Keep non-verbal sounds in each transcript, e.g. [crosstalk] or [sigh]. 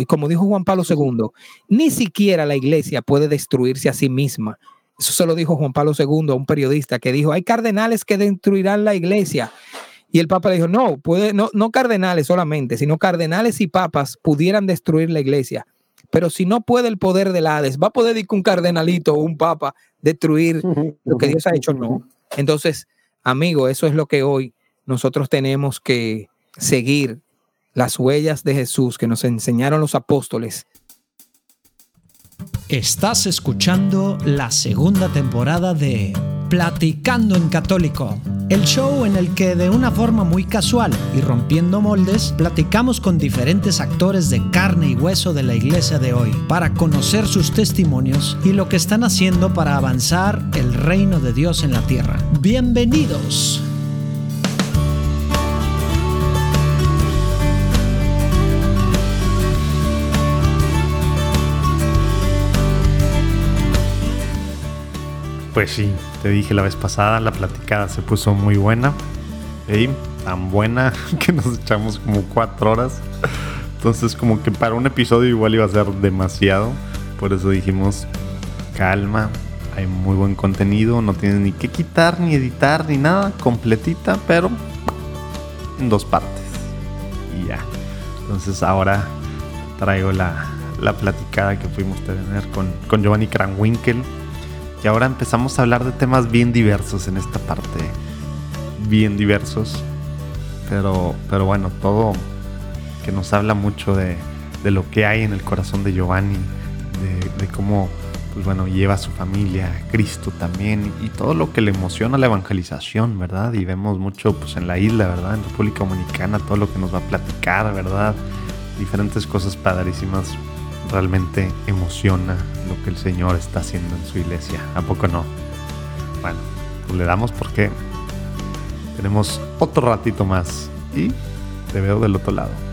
y como dijo Juan Pablo II, ni siquiera la iglesia puede destruirse a sí misma. Eso se lo dijo Juan Pablo II a un periodista que dijo, hay cardenales que destruirán la iglesia. Y el Papa le dijo, no, puede, no, no cardenales solamente, sino cardenales y papas pudieran destruir la iglesia. Pero si no puede el poder del Hades, ¿va a poder un cardenalito o un papa destruir lo que Dios ha hecho? No. Entonces, amigo, eso es lo que hoy nosotros tenemos que seguir las huellas de Jesús que nos enseñaron los apóstoles Estás escuchando la segunda temporada de Platicando en Católico, el show en el que de una forma muy casual y rompiendo moldes, platicamos con diferentes actores de carne y hueso de la iglesia de hoy para conocer sus testimonios y lo que están haciendo para avanzar el reino de Dios en la tierra. Bienvenidos. Pues sí, te dije la vez pasada, la platicada se puso muy buena. Y tan buena [laughs] que nos echamos como cuatro horas. Entonces como que para un episodio igual iba a ser demasiado. Por eso dijimos, calma, hay muy buen contenido, no tienes ni que quitar, ni editar, ni nada, completita, pero en dos partes. Y ya. Entonces ahora traigo la, la platicada que fuimos a tener con, con Giovanni Kranwinkel y ahora empezamos a hablar de temas bien diversos en esta parte. Bien diversos. Pero, pero bueno, todo que nos habla mucho de, lo que hay en el corazón de Giovanni, de, cómo pues bueno, lleva a su familia, Cristo también, y todo lo que le emociona la evangelización, ¿verdad? Y vemos mucho pues en la isla, ¿verdad? En República Dominicana, todo lo que nos va a platicar, ¿verdad? Diferentes cosas padrísimas realmente emociona lo que el Señor está haciendo en su iglesia. ¿A poco no? Bueno, pues le damos porque tenemos otro ratito más y te veo del otro lado.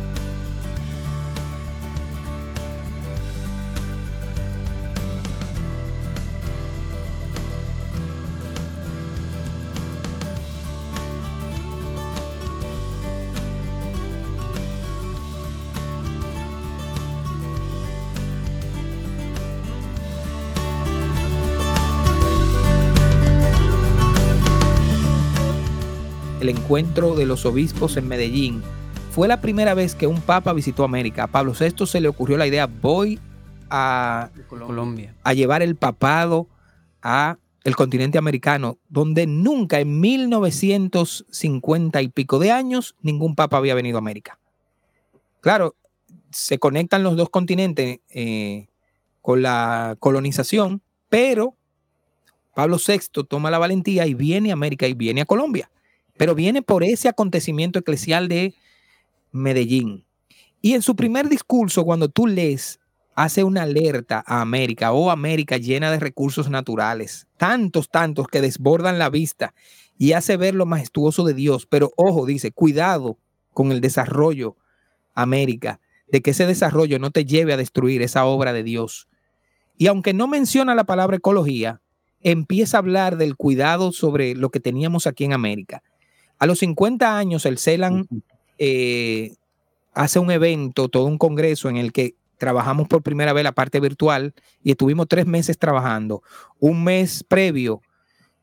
Encuentro de los obispos en Medellín, fue la primera vez que un papa visitó América. A Pablo VI se le ocurrió la idea, voy a Colombia a llevar el papado a el continente americano, donde nunca en 1950 y pico de años ningún papa había venido a América. Claro, se conectan los dos continentes eh, con la colonización, pero Pablo VI toma la valentía y viene a América y viene a Colombia pero viene por ese acontecimiento eclesial de Medellín. Y en su primer discurso, cuando tú lees, hace una alerta a América, oh América llena de recursos naturales, tantos, tantos que desbordan la vista y hace ver lo majestuoso de Dios. Pero ojo, dice, cuidado con el desarrollo, América, de que ese desarrollo no te lleve a destruir esa obra de Dios. Y aunque no menciona la palabra ecología, empieza a hablar del cuidado sobre lo que teníamos aquí en América. A los 50 años, el CELAN eh, hace un evento, todo un congreso en el que trabajamos por primera vez la parte virtual y estuvimos tres meses trabajando. Un mes previo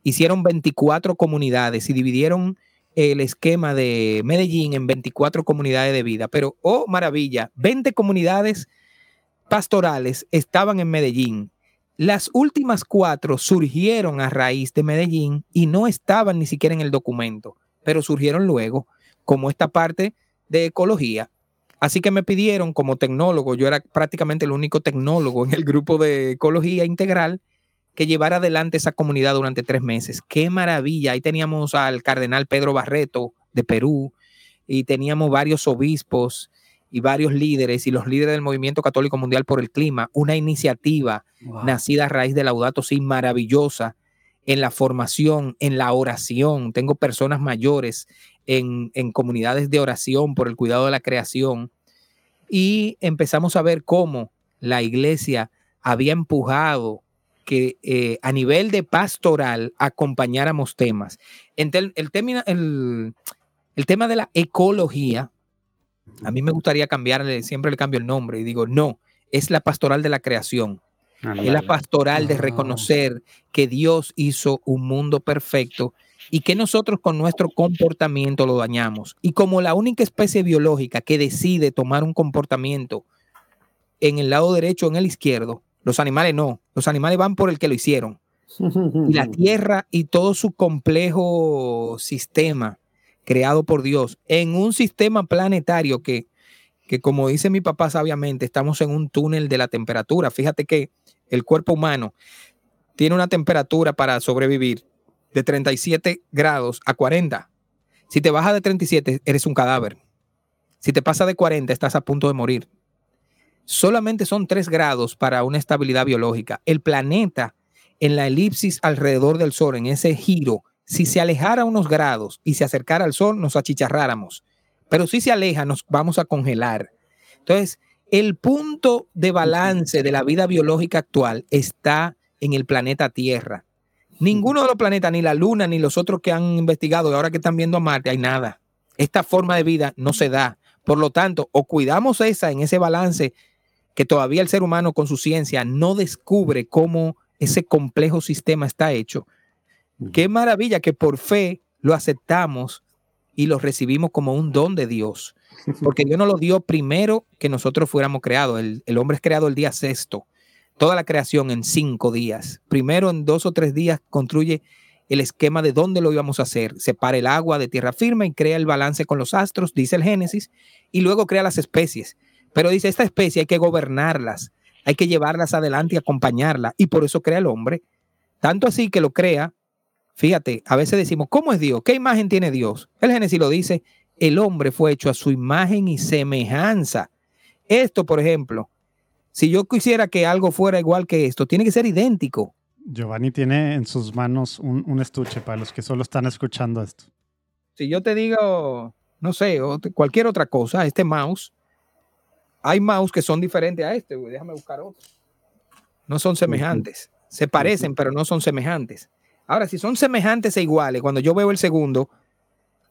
hicieron 24 comunidades y dividieron el esquema de Medellín en 24 comunidades de vida. Pero, oh maravilla, 20 comunidades pastorales estaban en Medellín. Las últimas cuatro surgieron a raíz de Medellín y no estaban ni siquiera en el documento pero surgieron luego como esta parte de ecología. Así que me pidieron como tecnólogo, yo era prácticamente el único tecnólogo en el grupo de ecología integral, que llevara adelante esa comunidad durante tres meses. ¡Qué maravilla! Ahí teníamos al cardenal Pedro Barreto de Perú y teníamos varios obispos y varios líderes y los líderes del Movimiento Católico Mundial por el Clima, una iniciativa nacida a raíz de Laudato Si maravillosa, en la formación, en la oración. Tengo personas mayores en, comunidades de oración por el cuidado de la creación. Y empezamos a ver cómo la iglesia había empujado que eh, a nivel de pastoral acompañáramos temas. el, el, el tema de la ecología A mí me gustaría cambiarle, siempre le cambio el nombre y digo, no, es la pastoral de la creación. Es la pastoral de reconocer que Dios hizo un mundo perfecto y que nosotros con nuestro comportamiento lo dañamos. Y como la única especie biológica que decide tomar un comportamiento en el lado derecho o en el izquierdo, los animales no, los animales van por el que lo hicieron. Y [laughs] la Tierra y todo su complejo sistema creado por Dios en un sistema planetario que, que como dice mi papá sabiamente, estamos en un túnel de la temperatura. Fíjate que el cuerpo humano tiene una temperatura para sobrevivir de 37 grados a 40. Si te baja de 37, eres un cadáver. Si te pasa de 40, estás a punto de morir. Solamente son 3 grados para una estabilidad biológica. El planeta en la elipsis alrededor del Sol, en ese giro, si se alejara unos grados y se acercara al Sol, nos achicharráramos. Pero si se aleja, nos vamos a congelar. Entonces, el punto de balance de la vida biológica actual está en el planeta Tierra. Ninguno de los planetas, ni la Luna, ni los otros que han investigado y ahora que están viendo a Marte, hay nada. Esta forma de vida no se da. Por lo tanto, o cuidamos esa en ese balance que todavía el ser humano con su ciencia no descubre cómo ese complejo sistema está hecho. Qué maravilla que por fe lo aceptamos y lo recibimos como un don de Dios. [laughs] Porque Dios nos lo dio primero que nosotros fuéramos creados. El, el, hombre es creado el día sexto. Toda la creación en cinco días. Primero en dos o tres días construye el esquema de dónde lo íbamos a hacer. Separa el agua de tierra firme y crea el balance con los astros, dice el Génesis, y luego crea las especies. Pero dice, esta especie hay que gobernarlas, hay que llevarlas adelante y acompañarla. Y por eso crea el hombre. Tanto así que lo crea. Fíjate, a veces decimos, ¿cómo es Dios? ¿Qué imagen tiene Dios? El Génesis lo dice, el hombre fue hecho a su imagen y semejanza. Esto, por ejemplo, si yo quisiera que algo fuera igual que esto, tiene que ser idéntico. Giovanni tiene en sus manos un, estuche para los que solo están escuchando esto. Si yo te digo, no sé, cualquier otra cosa, este mouse, hay mouse que son diferentes a este, déjame buscar otro. No son semejantes. Se parecen, pero no son semejantes. Ahora, si son semejantes e iguales, cuando yo veo el segundo,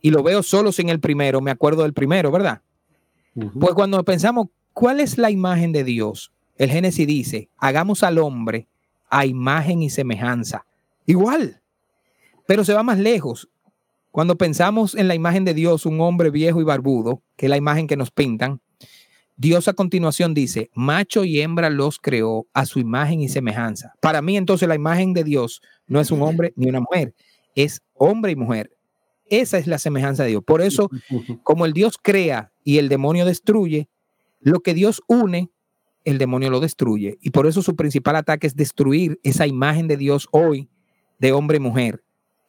y lo veo solo sin el primero, me acuerdo del primero, ¿verdad? Pues cuando pensamos, ¿cuál es la imagen de Dios? El Génesis dice, hagamos al hombre a imagen y semejanza. Igual, pero se va más lejos. Cuando pensamos en la imagen de Dios, un hombre viejo y barbudo, que es la imagen que nos pintan, Dios a continuación dice, macho y hembra los creó a su imagen y semejanza. Para mí entonces la imagen de Dios no es un hombre ni una mujer, es hombre y mujer. Esa es la semejanza de Dios. Por eso, [laughs] como el Dios crea y el demonio destruye, lo que Dios une, el demonio lo destruye. Y por eso su principal ataque es destruir esa imagen de Dios hoy de hombre y mujer.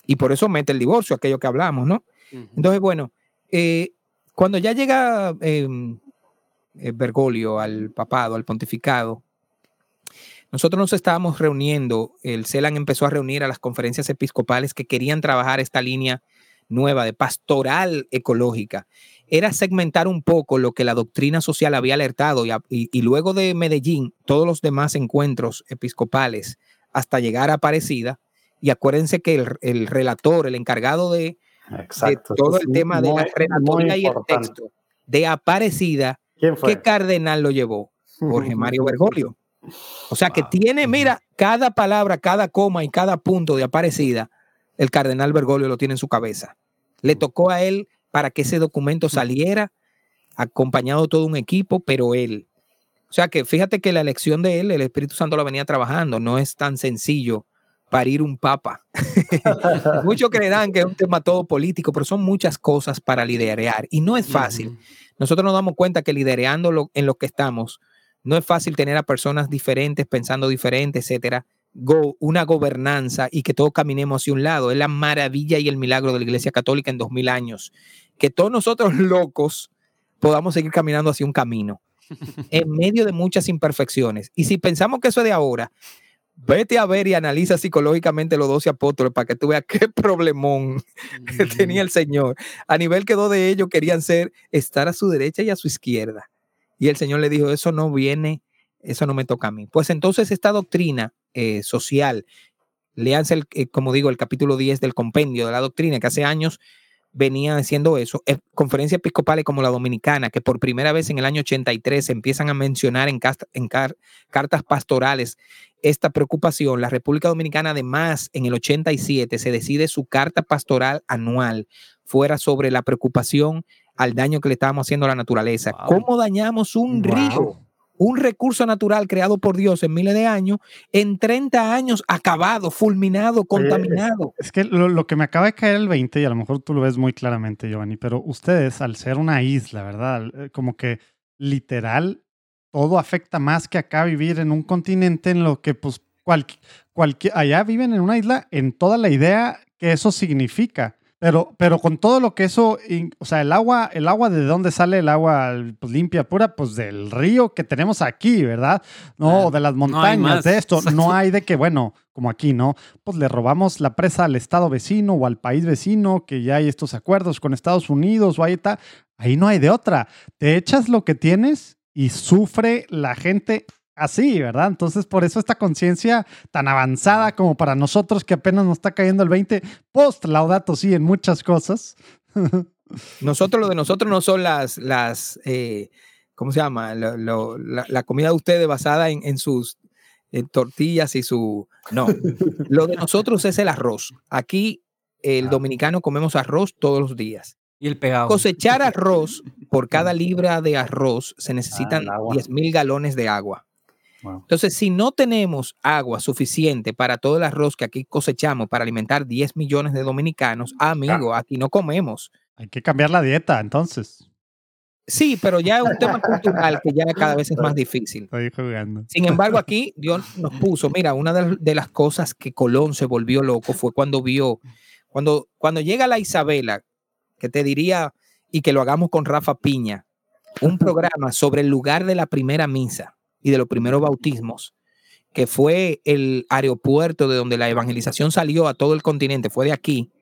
Y por eso mete el divorcio, aquello que hablamos, ¿no? Entonces, bueno, eh, cuando ya llega em, eh, Bergoglio al papado, al pontificado, nosotros nos estábamos reuniendo, el CELAN empezó a reunir a las conferencias episcopales que querían trabajar esta línea nueva de pastoral ecológica era segmentar un poco lo que la doctrina social había alertado y, luego de Medellín, todos los demás encuentros episcopales hasta llegar a Aparecida. Y acuérdense que el, relator, el encargado de, todo el tema de la relatoría y el texto de Aparecida, ¿qué cardenal lo llevó? Jorge Mario [laughs] Bergoglio. O sea que tiene, mira, cada palabra, cada coma y cada punto de Aparecida, el cardenal Bergoglio lo tiene en su cabeza. Le tocó a él para que ese documento saliera, acompañado todo un equipo, pero él. O sea que fíjate que la elección de él, el Espíritu Santo lo venía trabajando, no es tan sencillo parir un papa. [laughs] Muchos creerán que es un tema todo político, pero son muchas cosas para liderear y no es fácil. Nosotros nos damos cuenta que lidereando en lo que estamos, no es fácil tener a personas diferentes, pensando diferente, etcétera, una gobernanza y que todos caminemos hacia un lado. Es la maravilla y el milagro de la Iglesia Católica en dos mil años. Que todos nosotros [laughs] locos podamos seguir caminando hacia un camino en medio de muchas imperfecciones. Y si pensamos que eso es de ahora, vete a ver y analiza psicológicamente los doce apóstoles para que tú veas [laughs] qué problemón [laughs] tenía el Señor. A nivel que dos de ellos querían ser, estar a su derecha y a su izquierda. Y el Señor le dijo, eso no viene, eso no me toca a mí. Pues entonces esta doctrina eh, social. Leanse, el, eh, como digo, el capítulo 10 del compendio de la doctrina, que hace años venía haciendo eso. Eh, conferencias episcopales como la dominicana, que por primera vez en el año 83 empiezan a mencionar en, en cartas pastorales esta preocupación. La República Dominicana además en el 87 se decide su carta pastoral anual fuera sobre la preocupación al daño que le estábamos haciendo a la naturaleza. ¿Cómo dañamos un río? un recurso natural creado por Dios en miles de años, en 30 años acabado, fulminado, contaminado. es que lo, que me acaba de caer el 20, y a lo mejor tú lo ves muy claramente, Giovanni, pero ustedes, al ser una isla, ¿verdad? Como que literal, todo afecta más que acá vivir en un continente en lo que, pues, cualquier, allá viven en una isla en toda la idea que eso significa. Pero, pero con todo lo que eso, o sea, el agua, el agua de dónde sale el agua pues, limpia, pura, pues del río que tenemos aquí, ¿verdad? No, ah, de las montañas, de esto. [laughs] No hay de que, bueno, como aquí, ¿no? Pues le robamos la presa al estado vecino o al país vecino, que ya hay estos acuerdos con Estados Unidos o ahí está. Ahí no hay de otra. Te echas lo que tienes y sufre la gente así, ¿verdad? Entonces, por eso esta conciencia tan avanzada como para nosotros que apenas nos está cayendo el 20, post laudato sí en muchas cosas. [laughs] Nosotros, lo de nosotros no son las, las eh, ¿cómo se llama? la, comida de ustedes basada en, sus tortillas y su... No, [laughs] lo de nosotros es el arroz. Aquí el dominicano comemos arroz todos los días. Y el pegado. Cosechar [laughs] arroz, por cada libra de arroz se necesitan 10 mil galones de agua. Entonces, si no tenemos agua suficiente para todo el arroz que aquí cosechamos para alimentar 10 millones de dominicanos, amigo, aquí no comemos. Hay que cambiar la dieta, entonces. Sí, pero ya es un tema cultural que ya cada vez es más difícil. Estoy jugando. Sin embargo, aquí Dios nos puso, mira, una de, las cosas que Colón se volvió loco fue cuando vio, cuando, cuando llega la Isabela, que te diría, y que lo hagamos con Rafa Piña, un programa sobre el lugar de la primera misa y de los primeros bautismos, que fue el aeropuerto de donde la evangelización salió a todo el continente, fue de aquí.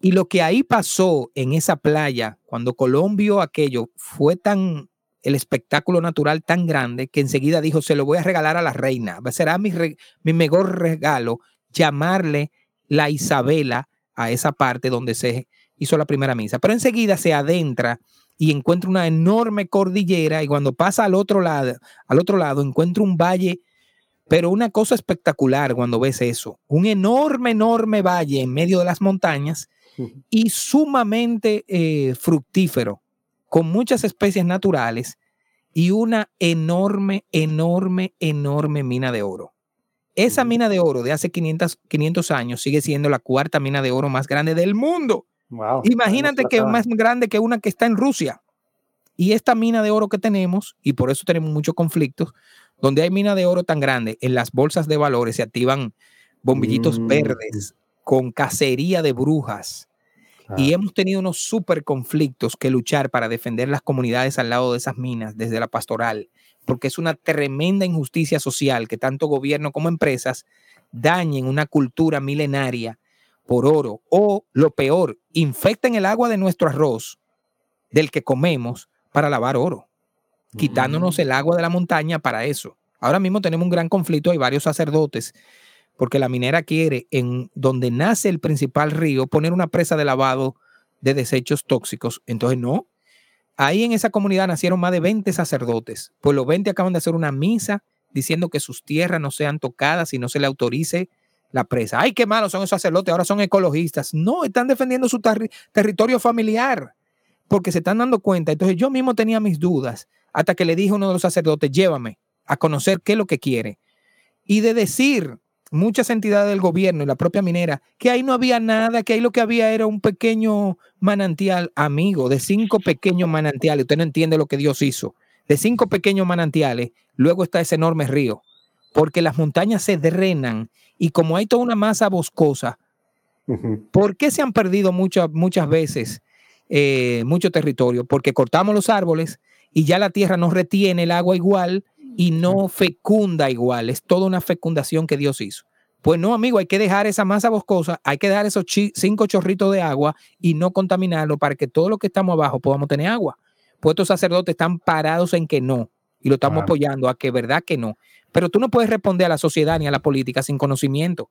Y lo que ahí pasó en esa playa, cuando Colón vio aquello, fue tan el espectáculo natural tan grande que enseguida dijo, se lo voy a regalar a la reina. Será mi, mi mejor regalo llamarle la Isabela a esa parte donde se hizo la primera misa. Pero enseguida se adentra y encuentra una enorme cordillera y cuando pasa al otro lado, al otro lado encuentra un valle, pero una cosa espectacular cuando ves eso, un enorme, enorme valle en medio de las montañas y sumamente eh, fructífero, con muchas especies naturales y una enorme, enorme, enorme mina de oro. Esa mina de oro de hace 500, 500 años sigue siendo la cuarta mina de oro más grande del mundo. Imagínate que es más grande que una que está en Rusia. Y esta mina de oro que tenemos, y por eso tenemos muchos conflictos, donde hay mina de oro tan grande, en las bolsas de valores se activan bombillitos mm. verdes con cacería de brujas. Y hemos tenido unos super conflictos que luchar para defender las comunidades al lado de esas minas desde la pastoral, porque es una tremenda injusticia social que tanto gobierno como empresas dañen una cultura milenaria por oro o lo peor, infecten el agua de nuestro arroz del que comemos para lavar oro, quitándonos el agua de la montaña para eso. Ahora mismo tenemos un gran conflicto, hay varios sacerdotes, porque la minera quiere en donde nace el principal río poner una presa de lavado de desechos tóxicos. Entonces, no. Ahí en esa comunidad nacieron más de 20 sacerdotes. Pues los 20 acaban de hacer una misa diciendo que sus tierras no sean tocadas y no se le autorice la presa. Ay, qué malos son esos sacerdotes, ahora son ecologistas. No, están defendiendo su territorio familiar porque se están dando cuenta. Entonces yo mismo tenía mis dudas hasta que le dije a uno de los sacerdotes, llévame a conocer qué es lo que quiere. Y de decir muchas entidades del gobierno y la propia minera que ahí no había nada, que ahí lo que había era un pequeño manantial, amigo, de cinco pequeños manantiales. Usted no entiende lo que Dios hizo. De cinco pequeños manantiales, luego está ese enorme río, porque las montañas se drenan y como hay toda una masa boscosa, ¿por qué se han perdido muchas, muchas veces eh, mucho territorio? Porque cortamos los árboles y ya la tierra no retiene el agua igual y no fecunda igual. Es toda una fecundación que Dios hizo. Pues no, amigo, hay que dejar esa masa boscosa, hay que dejar esos cinco chorritos de agua y no contaminarlo para que todo lo que estamos abajo podamos tener agua. Pues estos sacerdotes están parados en que no y lo estamos apoyando a que verdad que no. Pero tú no puedes responder a la sociedad ni a la política sin conocimiento.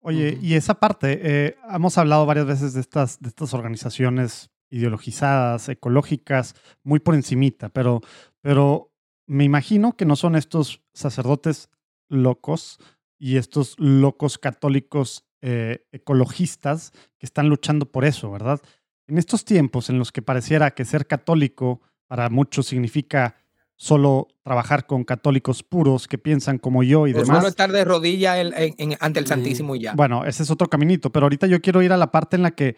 Oye, y esa parte, eh, hemos hablado varias veces de estas, de estas organizaciones ideologizadas, ecológicas, muy por encimita, pero, pero me imagino que no son estos sacerdotes locos y estos locos católicos eh, ecologistas que están luchando por eso, ¿verdad? En estos tiempos en los que pareciera que ser católico para muchos significa solo trabajar con católicos puros que piensan como yo y demás. Solo estar de rodilla ante el Santísimo y ya. Bueno, ese es otro caminito, pero ahorita yo quiero ir a la parte en la que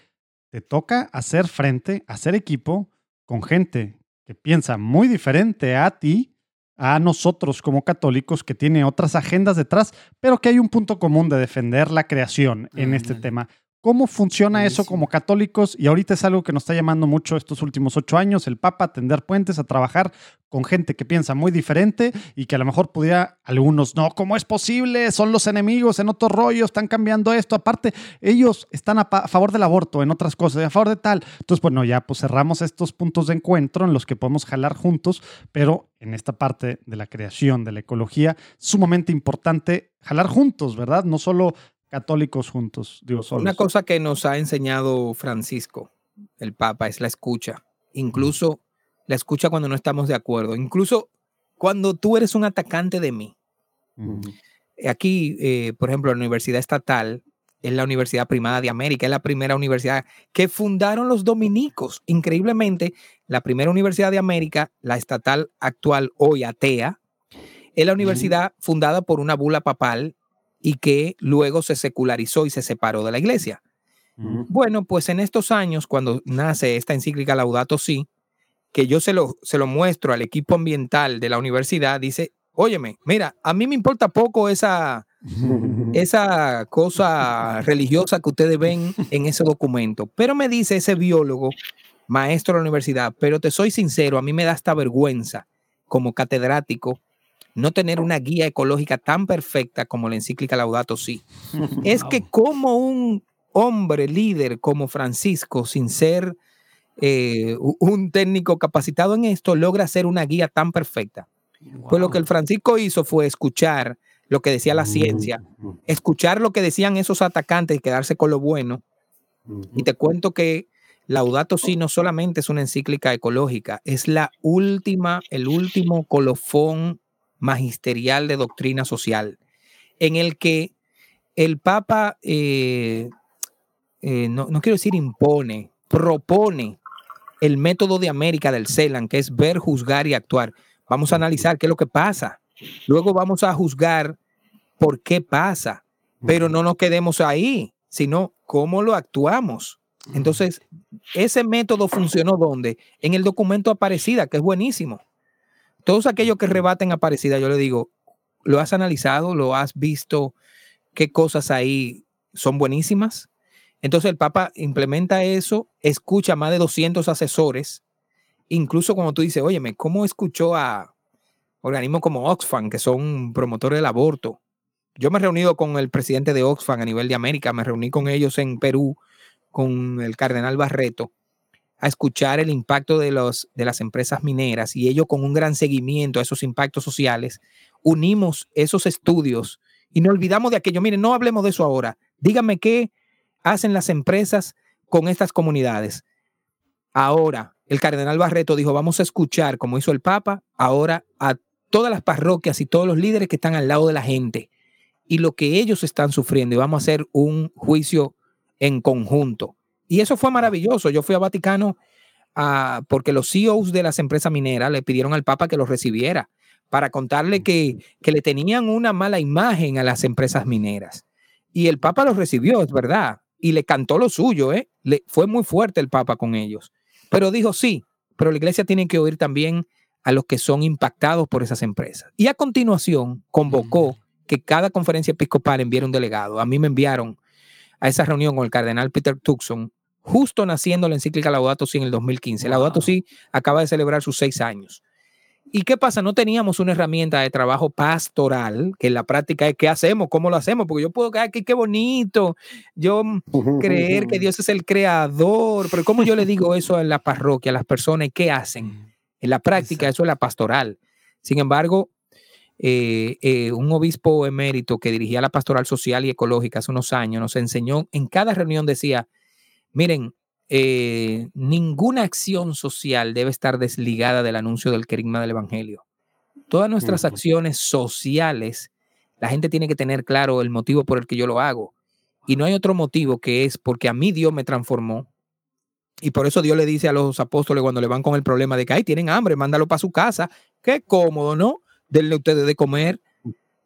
te toca hacer frente, hacer equipo con gente que piensa muy diferente a ti, a nosotros como católicos, que tiene otras agendas detrás, pero que hay un punto común de defender la creación en este tema. ¿Cómo funciona eso como católicos? Y ahorita es algo que nos está llamando mucho estos últimos ocho años, el Papa, a tender puentes, a trabajar con gente que piensa muy diferente y que a lo mejor pudiera algunos, no, ¿cómo es posible? Son los enemigos en otros rollos, están cambiando esto. Aparte, ellos están a, favor del aborto, en otras cosas, a favor de tal. Entonces, bueno, ya pues cerramos estos puntos de encuentro en los que podemos jalar juntos, pero en esta parte de la creación, de la ecología, sumamente importante jalar juntos, ¿verdad? No solo católicos juntos, digo solos. Una cosa que nos ha enseñado Francisco, el Papa, es la escucha. Incluso la escucha cuando no estamos de acuerdo. Incluso cuando tú eres un atacante de mí. Aquí, eh, por ejemplo, la Universidad Estatal es la Universidad Primada de América, es la primera universidad que fundaron los dominicos. Increíblemente, la primera universidad de América, la estatal actual, hoy atea, es la universidad fundada por una bula papal y que luego se secularizó y se separó de la iglesia. Bueno, pues en estos años, cuando nace esta encíclica Laudato Si, que yo se lo, se lo muestro al equipo ambiental de la universidad, dice, óyeme, mira, a mí me importa poco esa, [laughs] esa cosa religiosa que ustedes ven en ese documento, pero me dice ese biólogo, maestro de la universidad, pero te soy sincero, a mí me da esta vergüenza como catedrático no tener una guía ecológica tan perfecta como la encíclica Laudato Si. [laughs] es que como un hombre líder como Francisco, sin ser eh, un técnico capacitado en esto, logra hacer una guía tan perfecta. Pues lo que el Francisco hizo fue escuchar lo que decía la ciencia, escuchar lo que decían esos atacantes y quedarse con lo bueno. Y te cuento que Laudato Si no solamente es una encíclica ecológica, es la última, el último colofón magisterial de doctrina social, en el que el Papa, eh, eh, no, quiero decir impone, propone el método de América del CELAN, que es ver, juzgar y actuar. Vamos a analizar qué es lo que pasa. Luego vamos a juzgar por qué pasa, pero no nos quedemos ahí, sino cómo lo actuamos. Entonces, ese método funcionó donde? En el documento Aparecida, que es buenísimo todos aquellos que rebaten Aparecida, yo le digo, ¿lo has analizado? ¿Lo has visto? ¿Qué cosas ahí son buenísimas? Entonces el Papa implementa eso, escucha a más de 200 asesores, incluso cuando tú dices, óyeme, ¿cómo escuchó a organismos como Oxfam, que son promotores del aborto? Yo me he reunido con el presidente de Oxfam a nivel de América, me reuní con ellos en Perú, con el cardenal Barreto, a escuchar el impacto de, los, de las empresas mineras y ello con un gran seguimiento a esos impactos sociales, unimos esos estudios y no olvidamos de aquello. Miren, no hablemos de eso ahora. Díganme qué hacen las empresas con estas comunidades. Ahora, el cardenal Barreto dijo, vamos a escuchar, como hizo el Papa, ahora a todas las parroquias y todos los líderes que están al lado de la gente y lo que ellos están sufriendo y vamos a hacer un juicio en conjunto. Y eso fue maravilloso. Yo fui a Vaticano ah, porque los CEOs de las empresas mineras le pidieron al Papa que los recibiera para contarle que, que le tenían una mala imagen a las empresas mineras. Y el Papa los recibió, es verdad, y le cantó lo suyo, ¿eh? Le, fue muy fuerte el Papa con ellos. Pero dijo, sí, pero la iglesia tiene que oír también a los que son impactados por esas empresas. Y a continuación convocó que cada conferencia episcopal enviara un delegado. A mí me enviaron a esa reunión con el cardenal Peter Tucson justo naciendo la encíclica Laudato Si en el 2015. Laudato Si acaba de celebrar sus seis años. ¿Y qué pasa? No teníamos una herramienta de trabajo pastoral, que en la práctica es qué hacemos, cómo lo hacemos, porque yo puedo quedar aquí, qué bonito, yo creer que Dios es el creador, pero ¿cómo yo le digo [laughs] eso en la parroquia, a las personas, qué hacen? En la práctica eso es la pastoral. Sin embargo, eh, eh, un obispo emérito que dirigía la pastoral social y ecológica hace unos años, nos enseñó, en cada reunión decía, miren, eh, ninguna acción social debe estar desligada del anuncio del querigma del Evangelio. Todas nuestras acciones sociales, la gente tiene que tener claro el motivo por el que yo lo hago. Y no hay otro motivo que es porque a mí Dios me transformó. Y por eso Dios le dice a los apóstoles cuando le van con el problema de que, ay, tienen hambre, mándalo para su casa. Qué cómodo, ¿no? Denle ustedes de comer.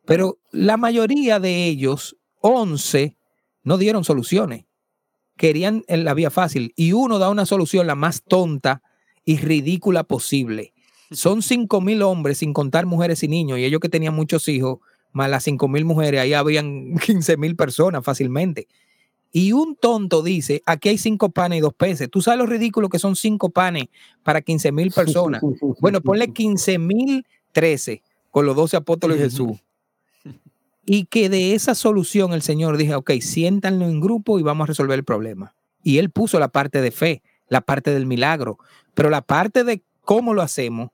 Pero la mayoría de ellos, 11, no dieron soluciones querían la vía fácil y uno da una solución la más tonta y ridícula posible. Son cinco mil hombres sin contar mujeres y niños y ellos que tenían muchos hijos, más las cinco mil mujeres, ahí habían [laughs] 15 mil personas fácilmente. Y un tonto dice, aquí hay cinco panes y dos peces. ¿Tú sabes lo ridículo que son cinco panes para 15 mil personas? [laughs] Bueno, ponle 15 mil 13 con los 12 apóstoles de Jesús. Y que de esa solución el Señor dije, ok, siéntanlo en grupo y vamos a resolver el problema. Y Él puso la parte de fe, la parte del milagro, pero la parte de cómo lo hacemos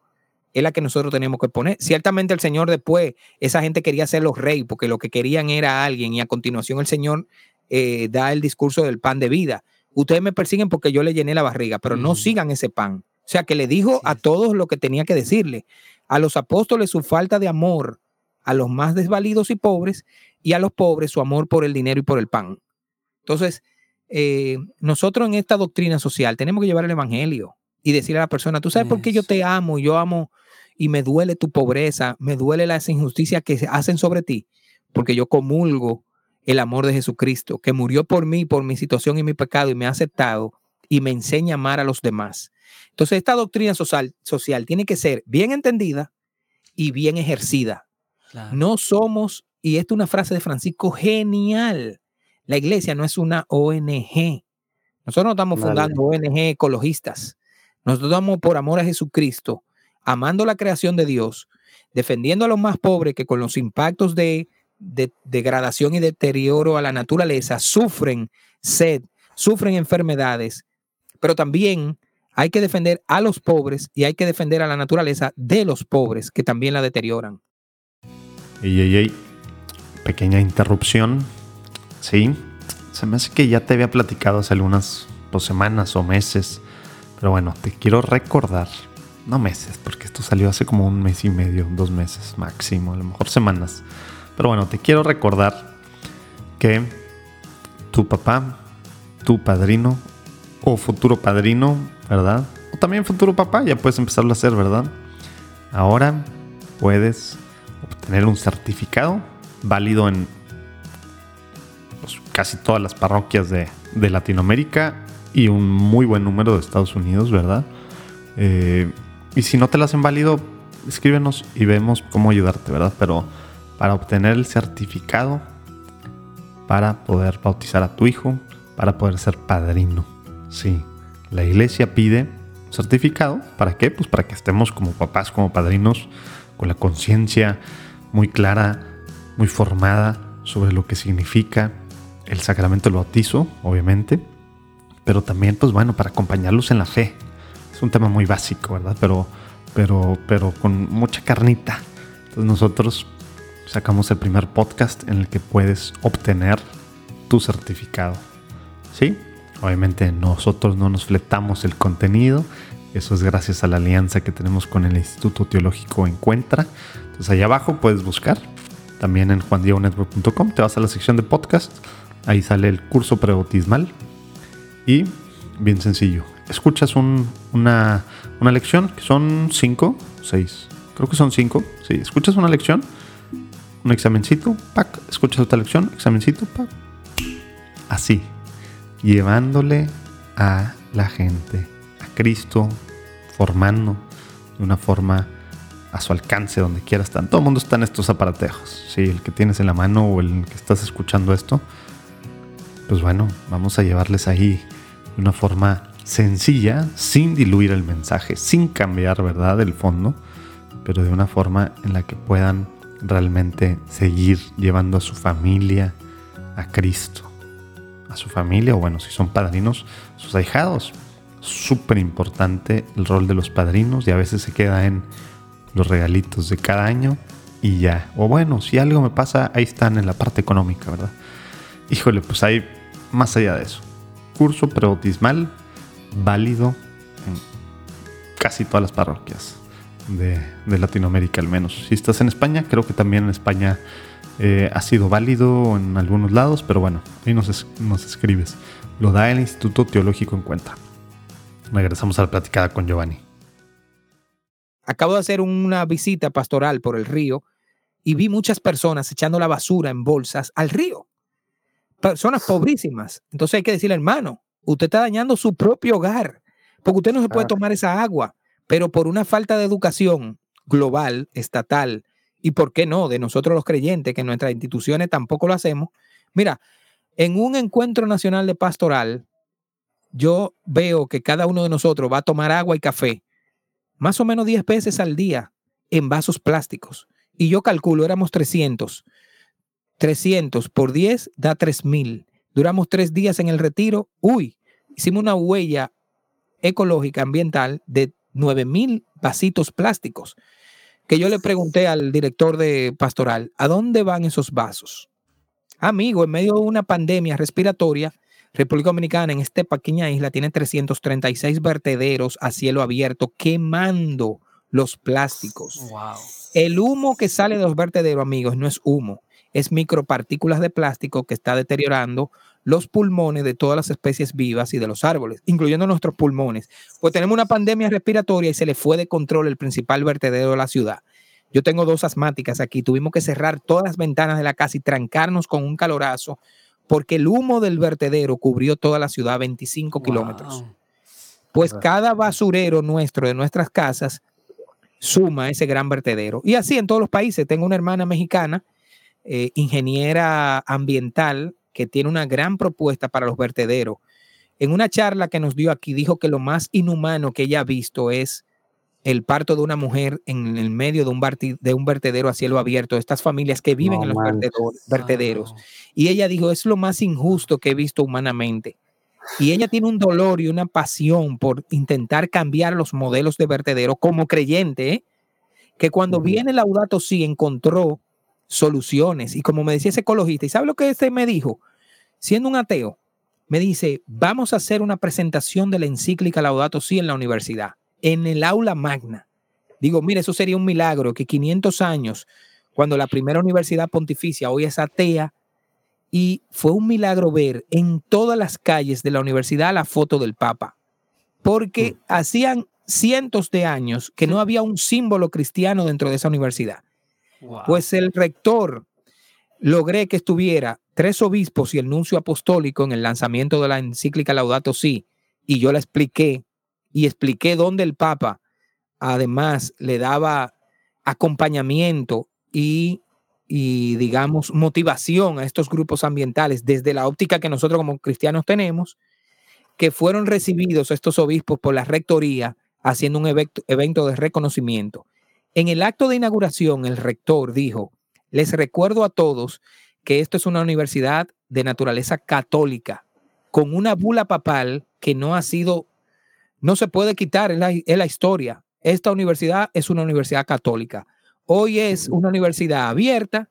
es la que nosotros tenemos que poner. Ciertamente el Señor después, esa gente quería ser los reyes porque lo que querían era alguien y a continuación el Señor eh, da el discurso del pan de vida. Ustedes me persiguen porque yo le llené la barriga, pero no sigan ese pan. O sea, que le dijo a todos lo que tenía que decirle. A los apóstoles su falta de amor a los más desvalidos y pobres y a los pobres su amor por el dinero y por el pan. Entonces, eh, nosotros en esta doctrina social tenemos que llevar el Evangelio y decirle a la persona, tú sabes por qué yo te amo, yo amo y me duele tu pobreza, me duele las injusticias que se hacen sobre ti, porque yo comulgo el amor de Jesucristo, que murió por mí, por mi situación y mi pecado y me ha aceptado y me enseña a amar a los demás. Entonces, esta doctrina social, social tiene que ser bien entendida y bien ejercida. No somos, y esta es una frase de Francisco genial, la iglesia no es una ONG. Nosotros no estamos fundando ONG ecologistas. Nosotros estamos por amor a Jesucristo, amando la creación de Dios, defendiendo a los más pobres que con los impactos de, de degradación y deterioro a la naturaleza sufren sed, sufren enfermedades, pero también hay que defender a los pobres y hay que defender a la naturaleza de los pobres que también la deterioran. Ey, ey. Pequeña interrupción. Sí. Se me hace que ya te había platicado hace algunas dos semanas o meses. Pero bueno, te quiero recordar. No meses, porque esto salió hace como un mes y medio, dos meses máximo, a lo mejor semanas. Pero bueno, te quiero recordar que tu papá, tu padrino o futuro padrino, ¿verdad? O también futuro papá, ya puedes empezarlo a hacer, ¿verdad? Ahora puedes obtener un certificado válido en pues, casi todas las parroquias de, Latinoamérica y un muy buen número de Estados Unidos, ¿verdad? Eh, y si no te lo hacen válido, escríbenos y vemos cómo ayudarte, ¿verdad? Pero para obtener el certificado, para poder bautizar a tu hijo, para poder ser padrino. Sí, la iglesia pide certificado. ¿Para qué? Pues para que estemos como papás, como padrinos con la conciencia muy clara, muy formada sobre lo que significa el sacramento del bautizo, obviamente, pero también, pues bueno, para acompañarlos en la fe. Es un tema muy básico, ¿verdad? Pero, pero, pero con mucha carnita. Entonces nosotros sacamos el primer podcast en el que puedes obtener tu certificado. ¿Sí? Obviamente nosotros no nos fletamos el contenido, eso es gracias a la alianza que tenemos con el Instituto Teológico Encuentra. Entonces allá abajo puedes buscar. También en juandiegonetwork.com te vas a la sección de podcast. Ahí sale el curso prebautismal. Y bien sencillo. Escuchas una, lección que son cinco, seis. Creo que son cinco. Sí, escuchas una lección, un examencito. Escuchas otra lección, examencito. Así. Llevándole a la gente Cristo formando de una forma a su alcance, donde quiera estar. Todo el mundo está en estos aparatejos. Sí, el que tienes en la mano o el que estás escuchando esto. Pues bueno, vamos a llevarles ahí de una forma sencilla, sin diluir el mensaje, sin cambiar, ¿verdad?, el fondo, pero de una forma en la que puedan realmente seguir llevando a su familia a Cristo. A su familia, o bueno, si son padrinos, sus ahijados, súper importante el rol de los padrinos y a veces se queda en los regalitos de cada año, y ya. O bueno, si algo me pasa, ahí están en la parte económica, ¿verdad? Híjole, pues hay más allá de eso. Curso prebautismal válido en casi todas las parroquias de, Latinoamérica al menos. Si estás en España, creo que también en España eh, ha sido válido en algunos lados, pero bueno, ahí nos, nos escribes. Lo da el Instituto Teológico en cuenta. Regresamos a la platicada con Giovanni. Acabo de hacer una visita pastoral por el río y vi muchas personas echando la basura en bolsas al río. Personas pobrísimas. Entonces hay que decirle, hermano, usted está dañando su propio hogar, porque usted no se puede tomar esa agua, pero por una falta de educación global, estatal, y por qué no, de nosotros los creyentes, que en nuestras instituciones tampoco lo hacemos. Mira, en un encuentro nacional de pastoral, yo veo que cada uno de nosotros va a tomar agua y café más o menos 10 veces al día en vasos plásticos. Y yo calculo, éramos 300. 300 por 10 da 3000. Duramos tres días en el retiro. Uy, hicimos una huella ecológica, ambiental de 9000 vasitos plásticos. Que yo le pregunté al director de pastoral, ¿a dónde van esos vasos? Amigo, en medio de una pandemia respiratoria, República Dominicana, en esta pequeña isla, tiene 336 vertederos a cielo abierto quemando los plásticos. El humo que sale de los vertederos, amigos, no es humo, es micropartículas de plástico que está deteriorando los pulmones de todas las especies vivas y de los árboles, incluyendo nuestros pulmones. Pues tenemos una pandemia respiratoria y se le fue de control el principal vertedero de la ciudad. Yo tengo dos asmáticas aquí, tuvimos que cerrar todas las ventanas de la casa y trancarnos con un calorazo porque el humo del vertedero cubrió toda la ciudad 25 kilómetros. Pues cada basurero nuestro de nuestras casas suma ese gran vertedero. Y así en todos los países. Tengo una hermana mexicana, eh, ingeniera ambiental, que tiene una gran propuesta para los vertederos. En una charla que nos dio aquí, dijo que lo más inhumano que ella ha visto es el parto de una mujer en el medio de un, de un vertedero a cielo abierto, estas familias que viven en los vertederos. Y ella dijo, es lo más injusto que he visto humanamente. Y ella tiene un dolor y una pasión por intentar cambiar los modelos de vertedero como creyente, ¿eh? que cuando viene Laudato sí encontró soluciones. Y como me decía ese ecologista, ¿y sabe lo que este me dijo? Siendo un ateo, me dice, vamos a hacer una presentación de la encíclica Laudato sí en la universidad en el aula magna. Digo, mire, eso sería un milagro que 500 años, cuando la primera universidad pontificia hoy es atea, y fue un milagro ver en todas las calles de la universidad la foto del Papa, porque mm. hacían cientos de años que no había un símbolo cristiano dentro de esa universidad. Pues el rector logré que estuviera tres obispos y el nuncio apostólico en el lanzamiento de la encíclica Laudato Si, y yo la expliqué y expliqué dónde el Papa además le daba acompañamiento y, y, digamos, motivación a estos grupos ambientales desde la óptica que nosotros como cristianos tenemos, que fueron recibidos estos obispos por la rectoría haciendo un evento, evento de reconocimiento. En el acto de inauguración, el rector dijo, les recuerdo a todos que esto es una universidad de naturaleza católica, con una bula papal que no ha sido no se puede quitar en la, historia. Esta universidad es una universidad católica. Hoy es una universidad abierta,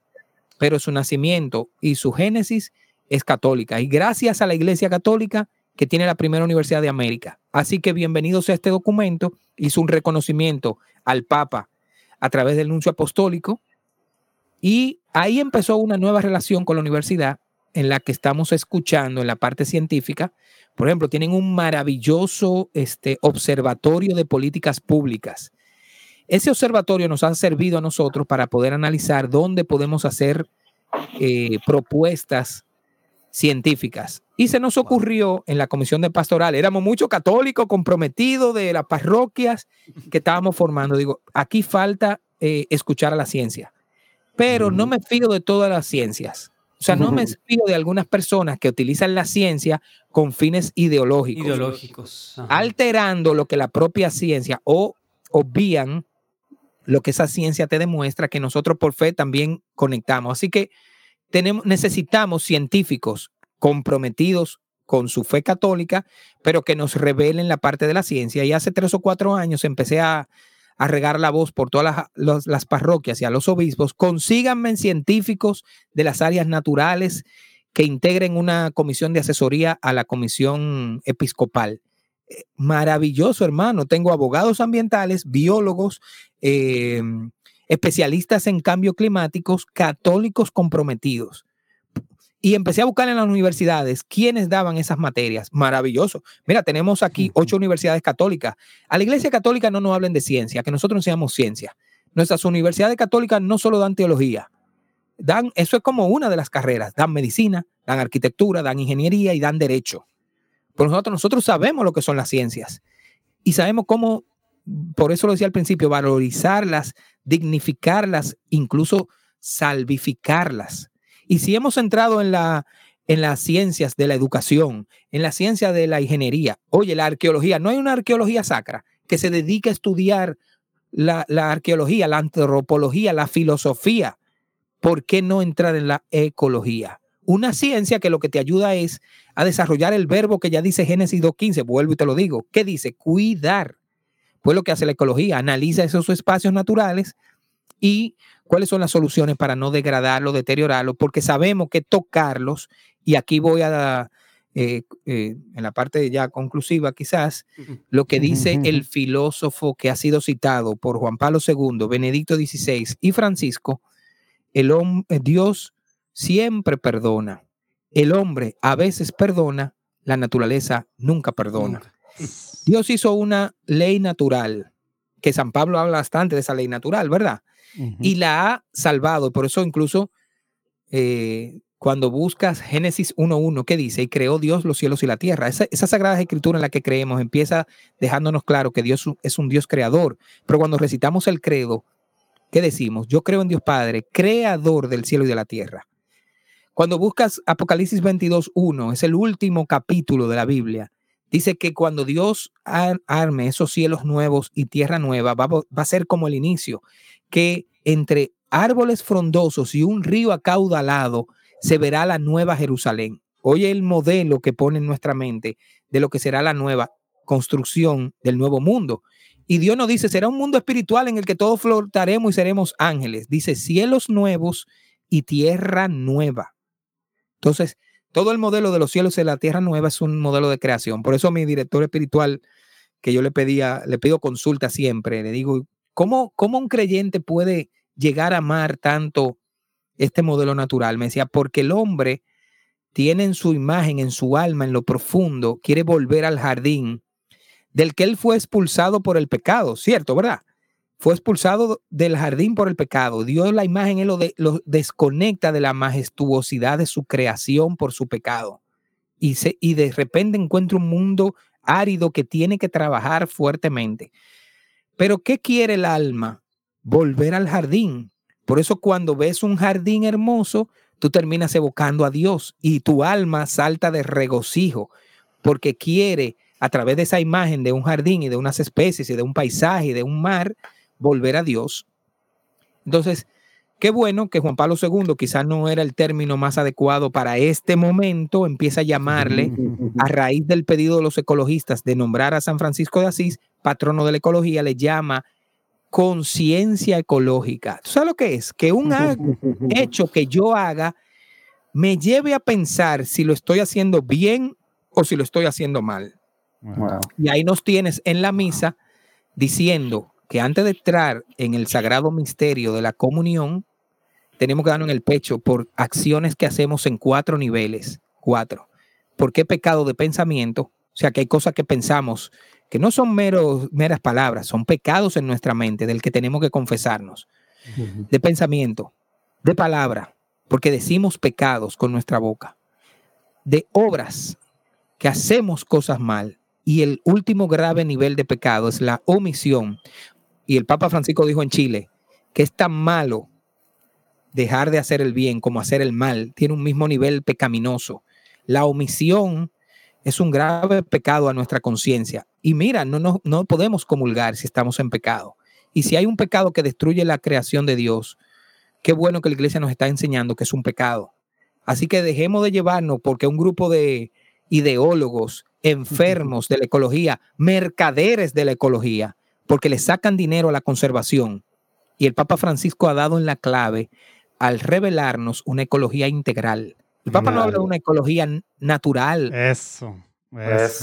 pero su nacimiento y su génesis es católica. Y gracias a la Iglesia Católica que tiene la primera universidad de América. Así que bienvenidos a este documento. Hizo un reconocimiento al Papa a través del nuncio apostólico. Y ahí empezó una nueva relación con la universidad en la que estamos escuchando en la parte científica por ejemplo, tienen un maravilloso este, observatorio de políticas públicas. Ese observatorio nos ha servido a nosotros para poder analizar dónde podemos hacer eh, propuestas científicas. Y se nos ocurrió en la comisión de pastoral, éramos muchos católicos comprometidos de las parroquias que estábamos formando. Digo, aquí falta eh, escuchar a la ciencia, pero no me fío de todas las ciencias. O sea, no me fío de algunas personas que utilizan la ciencia con fines ideológicos. Ideológicos. Alterando lo que la propia ciencia o obvían lo que esa ciencia te demuestra que nosotros por fe también conectamos. Así que tenemos, necesitamos científicos comprometidos con su fe católica, pero que nos revelen la parte de la ciencia. Y hace tres o cuatro años empecé a, a regar la voz por todas las, parroquias y a los obispos, consíganme científicos de las áreas naturales que integren una comisión de asesoría a la comisión episcopal. Eh, maravilloso, hermano. Tengo abogados ambientales, biólogos, eh, especialistas en cambio climáticos, católicos comprometidos. Y empecé a buscar en las universidades quiénes daban esas materias. Maravilloso. Mira, tenemos aquí ocho universidades católicas. A la Iglesia Católica no nos hablen de ciencia, que nosotros enseñamos ciencia. Nuestras universidades católicas no solo dan teología, dan, eso es como una de las carreras, dan medicina, dan arquitectura, dan ingeniería y dan derecho. Por nosotros, nosotros sabemos lo que son las ciencias y sabemos cómo, por eso lo decía al principio, valorizarlas, dignificarlas, incluso salvificarlas. Y si hemos entrado en, la, en las ciencias de la educación, en la ciencia de la ingeniería, oye, la arqueología, no hay una arqueología sacra que se dedique a estudiar la, la arqueología, la antropología, la filosofía. ¿Por qué no entrar en la ecología? Una ciencia que lo que te ayuda es a desarrollar el verbo que ya dice Génesis 2.15, vuelvo y te lo digo. ¿Qué dice? Cuidar. Pues lo que hace la ecología, analiza esos espacios naturales y cuáles son las soluciones para no degradarlo, deteriorarlo, porque sabemos que tocarlos, y aquí voy a, eh, eh, en la parte ya conclusiva quizás, lo que dice el filósofo que ha sido citado por Juan Pablo II, Benedicto XVI y Francisco, el hombre, Dios siempre perdona. El hombre a veces perdona, la naturaleza nunca perdona. Dios hizo una ley natural, que San Pablo habla bastante de esa ley natural, ¿verdad? Y la ha salvado. Por eso incluso eh, cuando buscas Génesis 1.1, ¿qué dice? Y creó Dios los cielos y la tierra. Esa, esa sagrada escritura en la que creemos empieza dejándonos claro que Dios es un Dios creador. Pero cuando recitamos el credo, ¿qué decimos? Yo creo en Dios Padre, creador del cielo y de la tierra. Cuando buscas Apocalipsis 22.1, es el último capítulo de la Biblia, dice que cuando Dios arme esos cielos nuevos y tierra nueva, va, va a ser como el inicio que entre árboles frondosos y un río acaudalado se verá la nueva Jerusalén. Oye el modelo que pone en nuestra mente de lo que será la nueva construcción del nuevo mundo. Y Dios nos dice, será un mundo espiritual en el que todos flotaremos y seremos ángeles. Dice, cielos nuevos y tierra nueva. Entonces, todo el modelo de los cielos y la tierra nueva es un modelo de creación. Por eso mi director espiritual, que yo le pedía, le pido consulta siempre, le digo, ¿Cómo, un creyente puede llegar a amar tanto este modelo natural? Me decía, porque el hombre tiene en su imagen, en su alma, en lo profundo, quiere volver al jardín del que él fue expulsado por el pecado, ¿cierto? ¿Verdad? Fue expulsado del jardín por el pecado. Dios la imagen, él lo, lo desconecta de la majestuosidad de su creación por su pecado. Y, se, y de repente encuentra un mundo árido que tiene que trabajar fuertemente. Pero ¿qué quiere el alma? Volver al jardín. Por eso cuando ves un jardín hermoso, tú terminas evocando a Dios y tu alma salta de regocijo porque quiere a través de esa imagen de un jardín y de unas especies y de un paisaje y de un mar, volver a Dios. Entonces, qué bueno que Juan Pablo II, quizás no era el término más adecuado para este momento, empieza a llamarle, a raíz del pedido de los ecologistas de nombrar a San Francisco de Asís, patrono de la ecología, le llama conciencia ecológica. ¿Tú sabes lo que es? Que un [laughs] hecho que yo haga me lleve a pensar si lo estoy haciendo bien o si lo estoy haciendo mal. Y ahí nos tienes en la misa diciendo que antes de entrar en el sagrado misterio de la comunión, tenemos que darnos en el pecho por acciones que hacemos en cuatro niveles. Cuatro. ¿Por qué pecado de pensamiento? O sea, que hay cosas que pensamos que no son meros, meras palabras, son pecados en nuestra mente del que tenemos que confesarnos, de pensamiento, de palabra, porque decimos pecados con nuestra boca, de obras, que hacemos cosas mal. Y el último grave nivel de pecado es la omisión. Y el Papa Francisco dijo en Chile que es tan malo dejar de hacer el bien como hacer el mal. Tiene un mismo nivel pecaminoso. La omisión es un grave pecado a nuestra conciencia. Y mira, no, no, no podemos comulgar si estamos en pecado. Y si hay un pecado que destruye la creación de Dios, qué bueno que la iglesia nos está enseñando que es un pecado. Así que dejemos de llevarnos porque un grupo de ideólogos enfermos de la ecología, mercaderes de la ecología, porque le sacan dinero a la conservación. Y el Papa Francisco ha dado en la clave al revelarnos una ecología integral. El Papa no habla de una ecología natural. Eso.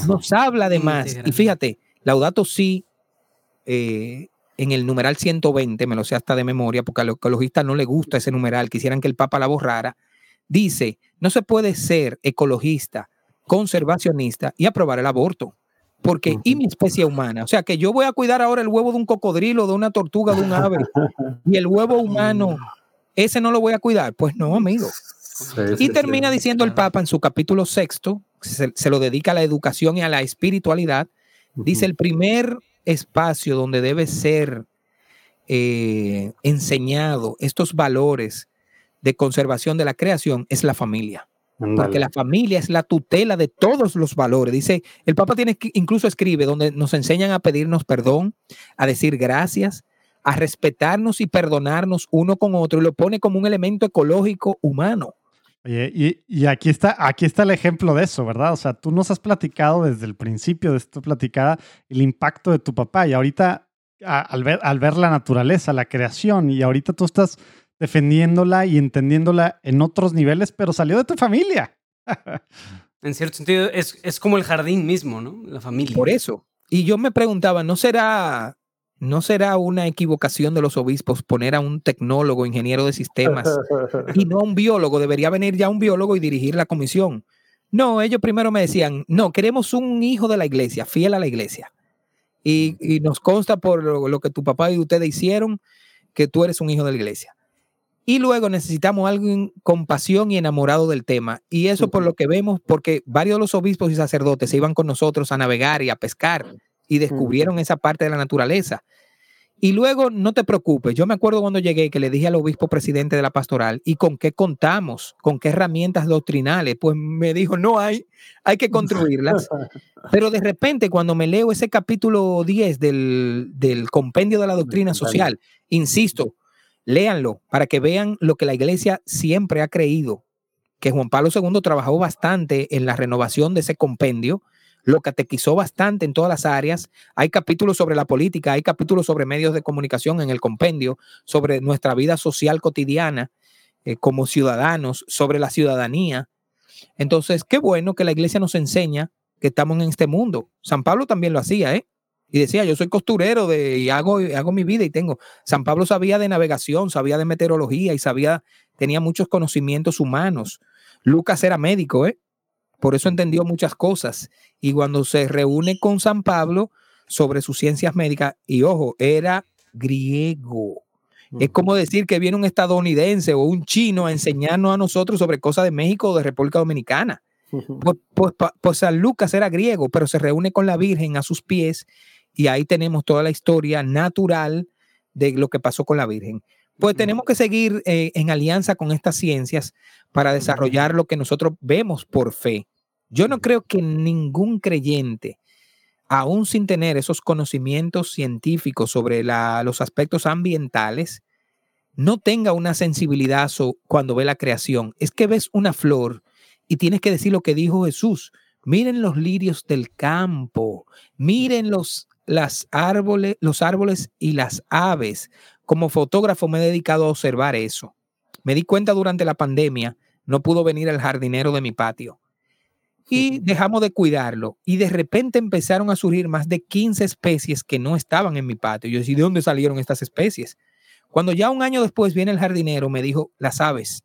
Nos habla de más. Y fíjate, Laudato Si, eh, en el numeral 120, me lo sé hasta de memoria, porque a los ecologistas no les gusta ese numeral, quisieran que el Papa la borrara, dice, no se puede ser ecologista, conservacionista y aprobar el aborto. Porque, ¿y mi especie humana? O sea, que yo voy a cuidar ahora el huevo de un cocodrilo, de una tortuga, de un ave, [laughs] y el huevo humano, ese no lo voy a cuidar. Pues no, amigo. y termina diciendo el Papa en su capítulo sexto, se, lo dedica a la educación y a la espiritualidad, dice el primer espacio donde debe ser eh, enseñado estos valores de conservación de la creación es la familia. Porque la familia es la tutela de todos los valores. Dice, el Papa tiene incluso escribe donde nos enseñan a pedirnos perdón, a decir gracias, a respetarnos y perdonarnos uno con otro y lo pone como un elemento ecológico humano. Oye, y, aquí, está, aquí está el ejemplo de eso, ¿verdad? O sea, tú nos has platicado desde el principio de esta platicada el impacto de tu papá y ahorita al, ver, al ver la naturaleza, la creación, y ahorita tú estás defendiéndola y entendiéndola en otros niveles, pero salió de tu familia. en cierto sentido, es, es como el jardín mismo, ¿no? La familia. Por eso. Y yo me preguntaba, ¿no será ¿No será una equivocación de los obispos poner a un tecnólogo, ingeniero de sistemas [laughs] y no a un biólogo? Debería venir ya un biólogo y dirigir la comisión. No, ellos primero me decían, no, queremos un hijo de la iglesia, fiel a la iglesia. Y, nos consta por lo, que tu papá y ustedes hicieron que tú eres un hijo de la iglesia. Y luego necesitamos alguien con pasión y enamorado del tema. Y eso por lo que vemos, porque varios de los obispos y sacerdotes se iban con nosotros a navegar y a pescar y descubrieron esa parte de la naturaleza. Y luego, no te preocupes, yo me acuerdo cuando llegué que le dije al obispo presidente de la pastoral, ¿y con qué contamos? ¿Con qué herramientas doctrinales? Pues me dijo, no hay, hay que construirlas. [laughs] Pero de repente, cuando me leo ese capítulo 10 del, del compendio de la doctrina social, insisto, léanlo para que vean lo que la iglesia siempre ha creído, que Juan Pablo II trabajó bastante en la renovación de ese compendio lo catequizó bastante en todas las áreas. Hay capítulos sobre la política, hay capítulos sobre medios de comunicación en el compendio, sobre nuestra vida social cotidiana eh, como ciudadanos, sobre la ciudadanía. Entonces, qué bueno que la iglesia nos enseña que estamos en este mundo. San Pablo también lo hacía, ¿eh? Y decía, yo soy costurero de, y hago, hago mi vida y tengo. San Pablo sabía de navegación, sabía de meteorología y sabía, tenía muchos conocimientos humanos. Lucas era médico, ¿eh? Por eso entendió muchas cosas. Y cuando se reúne con San Pablo sobre sus ciencias médicas, y ojo, era griego. Es como decir que viene un estadounidense o un chino a enseñarnos a nosotros sobre cosas de México o de República Dominicana. Pues, pues, pues, San Lucas era griego, pero se reúne con la Virgen a sus pies y ahí tenemos toda la historia natural de lo que pasó con la Virgen. Pues tenemos que seguir eh, en alianza con estas ciencias para desarrollar lo que nosotros vemos por fe. Yo no creo que ningún creyente, aún sin tener esos conocimientos científicos sobre los aspectos ambientales, no tenga una sensibilidad cuando ve la creación. Es que ves una flor y tienes que decir lo que dijo Jesús. Miren los lirios del campo, miren los, las árboles, los árboles y las aves. Como fotógrafo me he dedicado a observar eso. Me di cuenta durante la pandemia, no pudo venir el jardinero de mi patio y dejamos de cuidarlo. Y de repente empezaron a surgir más de 15 especies que no estaban en mi patio. Yo decía, ¿de dónde salieron estas especies? Cuando ya un año después viene el jardinero, me dijo, las aves,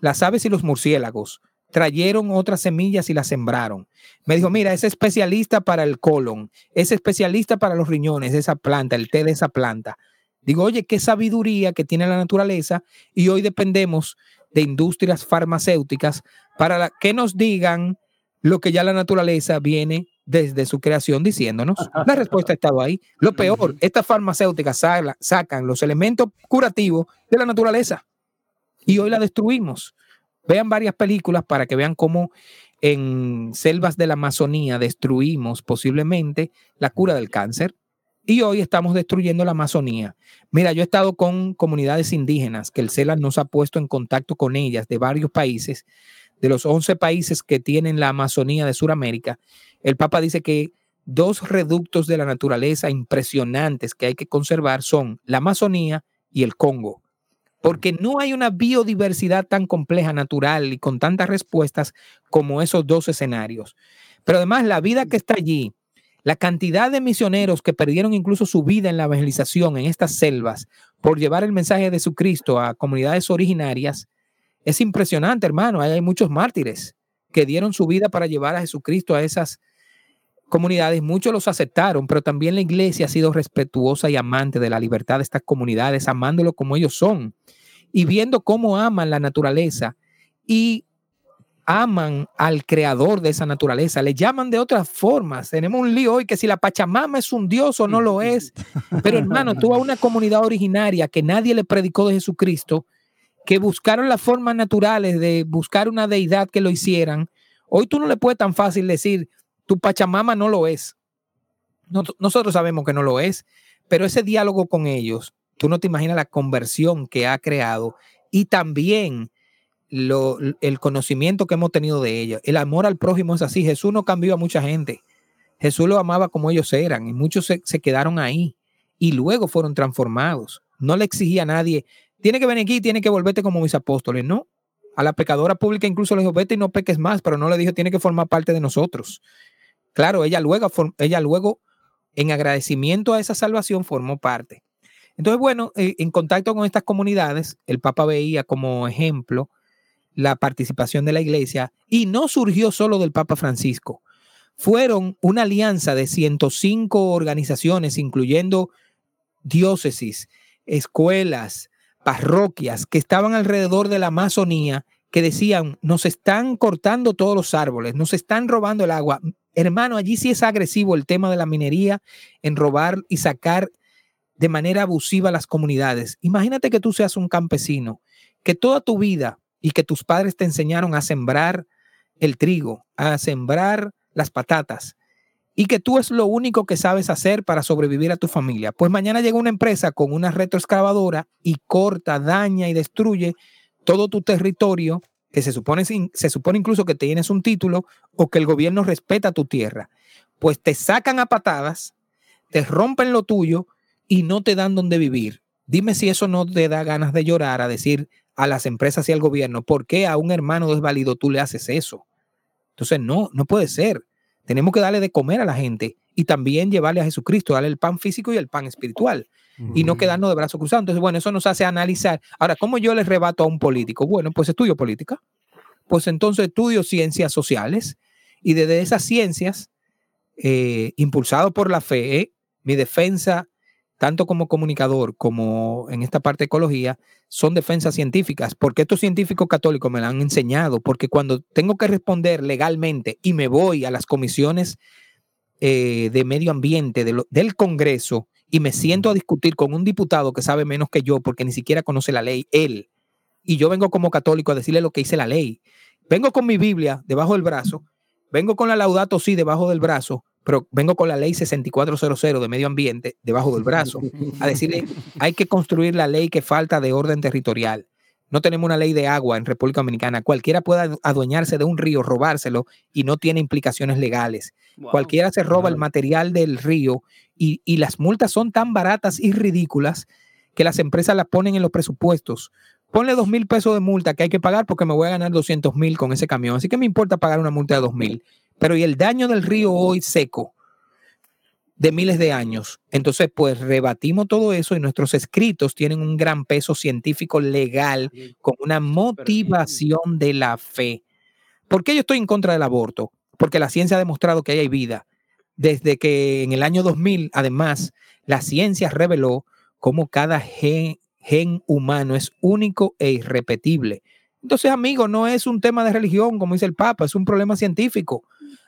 las aves y los murciélagos trajeron otras semillas y las sembraron. Me dijo, mira, es especialista para el colon, es especialista para los riñones esa planta, el té de esa planta. Digo, oye, qué sabiduría que tiene la naturaleza y hoy dependemos de industrias farmacéuticas para que nos digan lo que ya la naturaleza viene desde su creación diciéndonos. La [laughs] respuesta ha estado ahí. Lo peor, estas farmacéuticas sacan los elementos curativos de la naturaleza y hoy la destruimos. Vean varias películas para que vean cómo en selvas de la Amazonía destruimos posiblemente la cura del cáncer y hoy estamos destruyendo la Amazonía. Mira, yo he estado con comunidades indígenas que el CELA nos ha puesto en contacto con ellas de varios países de los 11 países que tienen la Amazonía de Sudamérica, el Papa dice que dos reductos de la naturaleza impresionantes que hay que conservar son la Amazonía y el Congo, porque no hay una biodiversidad tan compleja, natural y con tantas respuestas como esos dos escenarios. Pero además la vida que está allí, la cantidad de misioneros que perdieron incluso su vida en la evangelización en estas selvas por llevar el mensaje de Jesucristo a comunidades originarias, es impresionante, hermano. Hay muchos mártires que dieron su vida para llevar a Jesucristo a esas comunidades. Muchos los aceptaron, pero también la iglesia ha sido respetuosa y amante de la libertad de estas comunidades, amándolo como ellos son y viendo cómo aman la naturaleza y aman al creador de esa naturaleza, le llaman de otras formas. Tenemos un lío hoy que si la Pachamama es un dios o no lo es. Pero hermano, tú a una comunidad originaria que nadie le predicó de Jesucristo, que buscaron las formas naturales de buscar una deidad que lo hicieran, hoy tú no le puedes tan fácil decir, tu Pachamama no lo es. nosotros sabemos que no lo es, pero ese diálogo con ellos, tú no te imaginas la conversión que ha creado y también el conocimiento que hemos tenido de ella. El amor al prójimo es así. Jesús no cambió a mucha gente. Jesús lo amaba como ellos eran y muchos se, quedaron ahí y luego fueron transformados. No le exigía a nadie, tiene que venir aquí, tiene que volverte como mis apóstoles. No. A la pecadora pública incluso le dijo, vete y no peques más, pero no le dijo, tiene que formar parte de nosotros. Claro, ella luego, ella luego en agradecimiento a esa salvación, formó parte. Entonces, bueno, eh, en contacto con estas comunidades, el Papa veía como ejemplo la participación de la iglesia y no surgió solo del Papa Francisco. Fueron una alianza de 105 organizaciones, incluyendo diócesis, escuelas, parroquias que estaban alrededor de la Amazonía, que decían, nos están cortando todos los árboles, nos están robando el agua. Hermano, allí sí es agresivo el tema de la minería, en robar y sacar de manera abusiva las comunidades. Imagínate que tú seas un campesino, que toda tu vida y que tus padres te enseñaron a sembrar el trigo, a sembrar las patatas y que tú es lo único que sabes hacer para sobrevivir a tu familia. Pues mañana llega una empresa con una retroexcavadora y corta, daña y destruye todo tu territorio, que se supone, se supone incluso que tienes un título o que el gobierno respeta tu tierra. Pues te sacan a patadas, te rompen lo tuyo y no te dan donde vivir. Dime si eso no te da ganas de llorar a decir, a las empresas y al gobierno, ¿por qué a un hermano desvalido tú le haces eso? Entonces, no, no puede ser. Tenemos que darle de comer a la gente y también llevarle a Jesucristo, darle el pan físico y el pan espiritual y no quedarnos de brazos cruzados. Entonces, bueno, eso nos hace analizar. Ahora, ¿cómo yo le rebato a un político? Bueno, pues estudio política. Pues entonces estudio ciencias sociales y desde esas ciencias, eh, impulsado por la fe, mi defensa tanto como comunicador como en esta parte de ecología, son defensas científicas, porque estos científicos católicos me lo han enseñado, porque cuando tengo que responder legalmente y me voy a las comisiones eh, de medio ambiente del Congreso y me siento a discutir con un diputado que sabe menos que yo, porque ni siquiera conoce la ley, él, y yo vengo como católico a decirle lo que dice la ley, vengo con mi Biblia debajo del brazo, vengo con la Laudato Si debajo del brazo, pero vengo con la ley 6400 de medio ambiente debajo del brazo a decirle, hay que construir la ley que falta de orden territorial. No tenemos una ley de agua en República Dominicana. Cualquiera puede adueñarse de un río, robárselo y no tiene implicaciones legales. Cualquiera se roba el material del río y, y las multas son tan baratas y ridículas que las empresas las ponen en los presupuestos. Ponle dos mil pesos de multa que hay que pagar porque me voy a ganar 200 mil con ese camión. Así que me importa pagar una multa de dos mil pero y el daño del río hoy seco de miles de años. Entonces, pues rebatimos todo eso y nuestros escritos tienen un gran peso científico legal con una motivación de la fe. ¿Por qué yo estoy en contra del aborto? Porque la ciencia ha demostrado que hay vida. Desde que en el año 2000, además, la ciencia reveló cómo cada gen, gen humano es único e irrepetible. Entonces, amigo, no es un tema de religión, como dice el Papa, es un problema científico.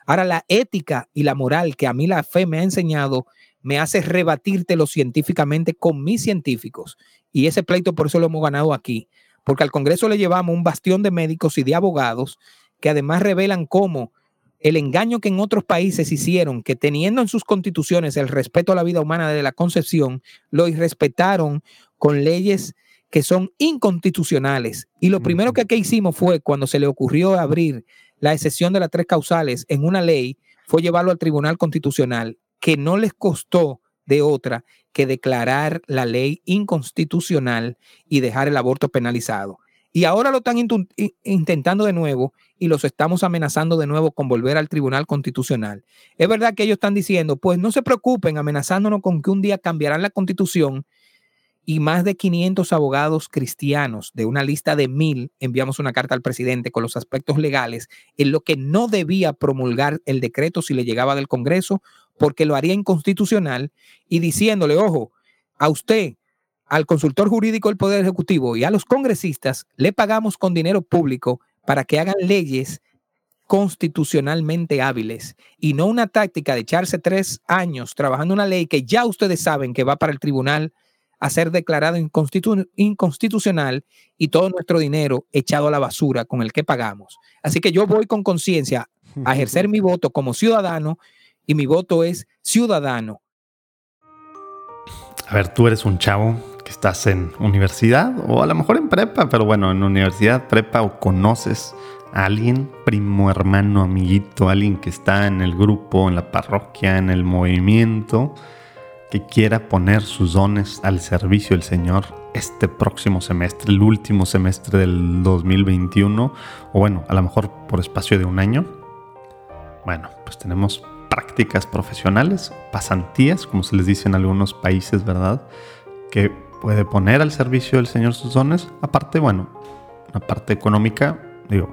Ahora, la ética y la moral que a mí la fe me ha enseñado me hace rebatírtelo científicamente con mis científicos. Y ese pleito por eso lo hemos ganado aquí, porque al Congreso le llevamos un bastión de médicos y de abogados que además revelan cómo el engaño que en otros países hicieron, que teniendo en sus constituciones el respeto a la vida humana desde la concepción, lo irrespetaron con leyes que son inconstitucionales. Y lo primero que aquí hicimos fue cuando se le ocurrió abrir la excepción de las tres causales en una ley, fue llevarlo al Tribunal Constitucional, que no les costó de otra que declarar la ley inconstitucional y dejar el aborto penalizado. Y ahora lo están intentando de nuevo y los estamos amenazando de nuevo con volver al Tribunal Constitucional. Es verdad que ellos están diciendo, pues no se preocupen amenazándonos con que un día cambiarán la constitución y más de 500 abogados cristianos de una lista de mil enviamos una carta al presidente con los aspectos legales en lo que no debía promulgar el decreto si le llegaba del Congreso porque lo haría inconstitucional y diciéndole, ojo, a usted al consultor jurídico del Poder Ejecutivo y a los congresistas le pagamos con dinero público para que hagan leyes constitucionalmente hábiles y no una táctica de echarse tres años trabajando una ley que ya ustedes saben que va para el tribunal a ser declarada inconstitucional y todo nuestro dinero echado a la basura con el que pagamos. Así que yo voy con conciencia a ejercer mi voto como ciudadano y mi voto es ciudadano. A ver, tú eres un chavo que estás en universidad o a lo mejor en prepa, pero bueno, en universidad, prepa o conoces a alguien, primo, hermano, amiguito, alguien que está en el grupo, en la parroquia, en el movimiento, que quiera poner sus dones al servicio del Señor este próximo semestre, el último semestre del 2021, o bueno, a lo mejor por espacio de un año. Bueno, pues tenemos prácticas profesionales, pasantías, como se les dice en algunos países, ¿verdad? Que puede poner al servicio del Señor sus dones. Aparte, bueno, una parte económica, digo,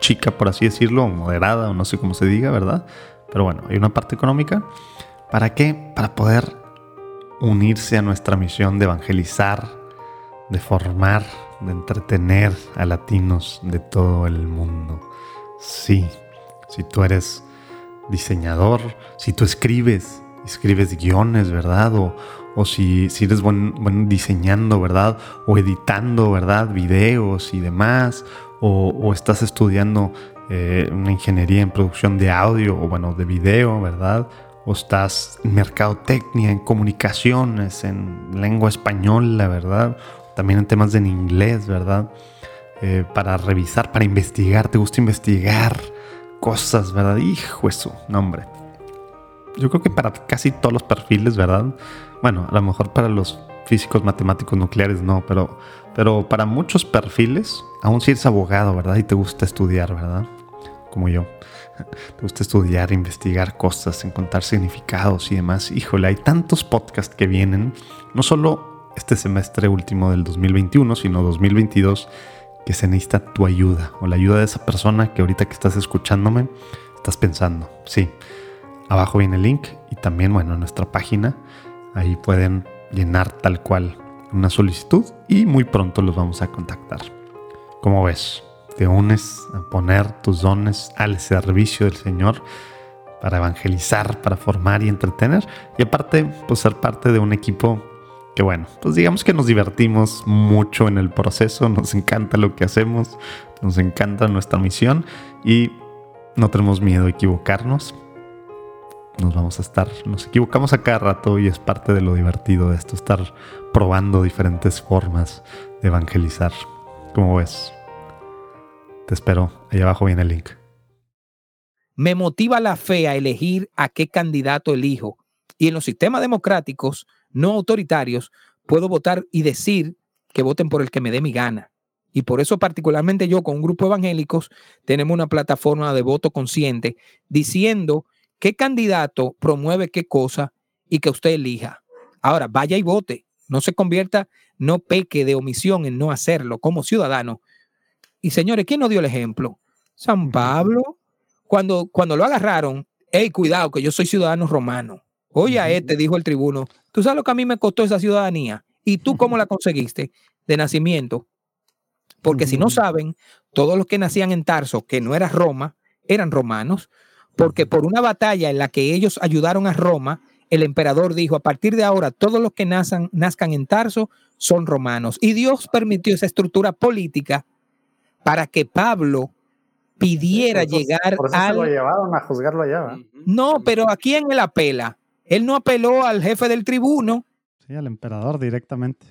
chica por así decirlo, moderada o no sé cómo se diga, ¿verdad? Pero bueno, hay una parte económica. ¿Para qué? Para poder unirse a nuestra misión de evangelizar, de formar, de entretener a latinos de todo el mundo. Sí, si tú eres diseñador, si tú escribes, escribes guiones, ¿verdad? O, o si, si eres buen, diseñando, ¿verdad? O editando, ¿verdad? Videos y demás, o, estás estudiando eh, una ingeniería en producción de audio o bueno, de video, ¿verdad? O estás en mercadotecnia, en comunicaciones, en lengua española, ¿verdad? También en temas de inglés, ¿verdad? Eh, para revisar, para investigar, te gusta investigar cosas, ¿verdad? Hijo eso, no hombre. Yo creo que para casi todos los perfiles, ¿verdad? Bueno, a lo mejor para los físicos matemáticos nucleares no, pero, pero para muchos perfiles, aún si eres abogado, ¿verdad? Y te gusta estudiar, ¿verdad? Como yo. [laughs] Te gusta estudiar, investigar cosas, encontrar significados y demás. Híjole, hay tantos podcasts que vienen, no solo este semestre último del 2021, sino 2022, que se necesita tu ayuda o la ayuda de esa persona que ahorita que estás escuchándome, estás pensando. Sí, abajo viene el link y también, bueno, en nuestra página Ahí pueden llenar tal cual una solicitud y muy pronto los vamos a contactar. Como ves, te unes a poner tus dones al servicio del Señor para evangelizar, para formar y entretener. Y aparte, pues ser parte de un equipo que bueno, pues digamos que nos divertimos mucho en el proceso, nos encanta lo que hacemos, nos encanta nuestra misión y no tenemos miedo a equivocarnos, nos vamos a estar, nos equivocamos a cada rato y es parte de lo divertido de esto, estar probando diferentes formas de evangelizar. ¿Cómo ves? Te espero, ahí abajo viene el link. Me motiva la fe a elegir a qué candidato elijo. Y en los sistemas democráticos no autoritarios puedo votar y decir que voten por el que me dé mi gana. Y por eso particularmente yo con un grupo evangélicos tenemos una plataforma de voto consciente diciendo qué candidato promueve qué cosa y que usted elija. Ahora, vaya y vote. No se convierta, no peque de omisión en no hacerlo como ciudadano. Y señores, ¿quién nos dio el ejemplo? San Pablo, cuando, cuando lo agarraron, hey, cuidado, que yo soy ciudadano romano. Oye, a este, dijo el tribuno, ¿tú sabes lo que a mí me costó esa ciudadanía? ¿Y tú cómo la conseguiste? De nacimiento. Porque si no saben, todos los que nacían en Tarso, que no era Roma, eran romanos porque por una batalla en la que ellos ayudaron a Roma, el emperador dijo, a partir de ahora, todos los que nazcan, nazcan en Tarso son romanos. Y Dios permitió esa estructura política para que Pablo pidiera llegar por eso lo llevaron a juzgarlo allá. No, pero ¿a quién él apela? Él no apeló al jefe del tribuno. Sí, al emperador directamente.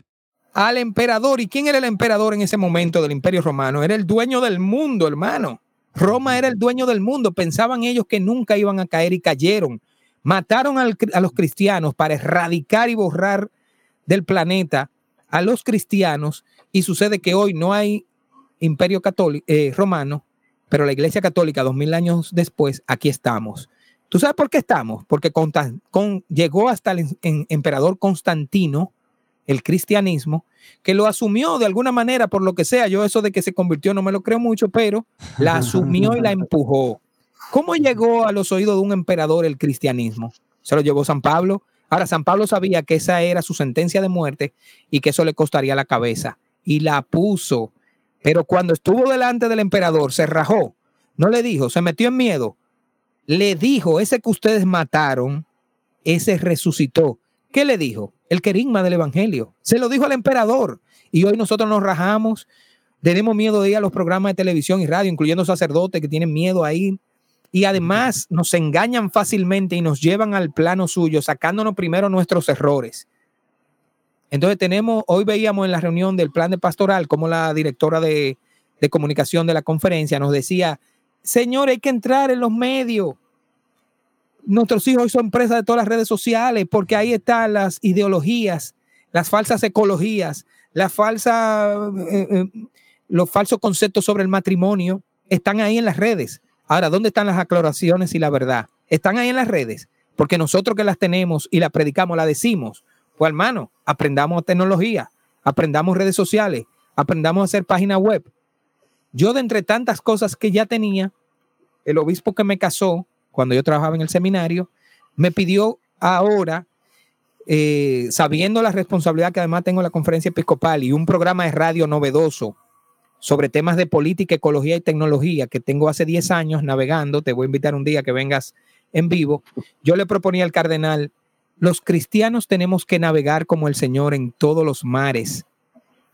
Al emperador. ¿Y quién era el emperador en ese momento del imperio romano? Era el dueño del mundo, hermano. Roma era el dueño del mundo. Pensaban ellos que nunca iban a caer y cayeron. Mataron a los cristianos para erradicar y borrar del planeta a los cristianos. Y sucede que hoy no hay imperio católico, eh, romano, pero la iglesia católica, dos mil años después, aquí estamos. ¿Tú sabes por qué estamos? Porque llegó hasta el emperador Constantino el cristianismo, que lo asumió de alguna manera, por lo que sea. Yo eso de que se convirtió no me lo creo mucho, pero la asumió y la empujó. ¿Cómo llegó a los oídos de un emperador el cristianismo? Se lo llevó San Pablo. Ahora, San Pablo sabía que esa era su sentencia de muerte y que eso le costaría la cabeza. Y la puso. Pero cuando estuvo delante del emperador, se rajó. No le dijo, se metió en miedo. Le dijo, ese que ustedes mataron, ese resucitó. ¿Qué le dijo? el querigma del Evangelio. Se lo dijo al emperador. Y hoy nosotros nos rajamos, tenemos miedo de ir a los programas de televisión y radio, incluyendo sacerdotes que tienen miedo ahí. Y además nos engañan fácilmente y nos llevan al plano suyo, sacándonos primero nuestros errores. Entonces tenemos, hoy veíamos en la reunión del plan de pastoral como la directora de, comunicación de la conferencia nos decía, señor, hay que entrar en los medios nuestros hijos son presas de todas las redes sociales porque ahí están las ideologías, las falsas ecologías, las falsas, eh, eh, los falsos conceptos sobre el matrimonio están ahí en las redes. Ahora, ¿dónde están las aclaraciones y la verdad? Están ahí en las redes, porque nosotros que las tenemos y las predicamos, la decimos. Pues hermano, aprendamos tecnología, aprendamos redes sociales, aprendamos a hacer página web. Yo de entre tantas cosas que ya tenía, el obispo que me casó, cuando yo trabajaba en el seminario, me pidió ahora, eh, sabiendo la responsabilidad que además tengo en la conferencia episcopal y un programa de radio novedoso sobre temas de política, ecología y tecnología que tengo hace 10 años navegando, te voy a invitar un día que vengas en vivo, yo le proponía al cardenal, los cristianos tenemos que navegar como el Señor en todos los mares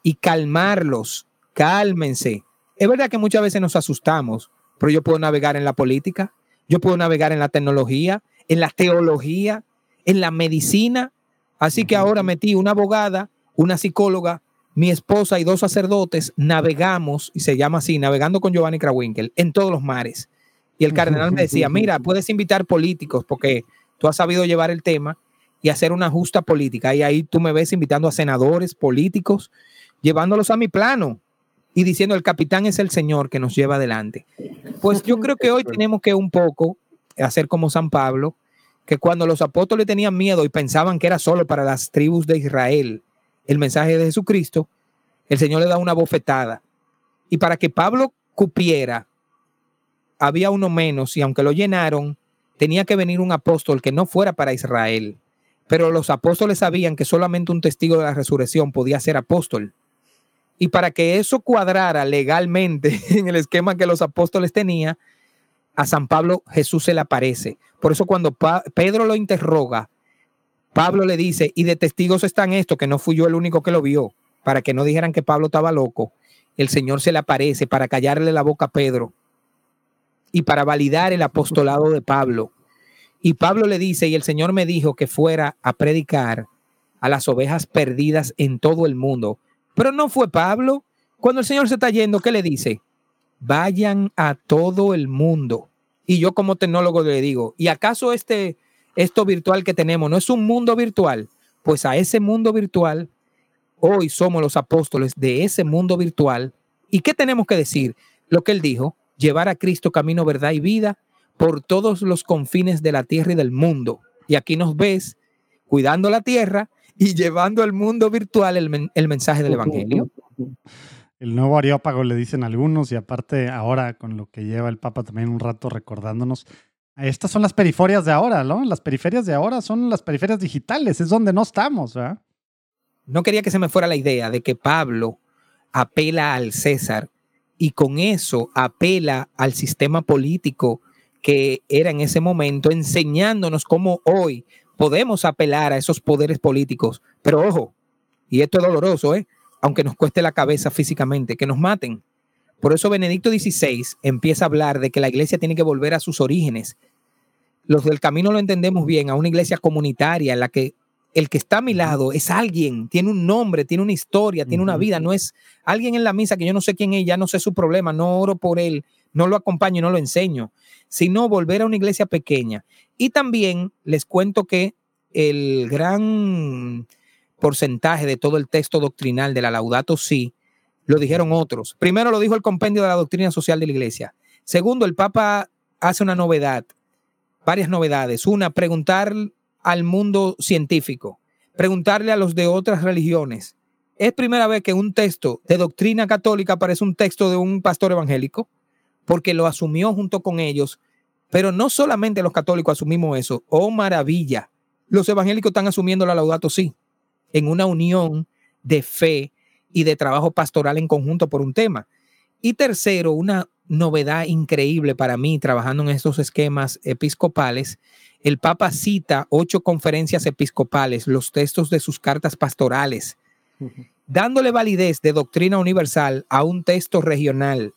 y calmarlos, cálmense. Es verdad que muchas veces nos asustamos, pero yo puedo navegar en la política, yo puedo navegar en la tecnología, en la teología, en la medicina. Así que ahora metí una abogada, una psicóloga, mi esposa y dos sacerdotes, navegamos, y se llama así, navegando con Giovanni Krawinkel, en todos los mares. Y el cardenal me decía, [laughs] mira, puedes invitar políticos porque tú has sabido llevar el tema y hacer una justa política. Y ahí tú me ves invitando a senadores, políticos, llevándolos a mi plano y diciendo el capitán es el Señor que nos lleva adelante. Pues yo creo que [laughs] hoy tenemos que un poco hacer como San Pablo, que cuando los apóstoles tenían miedo y pensaban que era solo para las tribus de Israel el mensaje de Jesucristo, el Señor le da una bofetada. Y para que Pablo cupiera, había uno menos y aunque lo llenaron, tenía que venir un apóstol que no fuera para Israel. Pero los apóstoles sabían que solamente un testigo de la resurrección podía ser apóstol. Y para que eso cuadrara legalmente [laughs] en el esquema que los apóstoles tenían, a San Pablo Jesús se le aparece. Por eso cuando Pedro lo interroga, Pablo le dice, y de testigos están esto, que no fui yo el único que lo vio, para que no dijeran que Pablo estaba loco. El Señor se le aparece para callarle la boca a Pedro y para validar el apostolado de Pablo. Y Pablo le dice, y el Señor me dijo que fuera a predicar a las ovejas perdidas en todo el mundo, pero no fue Pablo. Cuando el Señor se está yendo, ¿qué le dice? Vayan a todo el mundo. Y yo como tecnólogo le digo, ¿y acaso este, esto virtual que tenemos no es un mundo virtual? Pues a ese mundo virtual, hoy somos los apóstoles de ese mundo virtual. ¿Y qué tenemos que decir? Lo que él dijo, llevar a Cristo camino, verdad y vida por todos los confines de la tierra y del mundo. Y aquí nos ves cuidando la tierra y llevando al mundo virtual el, mensaje del Evangelio. El nuevo Areópago le dicen algunos y aparte ahora con lo que lleva el Papa también un rato recordándonos, estas son las periferias de ahora, ¿no? Las periferias de ahora son las periferias digitales, es donde no estamos, ¿verdad? No quería que se me fuera la idea de que Pablo apela al César y con eso apela al sistema político que era en ese momento, enseñándonos cómo hoy podemos apelar a esos poderes políticos, pero ojo, y esto es doloroso, ¿eh? aunque nos cueste la cabeza físicamente, que nos maten. Por eso Benedicto XVI empieza a hablar de que la iglesia tiene que volver a sus orígenes. Los del camino lo entendemos bien, a una iglesia comunitaria en la que el que está a mi lado es alguien, tiene un nombre, tiene una historia, tiene una vida, no es alguien en la misa que yo no sé quién es, ya no sé su problema, no oro por él, no lo acompaño, no lo enseño, sino volver a una iglesia pequeña. Y también les cuento que el gran porcentaje de todo el texto doctrinal de la Laudato Si lo dijeron otros. Primero lo dijo el compendio de la doctrina social de la iglesia. Segundo, el Papa hace una novedad, varias novedades. Una, preguntar al mundo científico, preguntarle a los de otras religiones. Es primera vez que un texto de doctrina católica parece un texto de un pastor evangélico, porque lo asumió junto con ellos. Pero no solamente los católicos asumimos eso. Oh, maravilla. Los evangélicos están asumiendo la laudato sí, en una unión de fe y de trabajo pastoral en conjunto por un tema. Y tercero, una novedad increíble para mí trabajando en estos esquemas episcopales el Papa cita ocho conferencias episcopales, los textos de sus cartas pastorales, dándole validez de doctrina universal a un texto regional.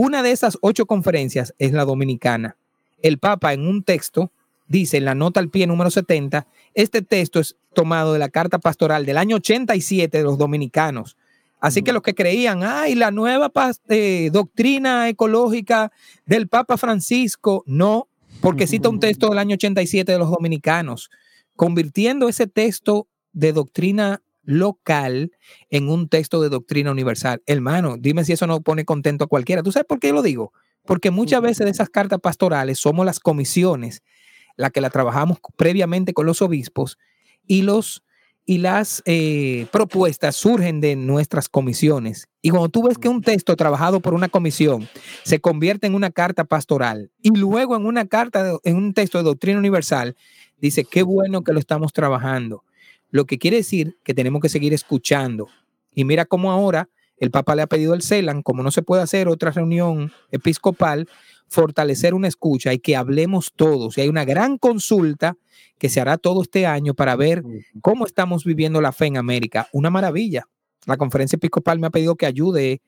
Una de esas ocho conferencias es la dominicana. El Papa en un texto dice en la nota al pie número 70, este texto es tomado de la carta pastoral del año 87 de los dominicanos. Así que los que creían, ay, la nueva eh, doctrina ecológica del Papa Francisco, no, porque cita un texto del año 87 de los dominicanos, convirtiendo ese texto de doctrina local en un texto de doctrina universal. Hermano, dime si eso no pone contento a cualquiera. ¿Tú sabes por qué lo digo? Porque muchas veces de esas cartas pastorales somos las comisiones, las que la trabajamos previamente con los obispos y los y las eh, propuestas surgen de nuestras comisiones. Y cuando tú ves que un texto trabajado por una comisión se convierte en una carta pastoral y luego en una carta, en un texto de doctrina universal, dice, qué bueno que lo estamos trabajando. Lo que quiere decir que tenemos que seguir escuchando. Y mira cómo ahora el Papa le ha pedido al CELAN, como no se puede hacer otra reunión episcopal, fortalecer una escucha y que hablemos todos. Y hay una gran consulta que se hará todo este año para ver cómo estamos viviendo la fe en América. Una maravilla. La conferencia episcopal me ha pedido que ayude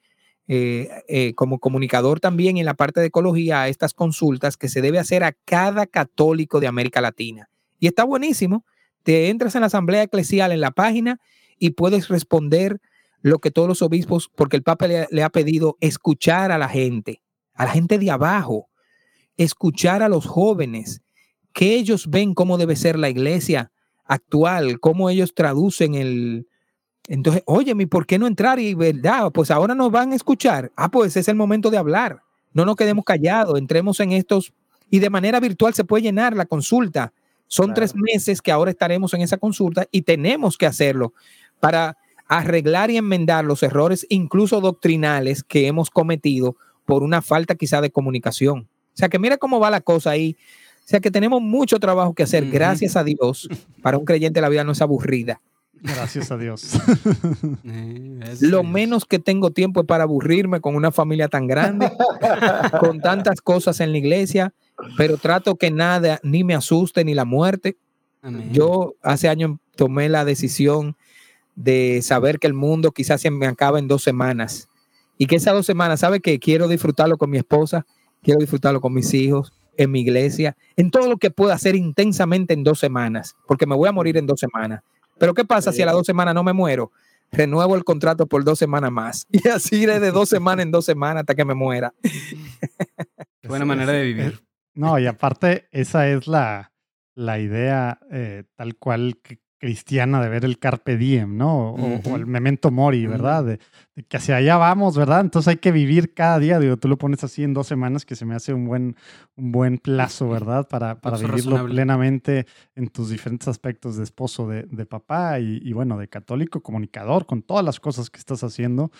eh, eh, como comunicador también en la parte de ecología a estas consultas que se debe hacer a cada católico de América Latina. Y está buenísimo. Te entras en la asamblea eclesial en la página y puedes responder lo que todos los obispos, porque el Papa le ha pedido escuchar a la gente, a la gente de abajo, escuchar a los jóvenes, que ellos ven cómo debe ser la iglesia actual, cómo ellos traducen el... Entonces, oye, ¿por qué no entrar? Y verdad, pues ahora nos van a escuchar. Ah, pues es el momento de hablar. No nos quedemos callados, entremos en estos... Y de manera virtual se puede llenar la consulta. Son tres meses que ahora estaremos en esa consulta y tenemos que hacerlo para arreglar y enmendar los errores, incluso doctrinales, que hemos cometido por una falta quizá de comunicación. O sea que mira cómo va la cosa ahí. O sea que tenemos mucho trabajo que hacer, gracias a Dios. Para un creyente la vida no es aburrida. Gracias a Dios. [laughs] Lo menos que tengo tiempo es para aburrirme con una familia tan grande, con tantas cosas en la iglesia, pero trato que nada ni me asuste ni la muerte. Yo hace años tomé la decisión de saber que el mundo quizás se me acaba en dos semanas y que esas dos semanas, ¿sabe que Quiero disfrutarlo con mi esposa, quiero disfrutarlo con mis hijos, en mi iglesia, en todo lo que pueda hacer intensamente en dos semanas, porque me voy a morir en dos semanas. Pero ¿qué pasa si a las dos semanas no me muero? Renuevo el contrato por dos semanas más. [laughs] Y así iré de dos semanas en dos semanas hasta que me muera. Buena manera de vivir. No, y aparte, esa es la, la idea eh, tal cual cristiana de ver el carpe diem, ¿no? O, el memento mori, ¿verdad? De, que hacia allá vamos, ¿verdad? Entonces hay que vivir cada día, digo, tú lo pones así en dos semanas, que se me hace un buen, un buen plazo, ¿verdad? Para, para vivirlo plenamente en tus diferentes aspectos de esposo, de, de papá y, bueno, de católico, comunicador, con todas las cosas que estás haciendo.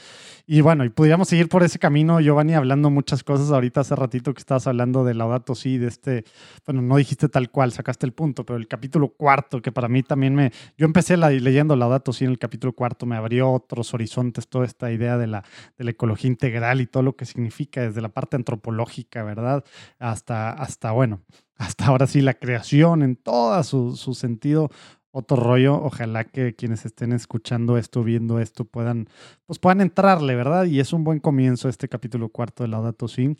Y bueno, y pudiéramos seguir por ese camino, Giovanni, hablando muchas cosas ahorita hace ratito que estabas hablando de Laudato Si, de este, bueno, no dijiste tal cual, sacaste el punto, pero el capítulo cuarto, que para mí también me yo empecé la, leyendo Laudato sí en el capítulo cuarto, me abrió otros horizontes, toda esta idea de la, de la ecología integral y todo lo que significa desde la parte antropológica, ¿verdad? Hasta, hasta bueno, [laughs] hasta ahora sí la creación en todo su, su sentido otro rollo. Ojalá que quienes estén escuchando esto, viendo esto, puedan, pues puedan entrarle, ¿verdad? Y es un buen comienzo este capítulo cuarto de Laudato sí.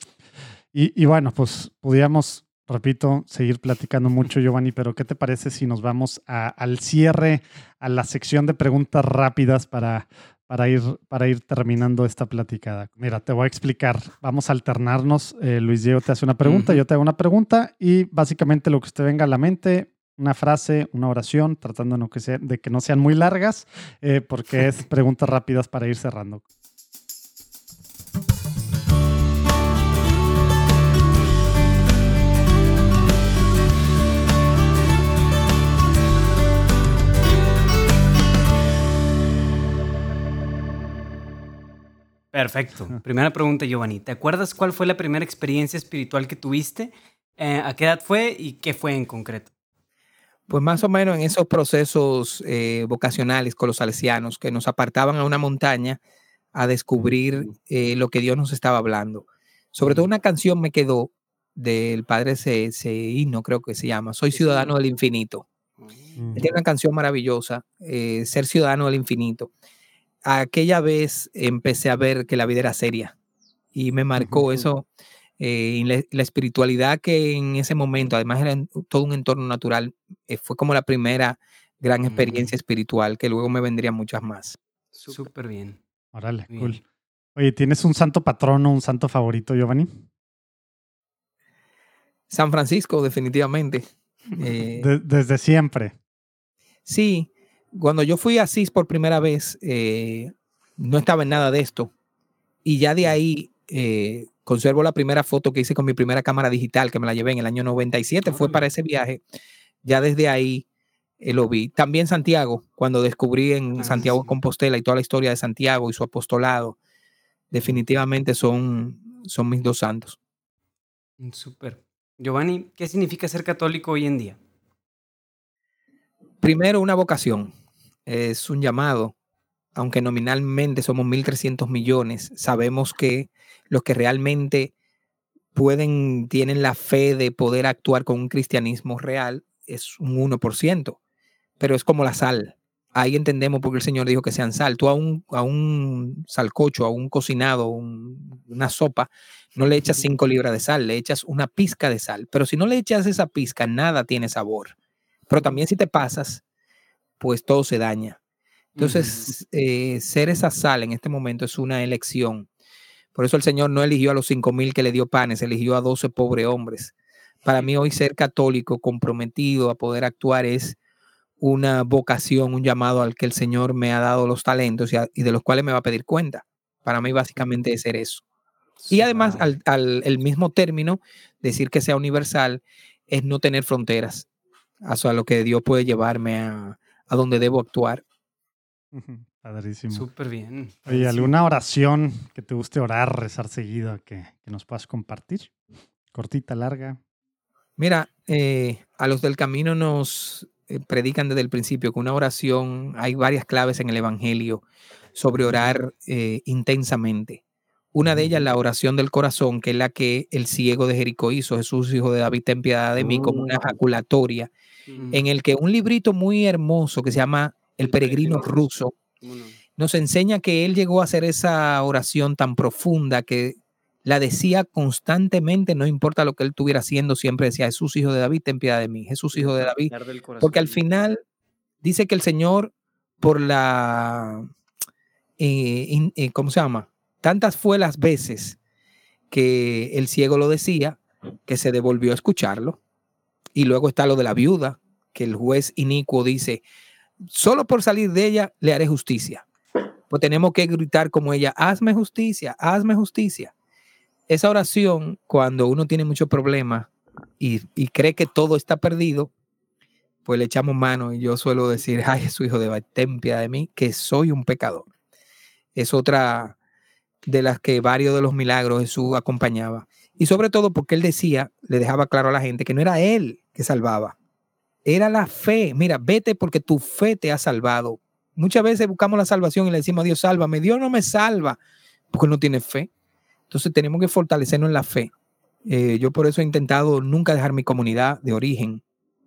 Y, y bueno, pues pudiéramos repito, seguir platicando mucho, Giovanni, pero ¿qué te parece si nos vamos al cierre, a la sección de preguntas rápidas para, para, ir, para ir terminando esta platicada? Mira, te voy a explicar. Vamos a alternarnos. Eh, Luis Diego te hace una pregunta, yo te hago una pregunta y básicamente lo que usted venga a la mente, una frase, una oración, tratando de, que, sea, de que no sean muy largas, eh, porque es [laughs] preguntas rápidas para ir cerrando. Perfecto. Primera pregunta, Giovanni. ¿Te acuerdas cuál fue la primera experiencia espiritual que tuviste? Eh, ¿A qué edad fue y qué fue en concreto? Pues más o menos en esos procesos eh, vocacionales con los salesianos que nos apartaban a una montaña a descubrir eh, lo que Dios nos estaba hablando. Sobre todo una canción me quedó del padre Seino, creo que se llama, Soy ciudadano del infinito. Es una canción maravillosa, Ser ciudadano del infinito aquella vez empecé a ver que la vida era seria y me marcó eso. Eh, la, espiritualidad que en ese momento, además era todo un entorno natural, eh, fue como la primera gran experiencia espiritual, que luego me vendrían muchas más. Súper bien. Órale, cool. Oye, ¿tienes un santo patrono, un santo favorito, Giovanni? San Francisco, definitivamente. [laughs] Eh desde siempre. Sí, cuando yo fui a Asís por primera vez, eh, no estaba en nada de esto. Y ya de ahí eh, conservo la primera foto que hice con mi primera cámara digital, que me la llevé en el año 97, fue para ese viaje. Ya desde ahí eh, lo vi. También Santiago, cuando descubrí en ah, Santiago Compostela y toda la historia de Santiago y su apostolado, definitivamente son, son mis dos santos. Mm, súper. Giovanni, ¿qué significa ser católico hoy en día? Primero, una vocación es un llamado, aunque nominalmente somos 1.300 millones, sabemos que los que realmente pueden, tienen la fe de poder actuar con un cristianismo real es un 1%, pero es como la sal. Ahí entendemos por qué el Señor dijo que sean sal. Tú a un, a un salcocho, a un cocinado, una sopa, no le echas 5 libras de sal, le echas una pizca de sal. Pero si no le echas esa pizca, nada tiene sabor. Pero también si te pasas, pues todo se daña. Entonces, eh, ser esa sal en este momento es una elección. Por eso el Señor no eligió a los cinco mil que le dio panes, eligió a doce pobres hombres. Para mí hoy ser católico, comprometido a poder actuar es una vocación, un llamado al que el Señor me ha dado los talentos y, de los cuales me va a pedir cuenta. Para mí básicamente es ser eso. Y además, al, el mismo término, decir que sea universal es no tener fronteras. a lo que Dios puede llevarme a, a donde debo actuar. Padrísimo. Súper bien. ¿Hay ¿alguna oración que te guste orar, rezar seguido, que, nos puedas compartir? Cortita, larga. Mira, eh, a los del camino nos eh, predican desde el principio que una oración, hay varias claves en el Evangelio sobre orar eh, intensamente. Una de ellas, la oración del corazón, que es la que el ciego de Jericó hizo, Jesús, hijo de David, ten piedad de mí, como una oh. En el que un librito muy hermoso que se llama El peregrino ruso. Nos enseña que él llegó a hacer esa oración tan profunda que la decía constantemente, no importa lo que él estuviera haciendo, siempre decía, Jesús, hijo de David, ten piedad de mí, Jesús, hijo de David. Porque al final dice que el Señor, por la, eh, eh, ¿cómo se llama? Tantas fue las veces que el ciego lo decía, que se devolvió a escucharlo y luego está lo de la viuda, que el juez inicuo dice, solo por salir de ella le haré justicia. Pues tenemos que gritar como ella, hazme justicia, hazme justicia. Esa oración, cuando uno tiene muchos problemas y, cree que todo está perdido, pues le echamos mano y yo suelo decir, [laughs] ay, su hijo de tempia de mí, que soy un pecador. Es otra de las que varios de los milagros Jesús acompañaba. Y sobre todo porque él decía, le dejaba claro a la gente que no era él salvaba, era la fe. Mira, vete porque tu fe te ha salvado. Muchas veces buscamos la salvación y le decimos a Dios, sálvame. Dios no me salva porque no tiene fe. Entonces tenemos que fortalecernos en la fe. Eh, yo por eso he intentado nunca dejar mi comunidad de origen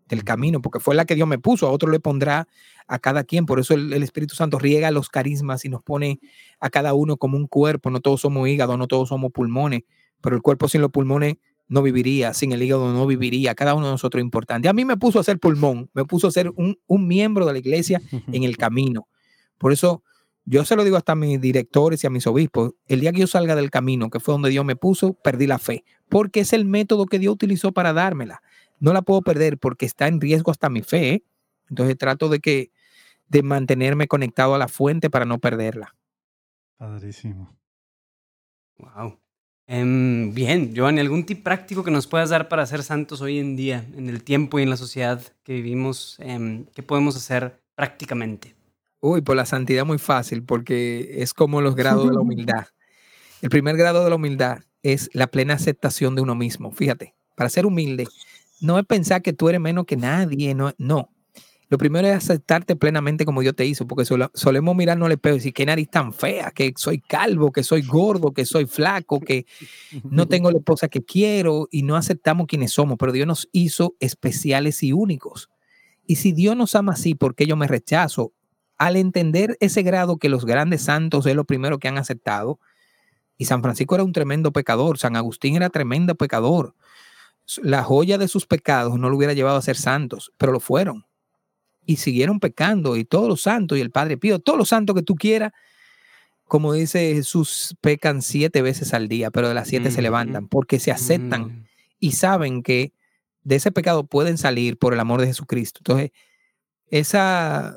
del camino, porque fue la que Dios me puso, a otro le pondrá a cada quien. Por eso el, el, Espíritu Santo riega los carismas y nos pone a cada uno como un cuerpo. No todos somos hígado, no todos somos pulmones pero el cuerpo sin los pulmones no viviría, sin el hígado no viviría, cada uno de nosotros es importante. A mí me puso a ser pulmón, me puso a ser un, un miembro de la iglesia [laughs] en el camino. Por eso yo se lo digo hasta a mis directores y a mis obispos, el día que yo salga del camino, que fue donde Dios me puso, perdí la fe, porque es el método que Dios utilizó para dármela. No la puedo perder porque está en riesgo hasta mi fe. ¿eh? Entonces trato de que de mantenerme conectado a la fuente para no perderla. Padrísimo. Wow. Em, bien, Giovanni, ¿algún tip práctico que nos puedas dar para ser santos hoy en día, en el tiempo y en la sociedad que vivimos? Em, ¿Qué podemos hacer prácticamente? Uy, por la santidad muy fácil, porque es como los grados de la [laughs] humildad. El primer grado de la humildad es la plena aceptación de uno mismo. Fíjate, para ser humilde, no es pensar que tú eres menos que nadie, no, no. Lo primero es aceptarte plenamente como Dios te hizo, porque solemos mirarnos al espejo y decir, qué nariz tan fea, que soy calvo, que soy gordo, que soy flaco, que no [laughs] tengo la esposa que quiero y no aceptamos quienes somos, pero Dios nos hizo especiales y únicos. Y si Dios nos ama así, ¿por qué yo me rechazo? al entender ese grado que los grandes santos es lo primero que han aceptado, y San Francisco era un tremendo pecador, San Agustín era tremendo pecador, la joya de sus pecados no lo hubiera llevado a ser santos, pero lo fueron. Y siguieron pecando, y todos los santos, y el Padre Pío, todos los santos que tú quieras, como dice Jesús, pecan siete veces al día, pero de las siete se levantan, porque se aceptan mm. y saben que de ese pecado pueden salir por el amor de Jesucristo. Entonces, esa,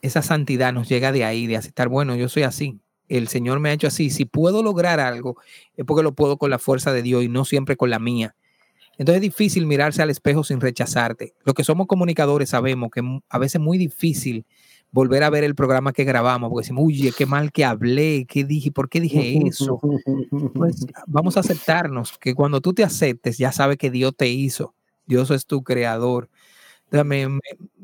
esa santidad nos llega de ahí, de aceptar, bueno, yo soy así, el Señor me ha hecho así, si puedo lograr algo, es porque lo puedo con la fuerza de Dios y no siempre con la mía. Entonces es difícil mirarse al espejo sin rechazarte. Los que somos comunicadores sabemos que a veces es muy difícil volver a ver el programa que grabamos, porque decimos, uy, qué mal que hablé, qué dije, por qué dije eso. Pues vamos a aceptarnos, que cuando tú te aceptes, ya sabes que Dios te hizo, Dios es tu creador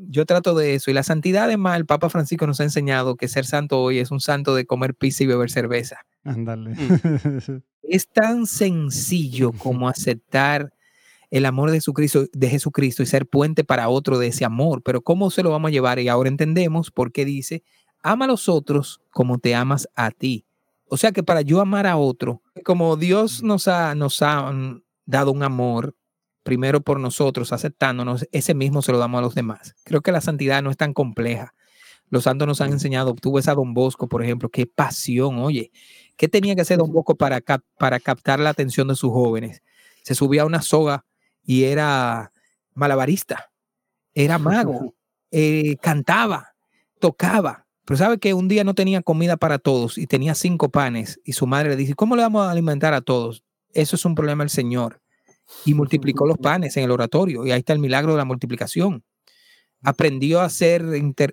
yo trato de eso. Y la santidad, además, el Papa Francisco nos ha enseñado que ser santo hoy es un santo de comer pizza y beber cerveza. Ándale. Mm. [laughs] es tan sencillo como aceptar el amor de Jesucristo, de Jesucristo y ser puente para otro de ese amor. Pero ¿cómo se lo vamos a llevar? Y ahora entendemos por qué dice, ama a los otros como te amas a ti. O sea que para yo amar a otro, como Dios nos ha, nos ha mm, dado un amor primero por nosotros, aceptándonos, ese mismo se lo damos a los demás. Creo que la santidad no es tan compleja. Los santos nos han enseñado, tú ves a Don Bosco, por ejemplo, qué pasión, oye, ¿qué tenía que hacer Don Bosco para, para captar la atención de sus jóvenes? Se subía a una soga y era malabarista, era mago, [laughs] eh, cantaba, tocaba, pero sabe que un día no tenía comida para todos y tenía cinco panes y su madre le dice, ¿cómo le vamos a alimentar a todos? Eso es un problema del Señor y multiplicó los panes en el oratorio. Y ahí está el milagro de la multiplicación. Aprendió a ser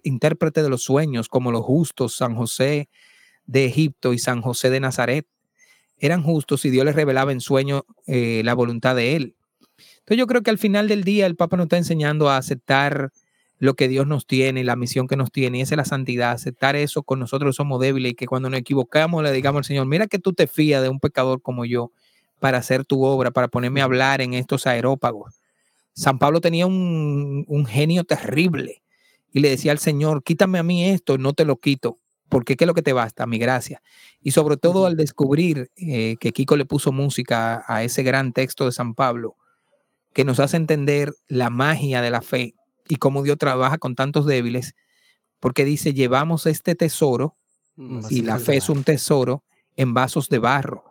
intérprete de los sueños, como los justos, San José de Egipto y San José de Nazaret. Eran justos y Dios les revelaba en sueño eh, la voluntad de Él. Entonces yo creo que al final del día el Papa nos está enseñando a aceptar lo que Dios nos tiene, la misión que nos tiene, y esa es la santidad, aceptar eso con nosotros somos débiles y que cuando nos equivocamos le digamos al Señor, mira que tú te fías de un pecador como yo para hacer tu obra, para ponerme a hablar en estos aerópagos. San Pablo tenía un, genio terrible y le decía al Señor, quítame a mí esto, no te lo quito, porque ¿qué es lo que te basta? Mi gracia. Y sobre todo al descubrir eh, que Kiko le puso música a ese gran texto de San Pablo, que nos hace entender la magia de la fe y cómo Dios trabaja con tantos débiles, porque dice, llevamos este tesoro, y la fe es un tesoro, en vasos de barro.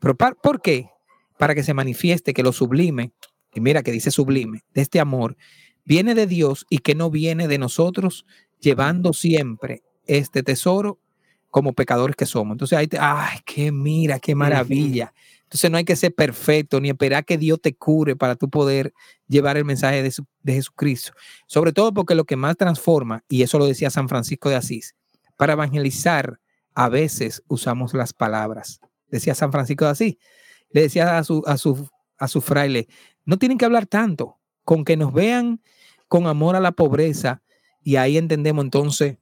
Pero ¿por qué? para que se manifieste que lo sublime, y mira que dice sublime, de este amor, viene de Dios y que no viene de nosotros, llevando siempre este tesoro como pecadores que somos. Entonces, ahí te, ay, qué mira, qué maravilla. Entonces no hay que ser perfecto ni esperar que Dios te cure para tú poder llevar el mensaje de, de, Jesucristo. Sobre todo porque lo que más transforma, y eso lo decía San Francisco de Asís, para evangelizar a veces usamos las palabras. Decía San Francisco de Asís, le decía a su, a su, a su fraile, no tienen que hablar tanto, con que nos vean con amor a la pobreza, y ahí entendemos entonces,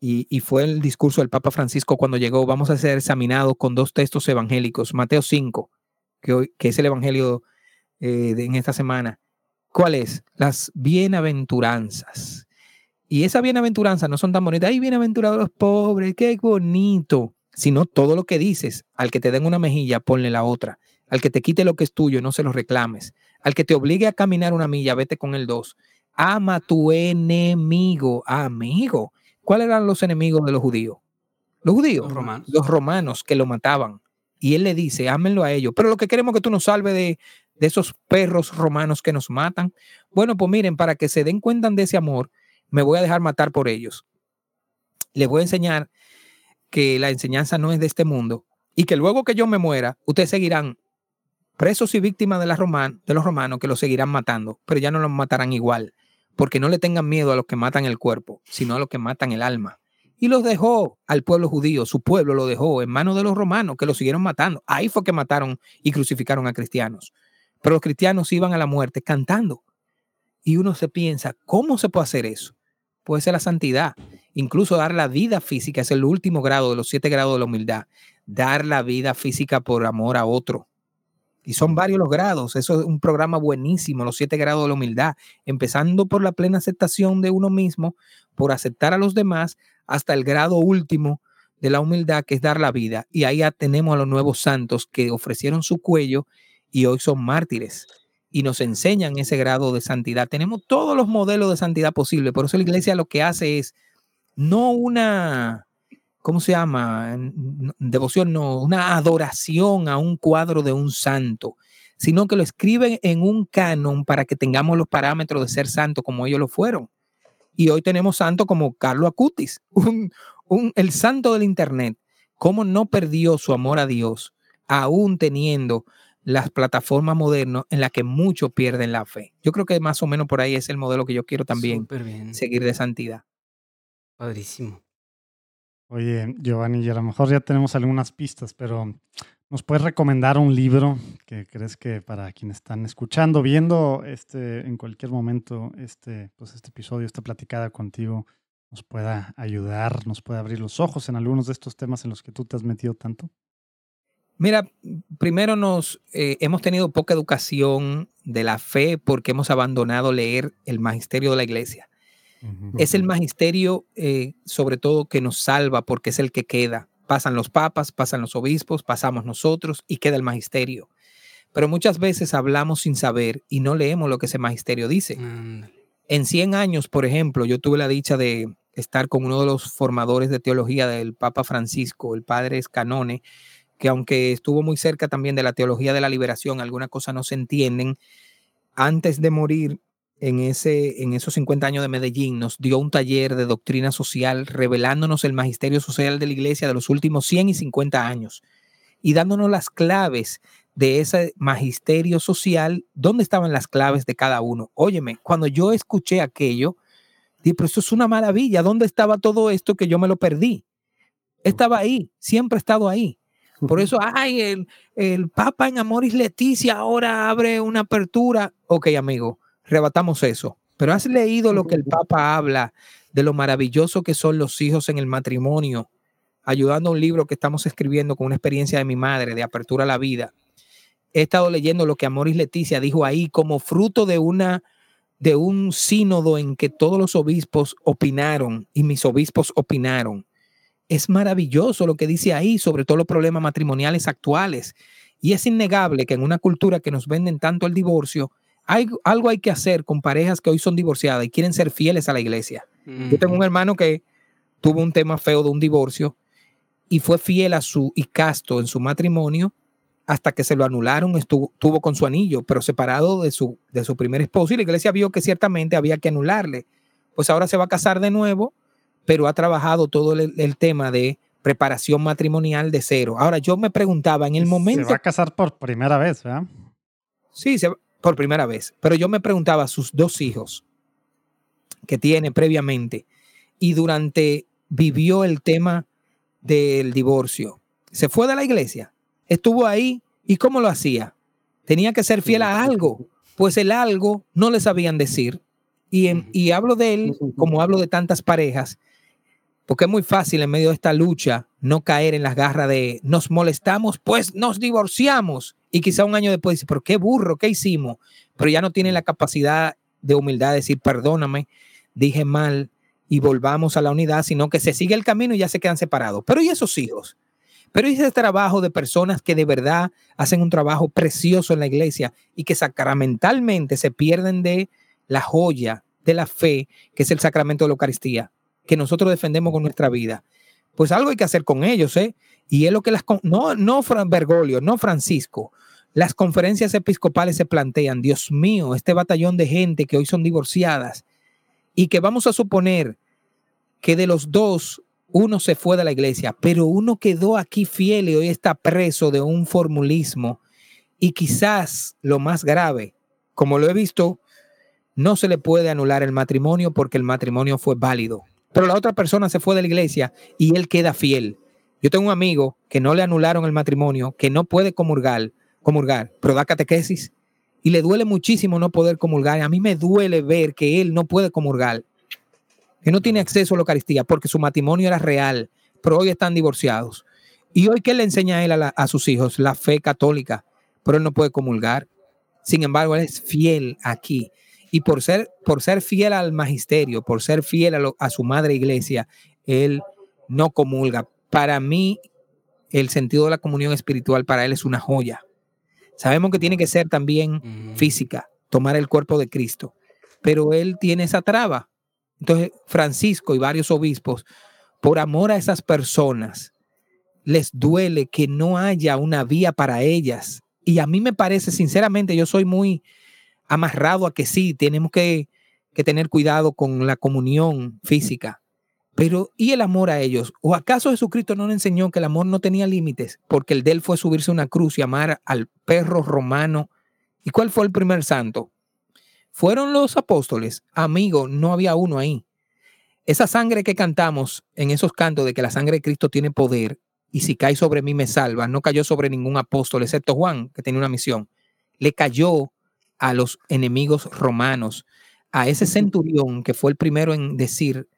y, fue el discurso del Papa Francisco cuando llegó, vamos a ser examinados con dos textos evangélicos, Mateo 5, que, hoy, es el evangelio eh, en esta semana. ¿Cuál es? Las bienaventuranzas. Y esa bienaventuranza no son tan bonitas. ¡Ay, bienaventurados los pobres! ¡Qué bonito! Sino todo lo que dices. Al que te den una mejilla, ponle la otra Al que te quite lo que es tuyo, no se lo reclames. Al que te obligue a caminar una milla, vete con el dos. Ama a tu enemigo, amigo. ¿Cuáles eran los enemigos de los judíos? Los judíos, Los romanos. los romanos que lo mataban. Y él le dice, ámenlo a ellos. Pero lo que queremos es que tú nos salves de, de esos perros romanos que nos matan. Bueno, pues miren, para que se den cuenta de ese amor, me voy a dejar matar por ellos. Les voy a enseñar que la enseñanza no es de este mundo y que luego que yo me muera, ustedes seguirán presos y víctimas de, la roman, de los romanos que los seguirán matando, pero ya no los matarán igual, porque no le tengan miedo a los que matan el cuerpo, sino a los que matan el alma. Y los dejó al pueblo judío, su pueblo lo dejó en manos de los romanos que los siguieron matando. Ahí fue que mataron y crucificaron a cristianos. Pero los cristianos iban a la muerte cantando. Y uno se piensa, ¿cómo se puede hacer eso? Puede ser la santidad. Incluso dar la vida física es el último grado de los siete grados de la humildad. Dar la vida física por amor a otro. Y son varios los grados. Eso es un programa buenísimo, los siete grados de la humildad. Empezando por la plena aceptación de uno mismo, por aceptar a los demás, hasta el grado último de la humildad, que es dar la vida. Y ahí tenemos a los nuevos santos que ofrecieron su cuello y hoy son mártires y nos enseñan ese grado de santidad. Tenemos todos los modelos de santidad posibles. Por eso la iglesia lo que hace es no una, ¿cómo se llama? Devoción, no, una adoración a un cuadro de un santo, sino que lo escriben en un canon para que tengamos los parámetros de ser santo como ellos lo fueron. Y hoy tenemos santos como Carlos Acutis, [laughs] un, un, el santo del Internet. ¿Cómo no perdió su amor a Dios, aún teniendo las plataformas modernas en las que muchos pierden la fe? Yo creo que más o menos por ahí es el modelo que yo quiero también seguir de santidad. Padrísimo. Oye, Giovanni, y a lo mejor ya tenemos algunas pistas, pero ¿nos puedes recomendar un libro que crees que para quienes están escuchando, viendo este, en cualquier momento este, pues este episodio, esta platicada contigo, nos pueda ayudar, nos pueda abrir los ojos en algunos de estos temas en los que tú te has metido tanto? Mira, primero nos eh, hemos tenido poca educación de la fe porque hemos abandonado leer el magisterio de la iglesia. Es el magisterio, eh, sobre todo, que nos salva porque es el que queda. Pasan los papas, pasan los obispos, pasamos nosotros y queda el magisterio. Pero muchas veces hablamos sin saber y no leemos lo que ese magisterio dice. Mm. En 100 años, por ejemplo, yo tuve la dicha de estar con uno de los formadores de teología del Papa Francisco, el padre Escanone, que aunque estuvo muy cerca también de la teología de la liberación, algunas cosas no se entienden. Antes de morir, en, ese, en esos 50 años de Medellín, nos dio un taller de doctrina social revelándonos el magisterio social de la iglesia de los últimos 100 y 50 años y dándonos las claves de ese magisterio social, dónde estaban las claves de cada uno. Óyeme, cuando yo escuché aquello, dije, pero eso es una maravilla, ¿dónde estaba todo esto que yo me lo perdí? Estaba ahí, siempre ha estado ahí. Por eso, ay, el, el Papa en Amoris Leticia ahora abre una apertura. Ok, amigo, rebatamos eso. Pero has leído lo que el Papa habla de lo maravilloso que son los hijos en el matrimonio, ayudando a un libro que estamos escribiendo con una experiencia de mi madre, de apertura a la vida. He estado leyendo lo que Amoris Leticia dijo ahí como fruto de una de un sínodo en que todos los obispos opinaron y mis obispos opinaron. Es maravilloso lo que dice ahí sobre todos los problemas matrimoniales actuales. Y es innegable que en una cultura que nos venden tanto el divorcio, hay, algo hay que hacer con parejas que hoy son divorciadas y quieren ser fieles a la iglesia. Yo tengo un hermano que tuvo un tema feo de un divorcio y fue fiel a su y casto en su matrimonio hasta que se lo anularon, estuvo, estuvo con su anillo, pero separado de su, de su primer esposo y la iglesia vio que ciertamente había que anularle. Pues ahora se va a casar de nuevo, pero ha trabajado todo el, el tema de preparación matrimonial de cero. Ahora yo me preguntaba en el momento... Se va a casar por primera vez, ¿verdad? Sí, se, por primera vez. Pero yo me preguntaba, sus dos hijos que tiene previamente y durante vivió el tema del divorcio, se fue de la iglesia, estuvo ahí y cómo lo hacía. Tenía que ser fiel a algo, pues el algo no le sabían decir. Y, y hablo de él como hablo de tantas parejas, porque es muy fácil en medio de esta lucha no caer en las garras de nos molestamos, pues nos divorciamos. Y quizá un año después dice, pero qué burro, ¿qué hicimos? Pero ya no tiene la capacidad de humildad de decir, perdóname, dije mal y volvamos a la unidad, sino que se sigue el camino y ya se quedan separados. Pero ¿y esos hijos? Pero ese trabajo de personas que de verdad hacen un trabajo precioso en la iglesia y que sacramentalmente se pierden de la joya de la fe, que es el sacramento de la Eucaristía, que nosotros defendemos con nuestra vida. Pues algo hay que hacer con ellos, ¿eh? Y es lo que las... No, no Bergoglio, no Francisco. Las conferencias episcopales se plantean, Dios mío, este batallón de gente que hoy son divorciadas y que vamos a suponer que de los dos uno se fue de la iglesia, pero uno quedó aquí fiel y hoy está preso de un formulismo. Y quizás lo más grave, como lo he visto, no se le puede anular el matrimonio porque el matrimonio fue válido. Pero la otra persona se fue de la iglesia y él queda fiel. Yo tengo un amigo que no le anularon el matrimonio, que no puede comulgar, comulgar, pero da catequesis y le duele muchísimo no poder comulgar. A mí me duele ver que él no puede comulgar que no tiene acceso a la Eucaristía porque su matrimonio era real, pero hoy están divorciados. Y hoy, ¿qué le enseña a él a, sus hijos? La fe católica, pero él no puede comulgar. Sin embargo, él es fiel aquí. Y por ser, por ser fiel al magisterio, por ser fiel a, a su madre iglesia, él no comulga. Para mí, el sentido de la comunión espiritual para él es una joya. Sabemos que tiene que ser también física, tomar el cuerpo de Cristo, pero él tiene esa traba entonces, Francisco y varios obispos, por amor a esas personas, les duele que no haya una vía para ellas. Y a mí me parece, sinceramente, yo soy muy amarrado a que sí, tenemos que, tener cuidado con la comunión física. Pero, ¿y el amor a ellos? ¿O acaso Jesucristo no le enseñó que el amor no tenía límites? Porque el de él fue subirse a una cruz y amar al perro romano. ¿Y cuál fue el primer santo? Fueron los apóstoles, amigo, no había uno ahí. Esa sangre que cantamos en esos cantos de que la sangre de Cristo tiene poder y si cae sobre mí me salva, no cayó sobre ningún apóstol, excepto Juan, que tenía una misión. Le cayó a los enemigos romanos, a ese centurión que fue el primero en decir,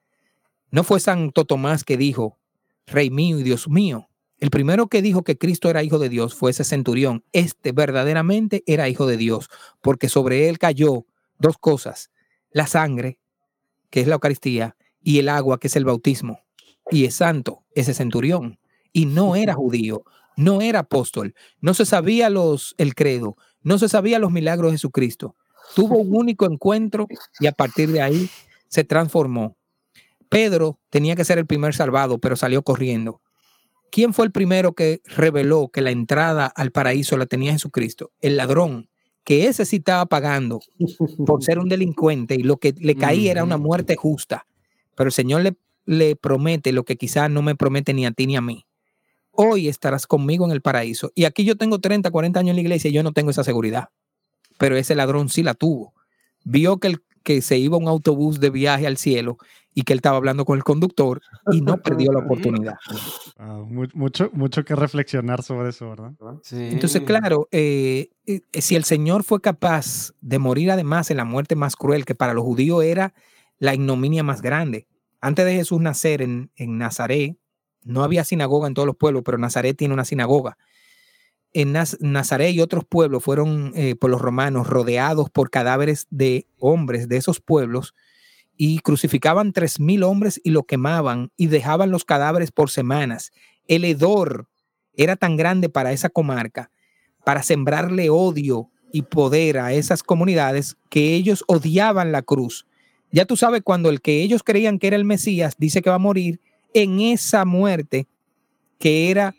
no fue Santo Tomás que dijo, Rey mío y Dios mío. El primero que dijo que Cristo era hijo de Dios fue ese centurión. Este verdaderamente era hijo de Dios, porque sobre él cayó dos cosas, la sangre, que es la Eucaristía, y el agua, que es el bautismo. Y es santo, ese centurión. Y no era judío, no era apóstol, no se sabía los, el credo, no se sabía los milagros de Jesucristo. Tuvo un único encuentro y a partir de ahí se transformó. Pedro tenía que ser el primer salvado, pero salió corriendo. ¿Quién fue el primero que reveló que la entrada al paraíso la tenía Jesucristo? El ladrón que ese sí estaba pagando por ser un delincuente y lo que le caía era una muerte justa. Pero el Señor le, le promete lo que quizás no me promete ni a ti ni a mí. Hoy estarás conmigo en el paraíso. Y aquí yo tengo 30, 40 años en la iglesia y yo no tengo esa seguridad. Pero ese ladrón sí la tuvo. Vio que, el, que se iba un autobús de viaje al cielo y que él estaba hablando con el conductor y no perdió la oportunidad. mucho, mucho que reflexionar sobre eso, ¿verdad? Entonces, claro, eh, eh, si el Señor fue capaz de morir además en la muerte más cruel, que para los judíos era la ignominia más grande. Antes de Jesús nacer en, en Nazaret, no había sinagoga en todos los pueblos, pero Nazaret tiene una sinagoga. En Nazaret y otros pueblos fueron eh, por los romanos rodeados por cadáveres de hombres de esos pueblos y crucificaban tres mil hombres y lo quemaban y dejaban los cadáveres por semanas. El hedor era tan grande para esa comarca, para sembrarle odio y poder a esas comunidades, que ellos odiaban la cruz. Ya tú sabes, cuando el que ellos creían que era el Mesías dice que va a morir, en esa muerte que era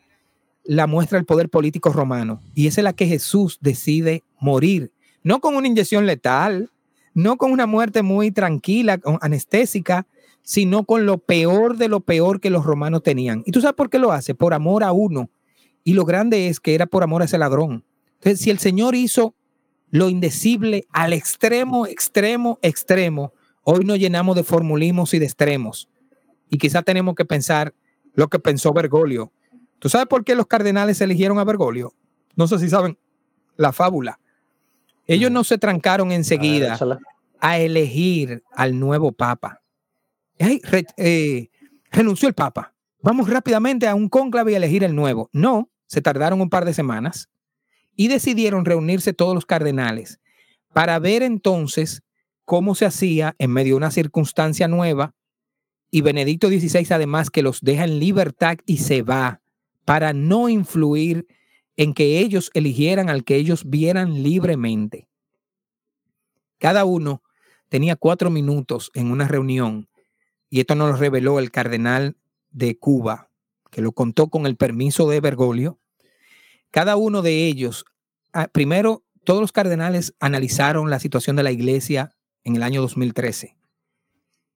la muestra del poder político romano. Y esa es la que Jesús decide morir. No con una inyección letal, no con una muerte muy tranquila, anestésica, sino con lo peor de lo peor que los romanos tenían. ¿Y tú sabes por qué lo hace? Por amor a uno. Y lo grande es que era por amor a ese ladrón. Entonces, si el Señor hizo lo indecible al extremo, extremo, extremo, hoy nos llenamos de formulismos y de extremos. Y quizás tenemos que pensar lo que pensó Bergoglio. ¿Tú sabes por qué los cardenales eligieron a Bergoglio? No sé si saben la fábula. Ellos no se trancaron enseguida a, elegir al nuevo papa. Eh, renunció el papa. Vamos rápidamente a un cónclave y elegir el nuevo. No, se tardaron un par de semanas y decidieron reunirse todos los cardenales para ver entonces cómo se hacía en medio de una circunstancia nueva y Benedicto XVI además que los deja en libertad y se va para no influir en que ellos eligieran al que ellos vieran libremente. Cada uno tenía cuatro minutos en una reunión, y esto nos lo reveló el cardenal de Cuba, que lo contó con el permiso de Bergoglio. Cada uno de ellos, ah, primero, todos los cardenales analizaron la situación de la iglesia en el año 2013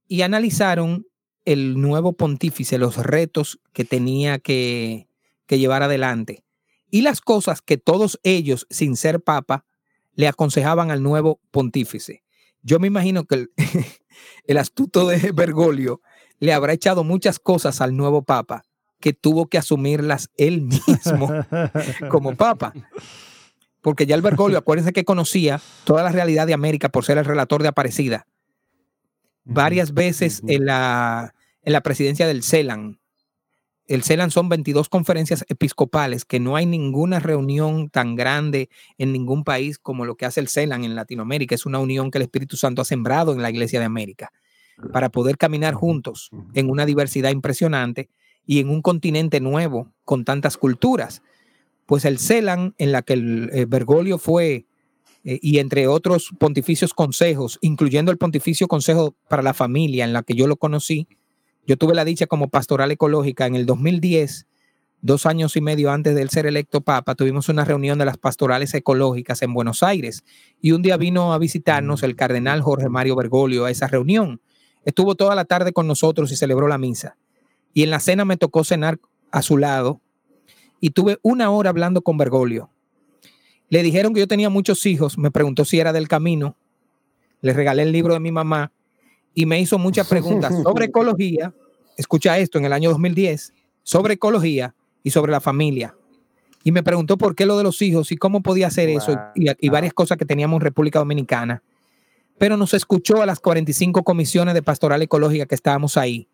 y analizaron el nuevo pontífice, los retos que tenía que, que llevar adelante y las cosas que todos ellos, sin ser papa, le aconsejaban al nuevo pontífice. Yo me imagino que el, [laughs] el, astuto de Bergoglio le habrá echado muchas cosas al nuevo papa que tuvo que asumirlas él mismo [laughs] como papa. Porque ya el Bergoglio, acuérdense que conocía toda la realidad de América por ser el relator de Aparecida. Varias veces en la, en la presidencia del CELAN, el CELAN son 22 conferencias episcopales, que no hay ninguna reunión tan grande en ningún país como lo que hace el CELAN en Latinoamérica. Es una unión que el Espíritu Santo ha sembrado en la Iglesia de América para poder caminar juntos en una diversidad impresionante y en un continente nuevo con tantas culturas. Pues el CELAN, en la que el eh, Bergoglio fue, eh, y entre otros pontificios consejos, incluyendo el Pontificio Consejo para la Familia, en la que yo lo conocí, yo tuve la dicha como pastoral ecológica en el 2010, dos años y medio antes de él ser electo papa, tuvimos una reunión de las pastorales ecológicas en Buenos Aires y un día vino a visitarnos el cardenal Jorge Mario Bergoglio a esa reunión. Estuvo toda la tarde con nosotros y celebró la misa. Y en la cena me tocó cenar a su lado y tuve una hora hablando con Bergoglio. Le dijeron que yo tenía muchos hijos, me preguntó si era del camino, le regalé el libro de mi mamá y me hizo muchas [laughs] preguntas sobre ecología, escucha esto, en el año 2010, sobre ecología y sobre la familia. Y me preguntó por qué lo de los hijos y cómo podía hacer eso y, varias cosas que teníamos en República Dominicana. Pero nos escuchó a las 45 comisiones de pastoral ecológica que estábamos ahí.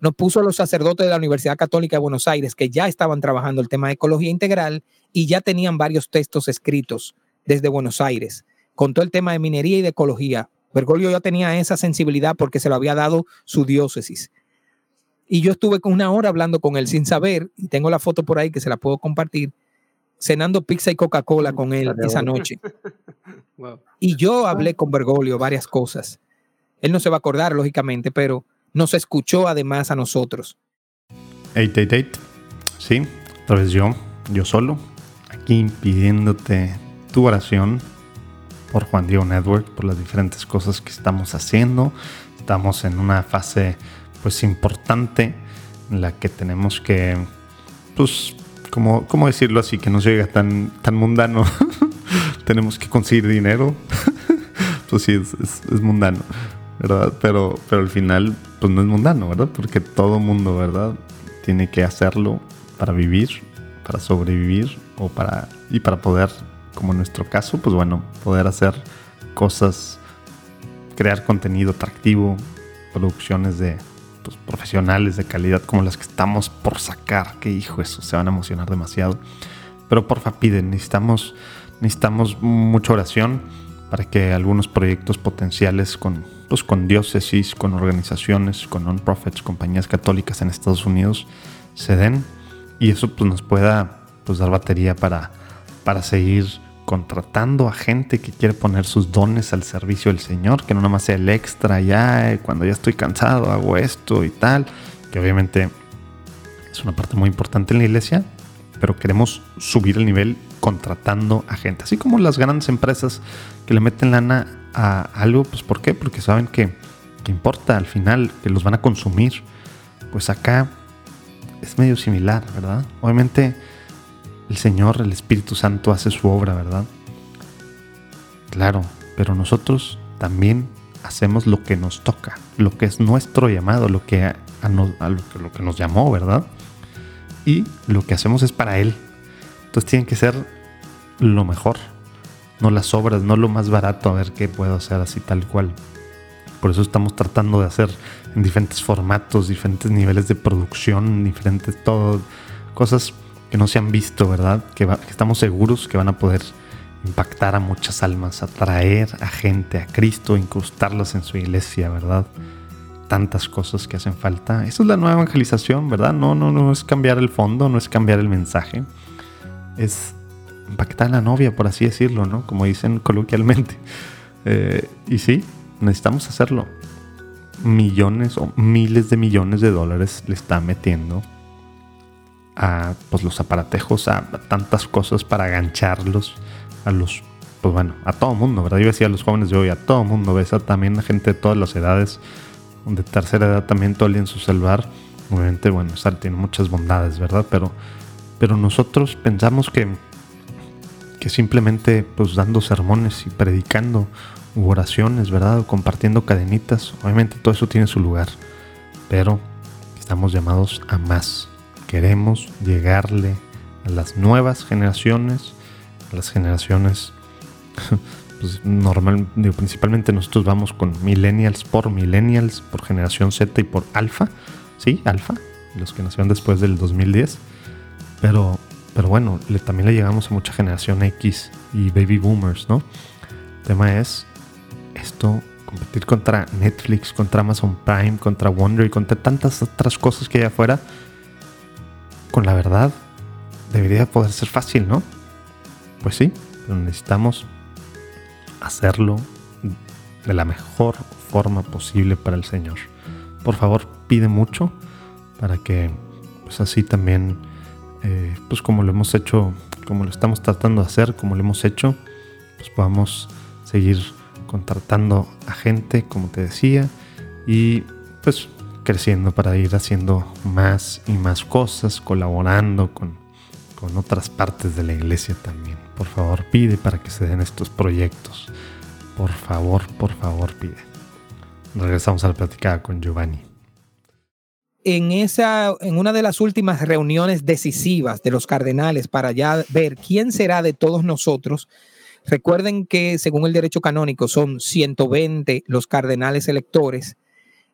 Nos puso a los sacerdotes de la Universidad Católica de Buenos Aires que ya estaban trabajando el tema de ecología integral y ya tenían varios textos escritos desde Buenos Aires. Contó el tema de minería y de ecología. Bergoglio ya tenía esa sensibilidad porque se lo había dado su diócesis. Y yo estuve con una hora hablando con él sin saber, y tengo la foto por ahí que se la puedo compartir, cenando pizza y Coca-Cola con él esa noche. [laughs] Y yo hablé con Bergoglio varias cosas. Él no se va a acordar, lógicamente, pero nos escuchó además a nosotros. 888, sí, otra vez yo, yo solo, aquí pidiéndote tu oración por Juan Diego Network, por las diferentes cosas que estamos haciendo. Estamos en una fase pues importante en la que tenemos que, pues, como, ¿cómo decirlo así? Que no llega tan, tan mundano. [laughs] tenemos que conseguir dinero. [laughs] pues sí, es, mundano, ¿verdad? Pero, pero al final, pues no es mundano, ¿verdad? Porque todo mundo, ¿verdad? Tiene que hacerlo para vivir, para sobrevivir o para, y para poder como en nuestro caso, pues bueno, poder hacer cosas, crear contenido atractivo, producciones de pues, profesionales de calidad como las que estamos por sacar, que hijo eso, se van a emocionar demasiado. Pero porfa piden, necesitamos, necesitamos mucha oración para que algunos proyectos potenciales con, pues, con diócesis, con organizaciones, con non-profits, compañías católicas en Estados Unidos se den y eso pues, nos pueda pues, dar batería para, para seguir contratando a gente que quiere poner sus dones al servicio del Señor, que no nada más sea el extra, ya eh, cuando ya estoy cansado hago esto y tal, que obviamente es una parte muy importante en la iglesia, pero queremos subir el nivel contratando a gente, así como las grandes empresas que le meten lana a algo, pues ¿por qué? Porque saben que, que importa al final, que los van a consumir. Pues acá es medio similar, ¿verdad? Obviamente el Señor, el Espíritu Santo hace su obra, ¿verdad? Claro, pero nosotros también hacemos lo que nos toca, lo que es nuestro llamado, lo que, lo, que nos llamó, ¿verdad? Y lo que hacemos es para Él. Entonces tiene que ser lo mejor, no las obras, no lo más barato, a ver qué puedo hacer así tal cual. Por eso estamos tratando de hacer en diferentes formatos, diferentes niveles de producción, diferentes todo, cosas que no se han visto, ¿verdad? Que, estamos seguros que van a poder impactar a muchas almas, atraer a gente a Cristo, incrustarlos en su iglesia, ¿verdad? tantas cosas que hacen falta. Esa es la nueva evangelización, ¿verdad? No, no, no es cambiar el fondo, no es cambiar el mensaje. Es impactar a la novia, por así decirlo, ¿no? Como dicen coloquialmente. [laughs] Eh, y sí, necesitamos hacerlo. Millones o miles de millones de dólares le está metiendo a pues, los aparatejos, a, tantas cosas para agancharlos a los, pues bueno, a todo mundo, ¿verdad? Yo decía a los jóvenes de hoy, a todo mundo, ves a también a gente de todas las edades, de tercera edad también todo el día en su celular. Obviamente, bueno, tiene muchas bondades, ¿verdad? Pero, pero nosotros pensamos que que simplemente pues dando sermones y predicando oraciones, ¿verdad? O compartiendo cadenitas. Obviamente todo eso tiene su lugar, pero estamos llamados a más. Queremos llegarle a las nuevas generaciones, a las generaciones, [laughs] pues normal, principalmente nosotros vamos con millennials por millennials, por generación Z y por alfa, ¿sí? Alfa, los que nacieron después del 2010, pero pero bueno, también le llegamos a mucha generación X y baby boomers, ¿no? El tema es esto, competir contra Netflix, contra Amazon Prime, contra Wonder y contra tantas otras cosas que hay afuera. Con la verdad, debería poder ser fácil, ¿no? Pues sí, pero necesitamos hacerlo de la mejor forma posible para el Señor. Por favor, pide mucho para que pues así también eh, pues como lo hemos hecho, como lo estamos tratando de hacer, como lo hemos hecho, pues podamos seguir contratando a gente, como te decía, y pues creciendo para ir haciendo más y más cosas, colaborando con, con otras partes de la iglesia también. Por favor, pide para que se den estos proyectos. Por favor, por favor, pide. Regresamos a la platicada con Giovanni en, esa, en una de las últimas reuniones decisivas de los cardenales para ya ver quién será de todos nosotros, recuerden que según el derecho canónico son 120 los cardenales electores.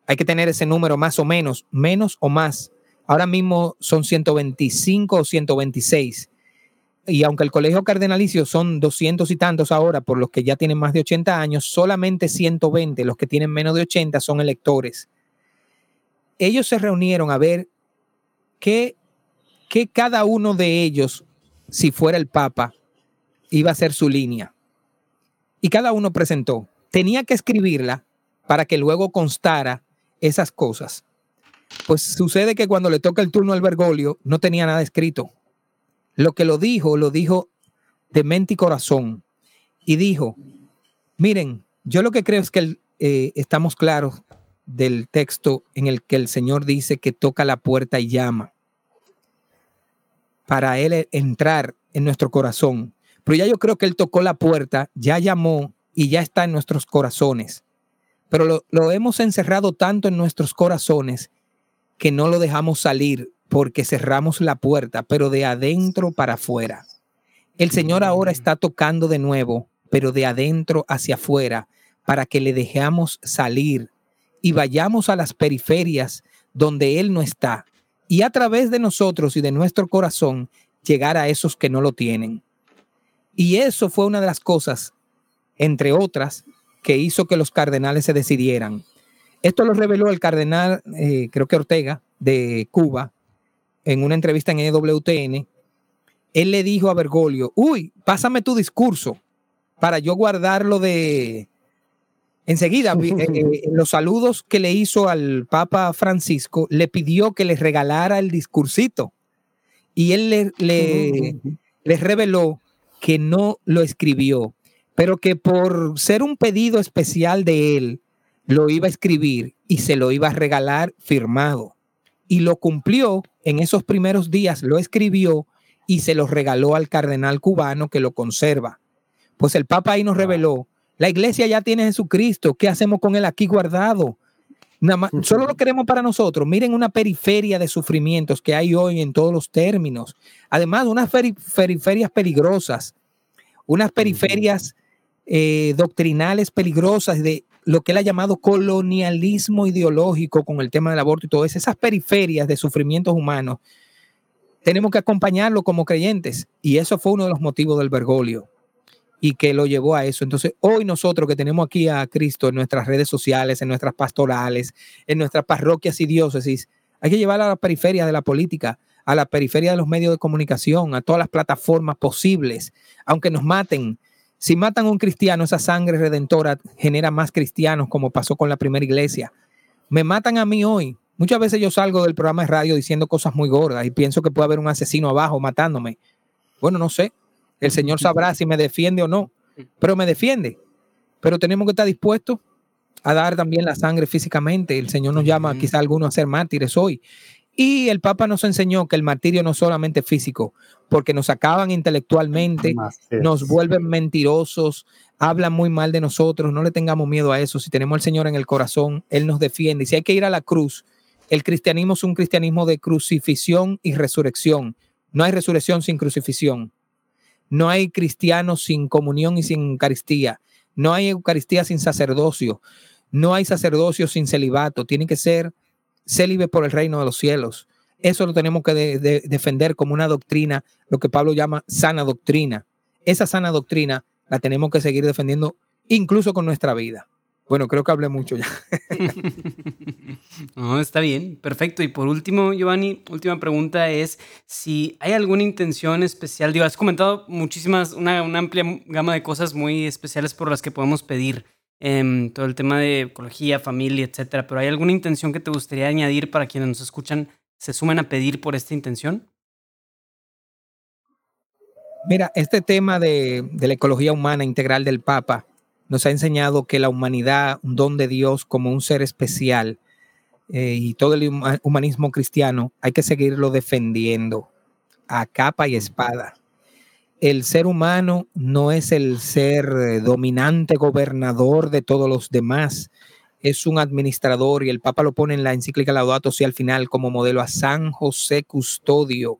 Hay que tener ese número más o menos, menos o más. Ahora mismo son 125 o 126. Y aunque el colegio cardenalicio son 200 y tantos ahora por los que ya tienen más de 80 años, solamente 120, los que tienen menos de 80, son electores ellos se reunieron a ver qué, cada uno de ellos, si fuera el Papa, iba a ser su línea. Y cada uno presentó. Tenía que escribirla para que luego constara esas cosas. Pues sucede que cuando le toca el turno al Bergoglio, no tenía nada escrito. Lo que lo dijo, lo dijo de mente y corazón. Y dijo, miren, yo lo que creo es que eh, estamos claros del texto en el que el Señor dice que toca la puerta y llama para Él entrar en nuestro corazón. Pero ya yo creo que Él tocó la puerta, ya llamó y ya está en nuestros corazones. Pero lo, lo hemos encerrado tanto en nuestros corazones que no lo dejamos salir porque cerramos la puerta, pero de adentro para afuera. El Señor ahora está tocando de nuevo, pero de adentro hacia afuera, para que le dejemos salir y vayamos a las periferias donde Él no está y a través de nosotros y de nuestro corazón llegar a esos que no lo tienen. Y eso fue una de las cosas, entre otras, que hizo que los cardenales se decidieran. Esto lo reveló el cardenal, eh, creo que Ortega, de Cuba, en una entrevista en EWTN. Él le dijo a Bergoglio, uy, pásame tu discurso para yo guardarlo de, Enseguida, eh, eh, los saludos que le hizo al Papa Francisco, le pidió que le regalara el discursito. Y él le, le, reveló que no lo escribió, pero que por ser un pedido especial de él, lo iba a escribir y se lo iba a regalar firmado. Y lo cumplió en esos primeros días, lo escribió y se lo regaló al cardenal cubano que lo conserva. Pues el Papa ahí nos reveló la iglesia ya tiene a Jesucristo. ¿Qué hacemos con él aquí guardado? Nada solo lo queremos para nosotros. Miren una periferia de sufrimientos que hay hoy en todos los términos. Además, unas periferias peligrosas, unas periferias eh, doctrinales peligrosas de lo que él ha llamado colonialismo ideológico con el tema del aborto y todo. Esas periferias de sufrimientos humanos, tenemos que acompañarlo como creyentes. Y eso fue uno de los motivos del Bergoglio y que lo llevó a eso. Entonces, hoy nosotros que tenemos aquí a Cristo en nuestras redes sociales, en nuestras pastorales, en nuestras parroquias y diócesis, hay que llevar a la periferia de la política, a la periferia de los medios de comunicación, a todas las plataformas posibles, aunque nos maten. Si matan a un cristiano, esa sangre redentora genera más cristianos, como pasó con la primera iglesia. Me matan a mí hoy. Muchas veces yo salgo del programa de radio diciendo cosas muy gordas y pienso que puede haber un asesino abajo matándome. Bueno, no sé. El Señor sabrá si me defiende o no, pero me defiende. Pero tenemos que estar dispuestos a dar también la sangre físicamente. El Señor nos llama quizá a algunos a ser mártires hoy. Y el Papa nos enseñó que el martirio no es solamente físico, porque nos acaban intelectualmente, nos vuelven mentirosos, hablan muy mal de nosotros, no le tengamos miedo a eso. Si tenemos al Señor en el corazón, Él nos defiende. Y si hay que ir a la cruz, el cristianismo es un cristianismo de crucifixión y resurrección. No hay resurrección sin crucifixión. No hay cristianos sin comunión y sin Eucaristía. No hay Eucaristía sin sacerdocio. No hay sacerdocio sin celibato. Tiene que ser célibe por el reino de los cielos. Eso lo tenemos que defender como una doctrina, lo que Pablo llama sana doctrina. Esa sana doctrina la tenemos que seguir defendiendo incluso con nuestra vida. Bueno, creo que hablé mucho ya. [laughs] no, está bien, perfecto. Y por último, Giovanni, última pregunta es si hay alguna intención especial. Digo, has comentado muchísimas, una, una amplia gama de cosas muy especiales por las que podemos pedir Em, todo el tema de ecología, familia, etcétera. Pero ¿hay alguna intención que te gustaría añadir para quienes nos escuchan se sumen a pedir por esta intención? Mira, este tema de, la ecología humana integral del Papa nos ha enseñado que la humanidad, un don de Dios como un ser especial, eh, y todo el humanismo cristiano, hay que seguirlo defendiendo a capa y espada el ser humano no es el ser eh, dominante, gobernador de todos los demás, es un administrador y el Papa lo pone en la encíclica Laudato Si al final como modelo a San José Custodio.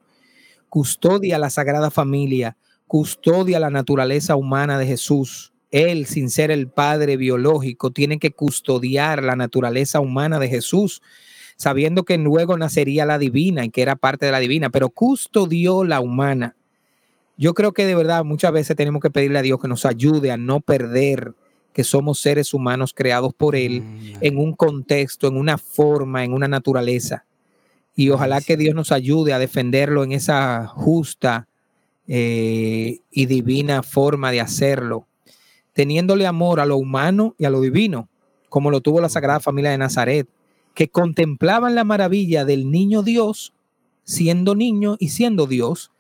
Custodia la Sagrada Familia, custodia la naturaleza humana de Jesús. Él, sin ser el padre biológico, tiene que custodiar la naturaleza humana de Jesús, sabiendo que luego nacería la divina y que era parte de la divina, pero custodió la humana yo creo que de verdad muchas veces tenemos que pedirle a Dios que nos ayude a no perder que somos seres humanos creados por Él mm, en un contexto, en una forma, en una naturaleza. Y ojalá que Dios nos ayude a defenderlo en esa justa eh, y divina forma de hacerlo, teniéndole amor a lo humano y a lo divino, como lo tuvo la Sagrada Familia de Nazaret, que contemplaban la maravilla del niño Dios, siendo niño y siendo Dios,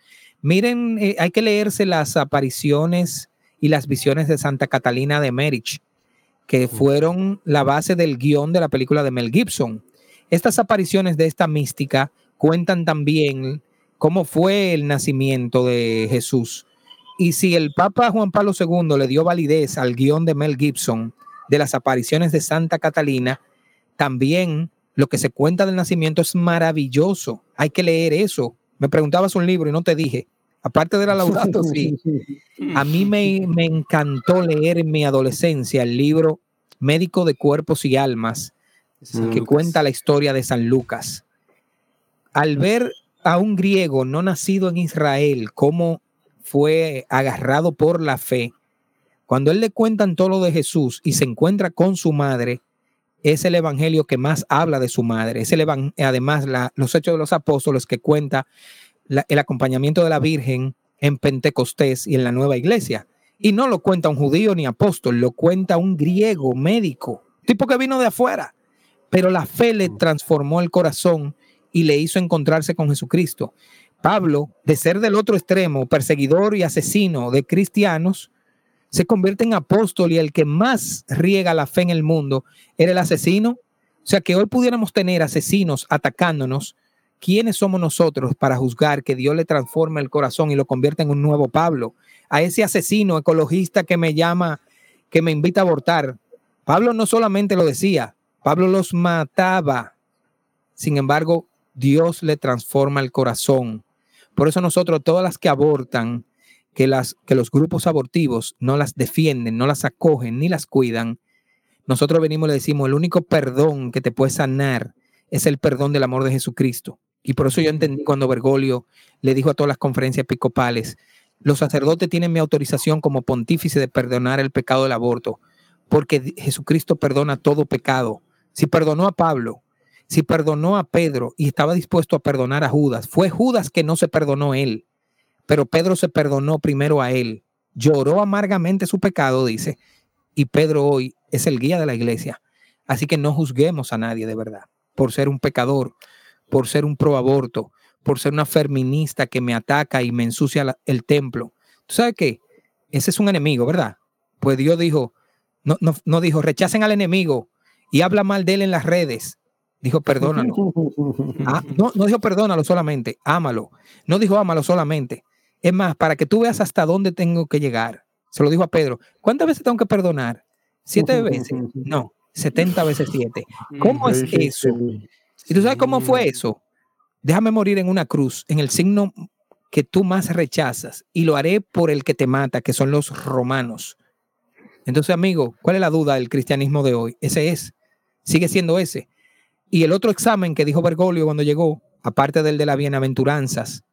Miren, eh, hay que leerse las apariciones y las visiones de Santa Catalina de Merich, que fueron la base del guion de la película de Mel Gibson. Estas apariciones de esta mística cuentan también cómo fue el nacimiento de Jesús. Y si el Papa Juan Pablo II le dio validez al guion de Mel Gibson de las apariciones de Santa Catalina, también lo que se cuenta del nacimiento es maravilloso. Hay que leer eso. Me preguntabas un libro y no te dije aparte de la Laudato, sí. A mí me, [laughs] me, encantó leer en mi adolescencia el libro Médico de Cuerpos y Almas, que cuenta la historia de San Lucas. Al ver a un griego no nacido en Israel, cómo fue agarrado por la fe, cuando él le cuentan todo lo de Jesús y se encuentra con su madre, es el evangelio que más habla de su madre. Es el además los hechos de los apóstoles que cuenta el acompañamiento de la Virgen en Pentecostés y en la nueva iglesia. Y no lo cuenta un judío ni apóstol, lo cuenta un griego médico, tipo que vino de afuera. Pero la fe le transformó el corazón y le hizo encontrarse con Jesucristo. Pablo, de ser del otro extremo, perseguidor y asesino de cristianos, se convierte en apóstol y el que más riega la fe en el mundo era el asesino. O sea, que hoy pudiéramos tener asesinos atacándonos ¿quiénes somos nosotros para juzgar que Dios le transforme el corazón y lo convierta en un nuevo Pablo? A ese asesino ecologista que me llama, que me invita a abortar. Pablo no solamente lo decía, Pablo los mataba. Sin embargo, Dios le transforma el corazón. Por eso nosotros, todas las que abortan, que, las, que los grupos abortivos no las defienden, no las acogen ni las cuidan, nosotros venimos y le decimos, el único perdón que te puede sanar es el perdón del amor de Jesucristo. Y por eso yo entendí cuando Bergoglio le dijo a todas las conferencias episcopales, los sacerdotes tienen mi autorización como pontífice de perdonar el pecado del aborto, porque Jesucristo perdona todo pecado. Si perdonó a Pablo, si perdonó a Pedro y estaba dispuesto a perdonar a Judas, fue Judas que no se perdonó él, pero Pedro se perdonó primero a él. Lloró amargamente su pecado, dice, y Pedro hoy es el guía de la iglesia. Así que no juzguemos a nadie de verdad por ser un pecador, por ser un pro aborto, por ser una feminista que me ataca y me ensucia el templo. ¿Tú sabes qué? Ese es un enemigo, ¿verdad? Pues Dios dijo, no, no, no dijo, rechacen al enemigo y habla mal de él en las redes. Dijo, perdónalo. [laughs] Ah, no, no dijo perdónalo solamente, ámalo. No dijo ámalo solamente. Es más, para que tú veas hasta dónde tengo que llegar. Se lo dijo a Pedro. ¿Cuántas veces tengo que perdonar? ¿Siete veces? [laughs] No, 70 veces siete. ¿Cómo es eso? ¿Y tú sabes cómo fue eso? Déjame morir en una cruz, en el signo que tú más rechazas, y lo haré por el que te mata, que son los romanos. Entonces, amigo, ¿cuál es la duda del cristianismo de hoy? Ese es, sigue siendo ese. Y el otro examen que dijo Bergoglio cuando llegó, aparte del de las bienaventuranzas,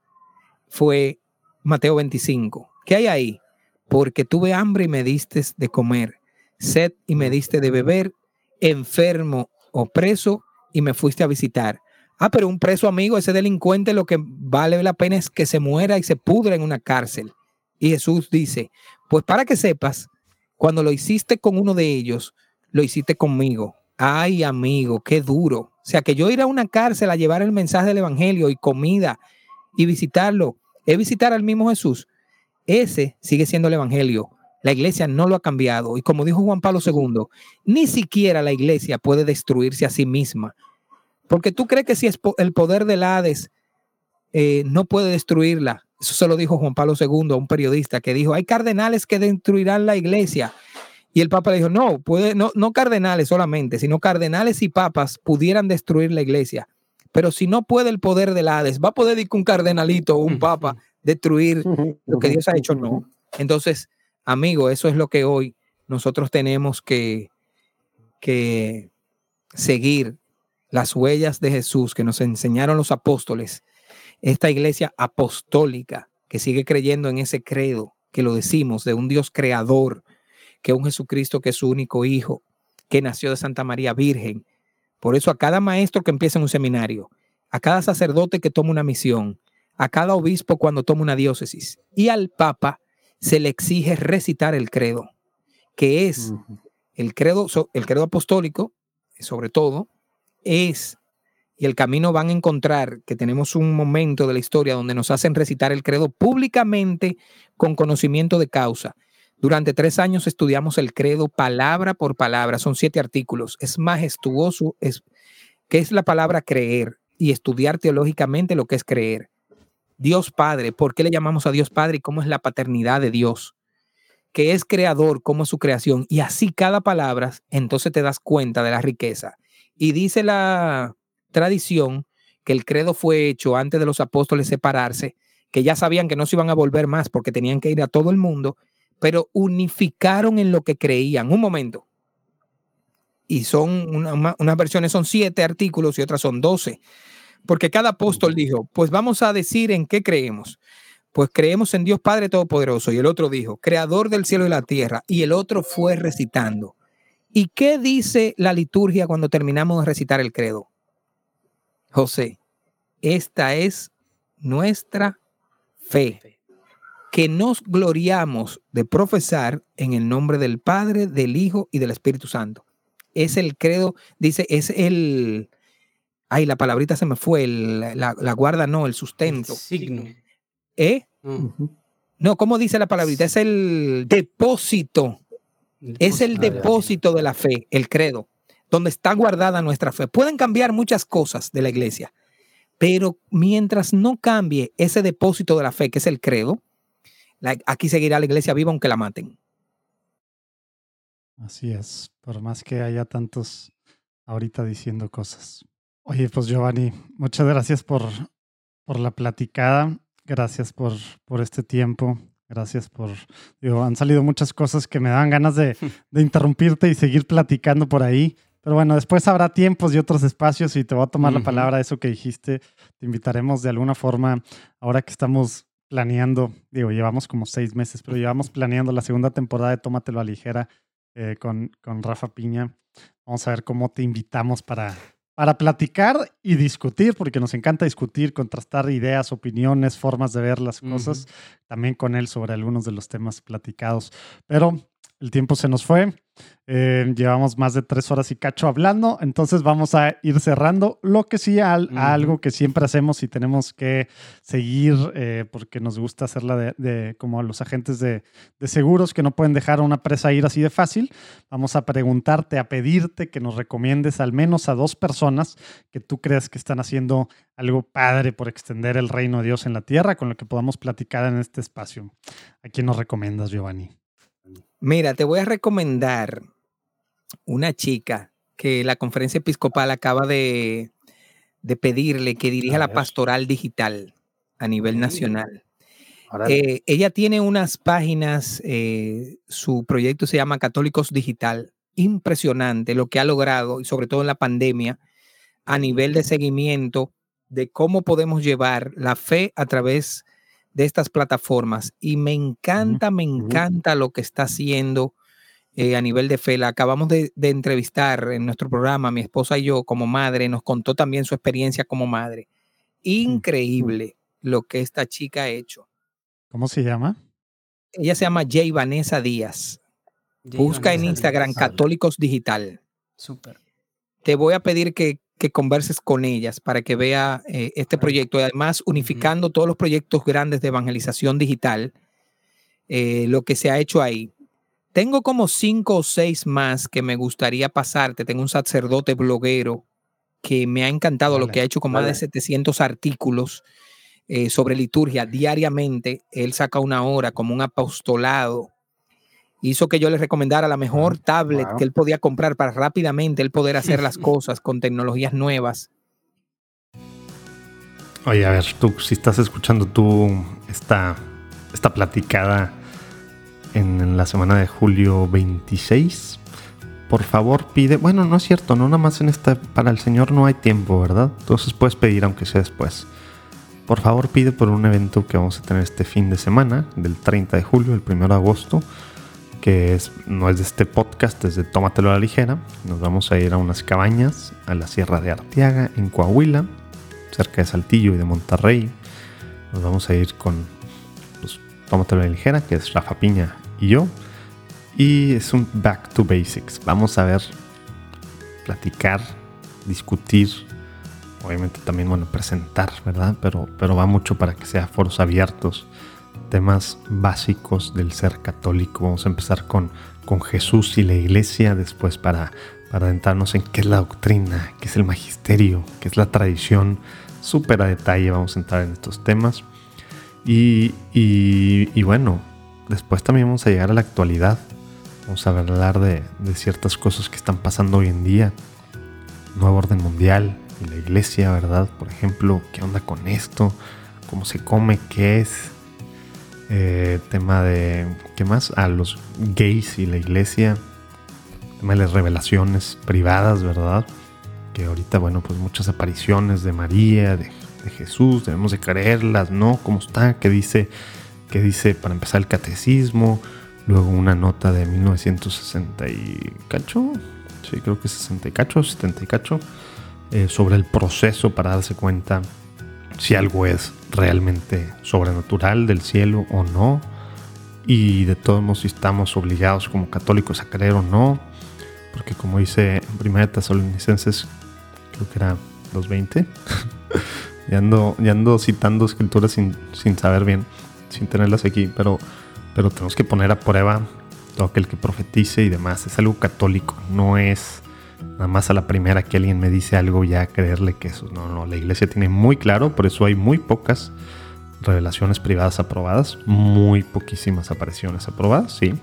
fue Mateo 25. ¿Qué hay ahí? Porque tuve hambre y me diste de comer, sed y me diste de beber, enfermo o preso y me fuiste a visitar. Ah, pero un preso amigo, ese delincuente, lo que vale la pena es que se muera y se pudra en una cárcel. Y Jesús dice, pues para que sepas, cuando lo hiciste con uno de ellos, lo hiciste conmigo. Ay, amigo, qué duro. O sea, que yo ir a una cárcel a llevar el mensaje del Evangelio y comida y visitarlo, es visitar al mismo Jesús. Ese sigue siendo el Evangelio. La iglesia no lo ha cambiado. Y como dijo Juan Pablo II, ni siquiera la iglesia puede destruirse a sí misma. Porque tú crees que si es el poder del Hades eh, no puede destruirla. Eso se lo dijo Juan Pablo II a un periodista que dijo, hay cardenales que destruirán la iglesia. Y el Papa le dijo, no, puede, no, no cardenales solamente, sino cardenales y papas pudieran destruir la iglesia. Pero si no puede el poder del Hades, va a poder ir un cardenalito o un papa destruir [laughs] lo que Dios ha hecho, no. Entonces, amigo, eso es lo que hoy nosotros tenemos que, que seguir las huellas de Jesús que nos enseñaron los apóstoles, esta iglesia apostólica que sigue creyendo en ese credo, que lo decimos, de un Dios creador, que un Jesucristo que es su único hijo, que nació de Santa María Virgen. Por eso a cada maestro que empieza en un seminario, a cada sacerdote que toma una misión, a cada obispo cuando toma una diócesis y al papa se le exige recitar el credo, que es el credo, el credo apostólico, sobre todo, es y el camino van a encontrar que tenemos un momento de la historia donde nos hacen recitar el credo públicamente con conocimiento de causa. Durante tres años estudiamos el credo palabra por palabra, son siete artículos. Es majestuoso, es, que es la palabra creer y estudiar teológicamente lo que es creer. Dios Padre, ¿por qué le llamamos a Dios Padre y cómo es la paternidad de Dios? Que es creador, cómo es su creación. Y así cada palabra, entonces te das cuenta de la riqueza. Y dice la tradición que el credo fue hecho antes de los apóstoles separarse, que ya sabían que no se iban a volver más porque tenían que ir a todo el mundo, pero unificaron en lo que creían. Un momento. Y son unas versiones son siete artículos y otras son doce. Porque cada apóstol dijo, pues vamos a decir en qué creemos. Pues creemos en Dios Padre Todopoderoso. Y el otro dijo, creador del cielo y la tierra. Y el otro fue recitando. ¿Y qué dice la liturgia cuando terminamos de recitar el credo? José, esta es nuestra fe, que nos gloriamos de profesar en el nombre del Padre, del Hijo y del Espíritu Santo. Es el credo, dice, es el, ay, la palabrita se me fue, la, guarda no, el sustento. signo. ¿Eh? No, ¿cómo dice la palabrita? Es el depósito es el depósito de la fe, el credo, donde está guardada nuestra fe. Pueden cambiar muchas cosas de la iglesia, pero mientras no cambie ese depósito de la fe, que es el credo, aquí seguirá la iglesia viva aunque la maten. Así es, por más que haya tantos ahorita diciendo cosas. Oye, pues Giovanni, muchas gracias por, por la platicada, gracias por, por este tiempo. Gracias por, digo, han salido muchas cosas que me dan ganas de, interrumpirte y seguir platicando por ahí. Pero bueno, después habrá tiempos y otros espacios y te voy a tomar la palabra eso que dijiste. Te invitaremos de alguna forma, ahora que estamos planeando, digo, llevamos como seis meses, pero llevamos planeando la segunda temporada de Tómatelo a Ligera eh, con, con Rafa Piña. Vamos a ver cómo te invitamos para, para platicar y discutir, porque nos encanta discutir, contrastar ideas, opiniones, formas de ver las cosas, también con él sobre algunos de los temas platicados. Pero el tiempo se nos fue. Eh, llevamos más de tres horas y cacho hablando, entonces vamos a ir cerrando. Lo que sí, a, algo que siempre hacemos y tenemos que seguir, eh, porque nos gusta hacerla de, como los agentes de, seguros que no pueden dejar a una presa ir así de fácil. Vamos a preguntarte, a pedirte que nos recomiendes al menos a dos personas que tú crees que están haciendo algo padre por extender el reino de Dios en la tierra, con lo que podamos platicar en este espacio. ¿A quién nos recomiendas, Giovanni? Mira, te voy a recomendar una chica que la conferencia episcopal acaba de, pedirle que dirija la pastoral digital a nivel nacional. Eh, ella tiene unas páginas, eh, su proyecto se llama Católicos Digital. Impresionante lo que ha logrado, y sobre todo en la pandemia, a nivel de seguimiento de cómo podemos llevar la fe a través de estas plataformas y me encanta, me encanta lo que está haciendo eh, a nivel de fe. La acabamos de, entrevistar en nuestro programa, mi esposa y yo como madre, nos contó también su experiencia como madre. Increíble lo que esta chica ha hecho. ¿Cómo se llama? Ella se llama Jay Vanessa Díaz. Busca en Instagram Católicos Digital. Súper. Te voy a pedir que que converses con ellas para que vea eh, este proyecto y además unificando todos los proyectos grandes de evangelización digital, eh, lo que se ha hecho ahí. Tengo como cinco o seis más que me gustaría pasarte. Tengo un sacerdote bloguero que me ha encantado lo que ha hecho con más de 700 artículos eh, sobre liturgia diariamente. Él saca una hora como un apostolado hizo que yo le recomendara la mejor tablet que él podía comprar para rápidamente él poder hacer las [laughs] cosas con tecnologías nuevas. Oye, a ver, tú, si estás escuchando tú esta, esta platicada en, la semana de julio 26, por favor pide, bueno, no es cierto, no nada más en esta, para el Señor no hay tiempo, ¿verdad? Entonces puedes pedir aunque sea después. Por favor pide por un evento que vamos a tener este fin de semana, del 30 de julio, el 1 de agosto que es, no es de este podcast, es de Tómatelo a la ligera. Nos vamos a ir a unas cabañas a la Sierra de Arteaga, en Coahuila, cerca de Saltillo y de Monterrey. Nos vamos a ir con pues, Tómatelo a la ligera, que es Rafa Piña y yo. Y es un back to basics. Vamos a ver, platicar, discutir, obviamente también, bueno, presentar, ¿verdad? Pero, pero va mucho para que sea foros abiertos temas básicos del ser católico. Vamos a empezar con, con Jesús y la iglesia, después para, para adentrarnos en qué es la doctrina, qué es el magisterio, qué es la tradición. Súper a detalle vamos a entrar en estos temas. Y, y, bueno, después también vamos a llegar a la actualidad. Vamos a hablar de, de ciertas cosas que están pasando hoy en día. Nuevo orden mundial y la iglesia, ¿verdad? Por ejemplo, ¿qué onda con esto? ¿Cómo se come? ¿Qué es? Eh, tema de, ¿qué más? A los gays y la iglesia, tema de las revelaciones privadas, ¿verdad? Que ahorita, bueno, pues muchas apariciones de María, de, Jesús, debemos de creerlas, ¿no? ¿Cómo está? ¿Qué dice? ¿Qué dice para empezar el catecismo? Luego una nota de 1960 y cacho, sí, creo que 60 y cacho, 70 y cacho, eh, sobre el proceso para darse cuenta si algo es realmente sobrenatural del cielo o no. Y de todos modos si estamos obligados como católicos a creer o no. Porque como dice en 1 Tesalonicenses, creo que era 2.20, [laughs] ya, ya ando citando escrituras sin, sin saber bien, sin tenerlas aquí, pero, pero tenemos que poner a prueba todo aquel que profetice y demás. Es algo católico, no es nada más a la primera que alguien me dice algo ya creerle que eso. No, no, la iglesia tiene muy claro, por eso hay muy pocas revelaciones privadas aprobadas, muy poquísimas apariciones aprobadas, sí.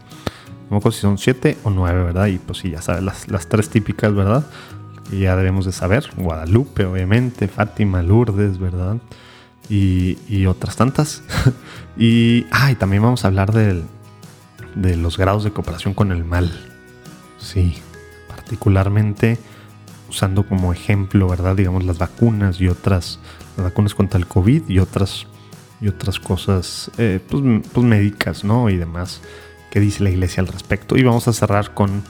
No si son siete o nueve, ¿verdad? Y pues sí, ya sabes, las, tres típicas, ¿verdad? Y ya debemos de saber. Guadalupe, obviamente, Fátima, Lourdes, ¿verdad? Y, otras tantas. [laughs] y, ah, y también vamos a hablar del, de los grados de cooperación con el mal. Sí, particularmente usando como ejemplo, ¿verdad? Digamos las vacunas y otras, las vacunas contra el COVID y otras y otras cosas eh, pues, pues, médicas, ¿no? Y demás. ¿Qué dice la iglesia al respecto? Y vamos a cerrar con,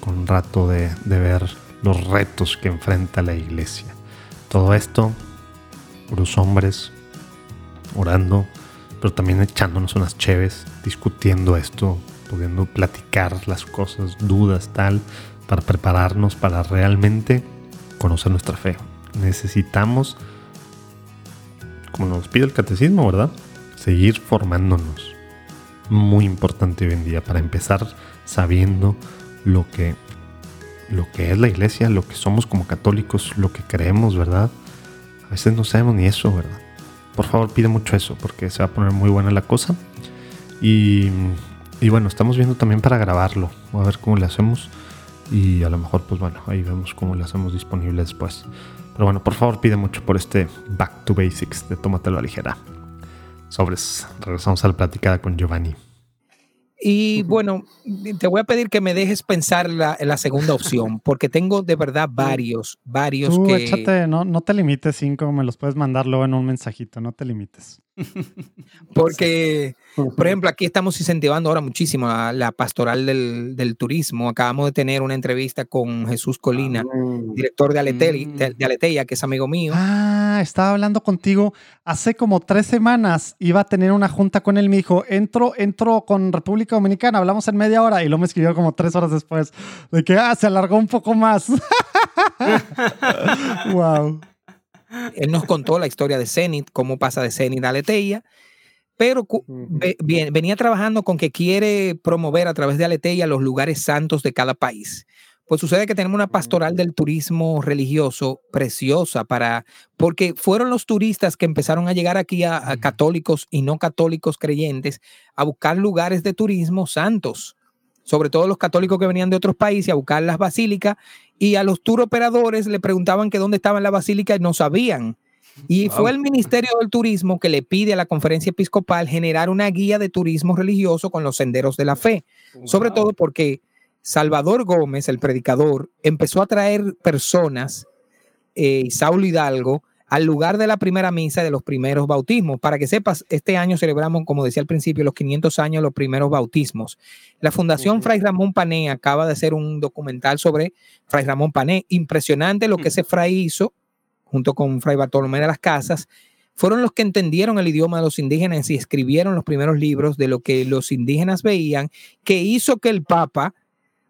con un rato de, de ver los retos que enfrenta la iglesia. Todo esto, puros hombres, orando, pero también echándonos unas cheves, discutiendo esto, pudiendo platicar las cosas, dudas, tal, para prepararnos para realmente conocer nuestra fe. Necesitamos, como nos pide el catecismo, ¿verdad? Seguir formándonos. Muy importante hoy en día para empezar sabiendo lo que, lo que es la iglesia, lo que somos como católicos, lo que creemos, ¿verdad? A veces no sabemos ni eso, ¿verdad? Por favor, pide mucho eso porque se va a poner muy buena la cosa. Y, y bueno, estamos viendo también para grabarlo. A ver cómo le hacemos. Y a lo mejor, pues bueno, ahí vemos cómo le hacemos disponible después. Pero bueno, por favor, pide mucho por este Back to Basics de Tómatelo a ligera. Sobres, regresamos a la platicada con Giovanni. Y bueno, te voy a pedir que me dejes pensar la, la segunda opción, [laughs] porque tengo de verdad varios, varios Tú que... échate, no, no te limites cinco, me los puedes mandar luego en un mensajito, no te limites. Porque, por ejemplo, aquí estamos incentivando ahora muchísimo a la pastoral del, del turismo. Acabamos de tener una entrevista con Jesús Colina, director de, Aleteli, de, de Aleteia, que es amigo mío. Ah, estaba hablando contigo hace como tres semanas. Iba a tener una junta con él. Me dijo, entro, entro con República Dominicana, hablamos en media hora. Y luego me escribió como tres horas después de que ah, se alargó un poco más. [laughs] wow. Él nos contó la historia de Zenit, cómo pasa de Zenit a Aleteia, pero bien, venía trabajando con que quiere promover a través de Aleteia los lugares santos de cada país. Pues sucede que tenemos una pastoral del turismo religioso preciosa para, porque fueron los turistas que empezaron a llegar aquí a, a católicos y no católicos creyentes a buscar lugares de turismo santos sobre todo los católicos que venían de otros países a buscar las basílicas y a los tour operadores le preguntaban que dónde estaban las basílicas y no sabían. Y wow. fue el Ministerio del Turismo que le pide a la conferencia episcopal generar una guía de turismo religioso con los senderos de la fe, wow. sobre todo porque Salvador Gómez, el predicador, empezó a traer personas, eh, Saulo Hidalgo, al lugar de la primera misa de los primeros bautismos. Para que sepas, este año celebramos, como decía al principio, los 500 años de los primeros bautismos. La Fundación uh -huh. Fray Ramón Pané acaba de hacer un documental sobre Fray Ramón Pané. Impresionante lo que ese fray hizo, junto con Fray Bartolomé de las Casas. Fueron los que entendieron el idioma de los indígenas y escribieron los primeros libros de lo que los indígenas veían, que hizo que el Papa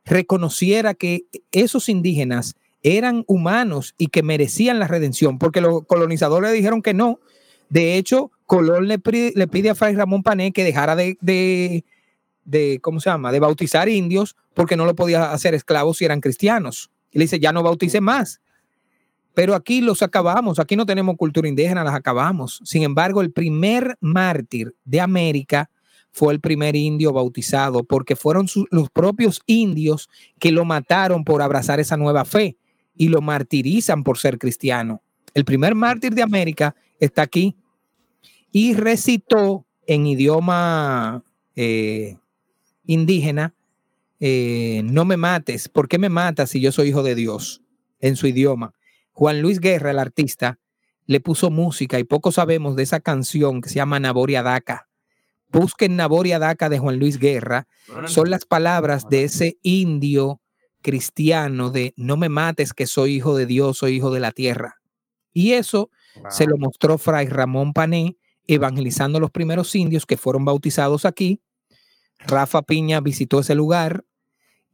reconociera que esos indígenas eran humanos y que merecían la redención, porque los colonizadores le dijeron que no. De hecho, Colón le, pide a Fray Ramón Pané que dejara de, de, de, ¿cómo se llama?, de bautizar indios porque no lo podía hacer esclavos si eran cristianos. Y le dice, ya no bautice más. Pero aquí los acabamos, aquí no tenemos cultura indígena, las acabamos. Sin embargo, el primer mártir de América fue el primer indio bautizado porque fueron los propios indios que lo mataron por abrazar esa nueva fe y lo martirizan por ser cristiano. El primer mártir de América está aquí y recitó en idioma eh, indígena, eh, no me mates, ¿por qué me matas si yo soy hijo de Dios? En su idioma. Juan Luis Guerra, el artista, le puso música y poco sabemos de esa canción que se llama Naboria Daca. Busquen Naboria Daca de Juan Luis Guerra. Son las palabras de ese indio cristiano de no me mates que soy hijo de Dios, soy hijo de la tierra. Y eso wow. se lo mostró Fray Ramón Pané evangelizando a los primeros indios que fueron bautizados aquí. Rafa Piña visitó ese lugar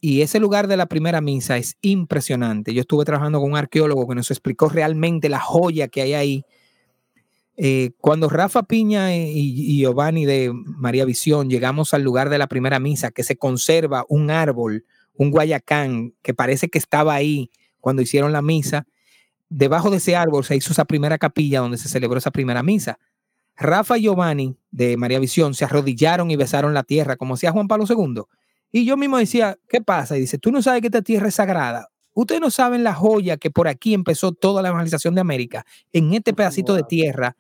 y ese lugar de la primera misa es impresionante. Yo estuve trabajando con un arqueólogo que nos explicó realmente la joya que hay ahí. Eh, cuando Rafa Piña y, y Giovanni de María Visión llegamos al lugar de la primera misa, que se conserva un árbol, un guayacán que parece que estaba ahí cuando hicieron la misa. Debajo de ese árbol se hizo esa primera capilla donde se celebró esa primera misa. Rafa y Giovanni de María Visión se arrodillaron y besaron la tierra, como hacía Juan Pablo II. Y yo mismo decía, ¿qué pasa? Y dice, tú no sabes que esta tierra es sagrada. Ustedes no saben la joya que por aquí empezó toda la evangelización de América. En este pedacito de tierra,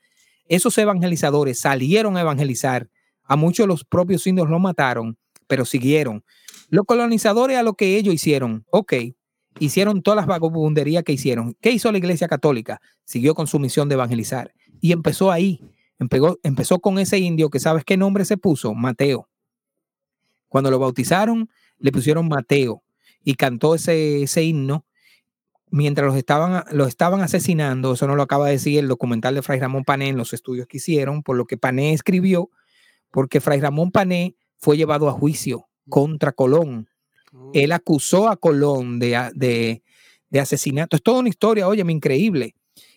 esos evangelizadores salieron a evangelizar. A muchos de los propios indios lo mataron, pero siguieron. Los colonizadores a lo que ellos hicieron, ok, hicieron todas las vagabunderías que hicieron. ¿Qué hizo la Iglesia Católica? Siguió con su misión de evangelizar y empezó ahí. Empezó, con ese indio que sabes qué nombre se puso, Mateo. Cuando lo bautizaron, le pusieron Mateo y cantó ese, ese himno mientras los estaban, los estaban asesinando. Eso no lo acaba de decir el documental de Fray Ramón Pané en los estudios que hicieron, por lo que Pané escribió, porque Fray Ramón Pané fue llevado a juicio contra Colón. Oh. Él acusó a Colón de, de, de asesinato. Es toda una historia, oye, increíble.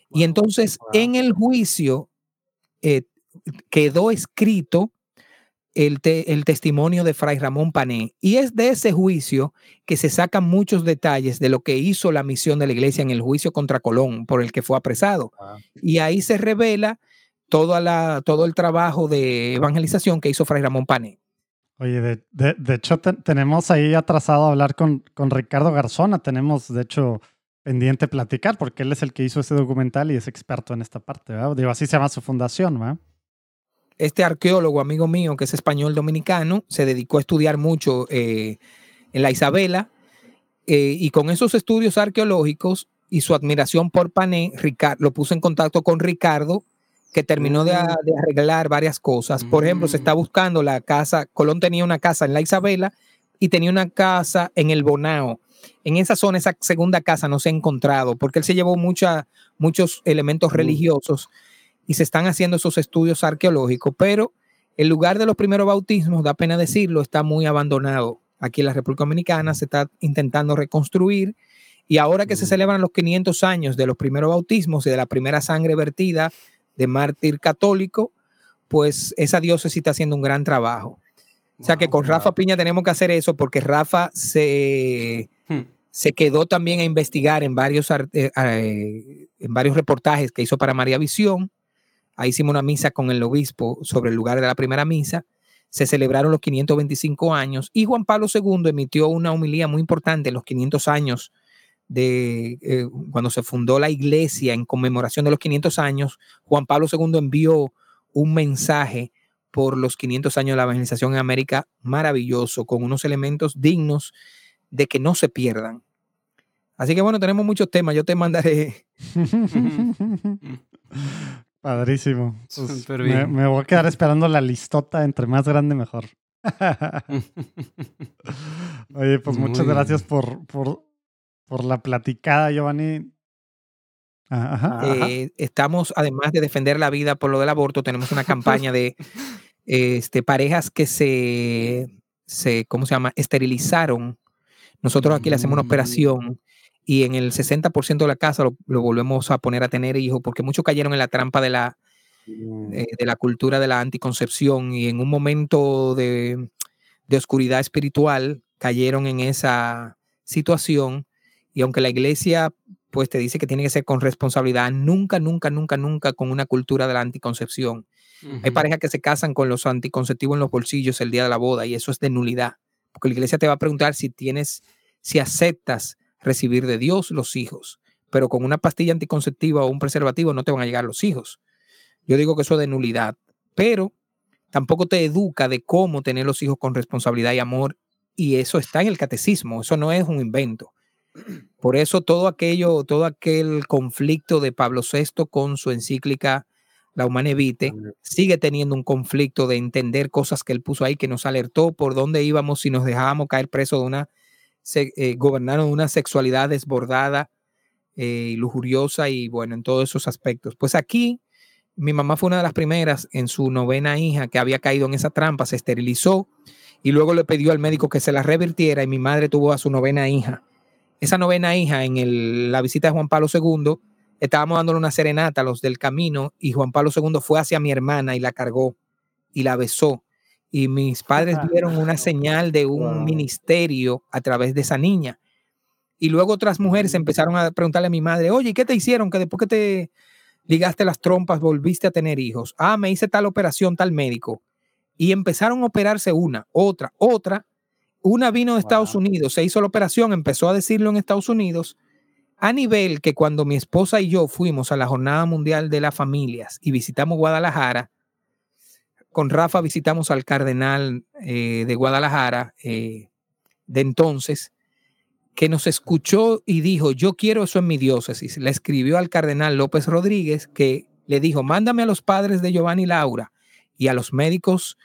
Y entonces en el juicio eh, quedó escrito el, te, el, testimonio de Fray Ramón Pané. Y es de ese juicio que se sacan muchos detalles de lo que hizo la misión de la iglesia en el juicio contra Colón, por el que fue apresado. Ah. Y ahí se revela toda la, todo el trabajo de evangelización que hizo Fray Ramón Pané. Oye, de, de, de hecho te, tenemos ahí atrasado a hablar con, con Ricardo Garzona, tenemos de hecho pendiente platicar, porque él es el que hizo ese documental y es experto en esta parte, ¿verdad? Digo, así se llama su fundación, ¿verdad? Este arqueólogo, amigo mío, que es español dominicano, se dedicó a estudiar mucho eh, en la Isabela eh, y con esos estudios arqueológicos y su admiración por Pané, Ricard, lo puso en contacto con Ricardo, que terminó de, de arreglar varias cosas. Por ejemplo, se está buscando la casa, Colón tenía una casa en la Isabela y tenía una casa en el Bonao. En esa zona, esa segunda casa no se ha encontrado, porque él se llevó mucha, muchos elementos religiosos y se están haciendo esos estudios arqueológicos, pero el lugar de los primeros bautismos, da pena decirlo, está muy abandonado. Aquí en la República Dominicana se está intentando reconstruir y ahora que se celebran los 500 años de los primeros bautismos y de la primera sangre vertida de mártir católico, pues esa diócesis está haciendo un gran trabajo. O sea que con Rafa Piña tenemos que hacer eso porque Rafa se, hmm. se quedó también a investigar en varios, eh, eh, en varios reportajes que hizo para María Visión. Ahí hicimos una misa con el obispo sobre el lugar de la primera misa. Se celebraron los 525 años y Juan Pablo II emitió una homilía muy importante en los 500 años de eh, cuando se fundó la iglesia en conmemoración de los 500 años. Juan Pablo II envió un mensaje por los 500 años de la evangelización en América, maravilloso, con unos elementos dignos de que no se pierdan. Así que bueno, tenemos muchos temas, yo te mandaré. [laughs] Padrísimo. Pues me, voy a quedar esperando la listota, entre más grande mejor. [laughs] Oye, pues muchas gracias por, por, por la platicada, Giovanni. Eh, estamos, además de defender la vida por lo del aborto, tenemos una campaña de este, parejas que se, se, ¿cómo se llama? Esterilizaron. Nosotros aquí le hacemos una mm. operación y en el 60% de la casa lo, volvemos a poner a tener hijos porque muchos cayeron en la trampa de la, mm. eh, de la cultura de la anticoncepción y en un momento de, de oscuridad espiritual cayeron en esa situación y aunque la iglesia pues te dice que tiene que ser con responsabilidad, nunca, nunca, nunca, nunca con una cultura de la anticoncepción. Hay parejas que se casan con los anticonceptivos en los bolsillos el día de la boda y eso es de nulidad, porque la iglesia te va a preguntar si tienes, si aceptas recibir de Dios los hijos, pero con una pastilla anticonceptiva o un preservativo no te van a llegar los hijos. Yo digo que eso es de nulidad, pero tampoco te educa de cómo tener los hijos con responsabilidad y amor y eso está en el catecismo, eso no es un invento. Por eso todo aquello, todo aquel conflicto de Pablo VI con su encíclica La Humane Vitae sigue teniendo un conflicto de entender cosas que él puso ahí que nos alertó por dónde íbamos si nos dejábamos caer preso de una eh, gobernaron una sexualidad desbordada eh, y lujuriosa y bueno, en todos esos aspectos. Pues aquí mi mamá fue una de las primeras en su novena hija que había caído en esa trampa, se esterilizó y luego le pidió al médico que se la revirtiera y mi madre tuvo a su novena hija esa novena hija en la visita de Juan Pablo II, estábamos dándole una serenata a los del camino y Juan Pablo II fue hacia mi hermana y la cargó y la besó. Y mis padres vieron una señal de un ministerio a través de esa niña. Y luego otras mujeres empezaron a preguntarle a mi madre, oye, ¿qué te hicieron? Que después que te ligaste las trompas volviste a tener hijos. Ah, me hice tal operación, tal médico. Y empezaron a operarse una, otra, otra, una vino de Estados Unidos, se hizo la operación, empezó a decirlo en Estados Unidos, a nivel que cuando mi esposa y yo fuimos a la Jornada Mundial de las Familias y visitamos Guadalajara, con Rafa visitamos al cardenal eh, de Guadalajara eh, de entonces, que nos escuchó y dijo, yo quiero eso en mi diócesis. Le escribió al cardenal López Rodríguez, que le dijo, mándame a los padres de Giovanni Laura y a los médicos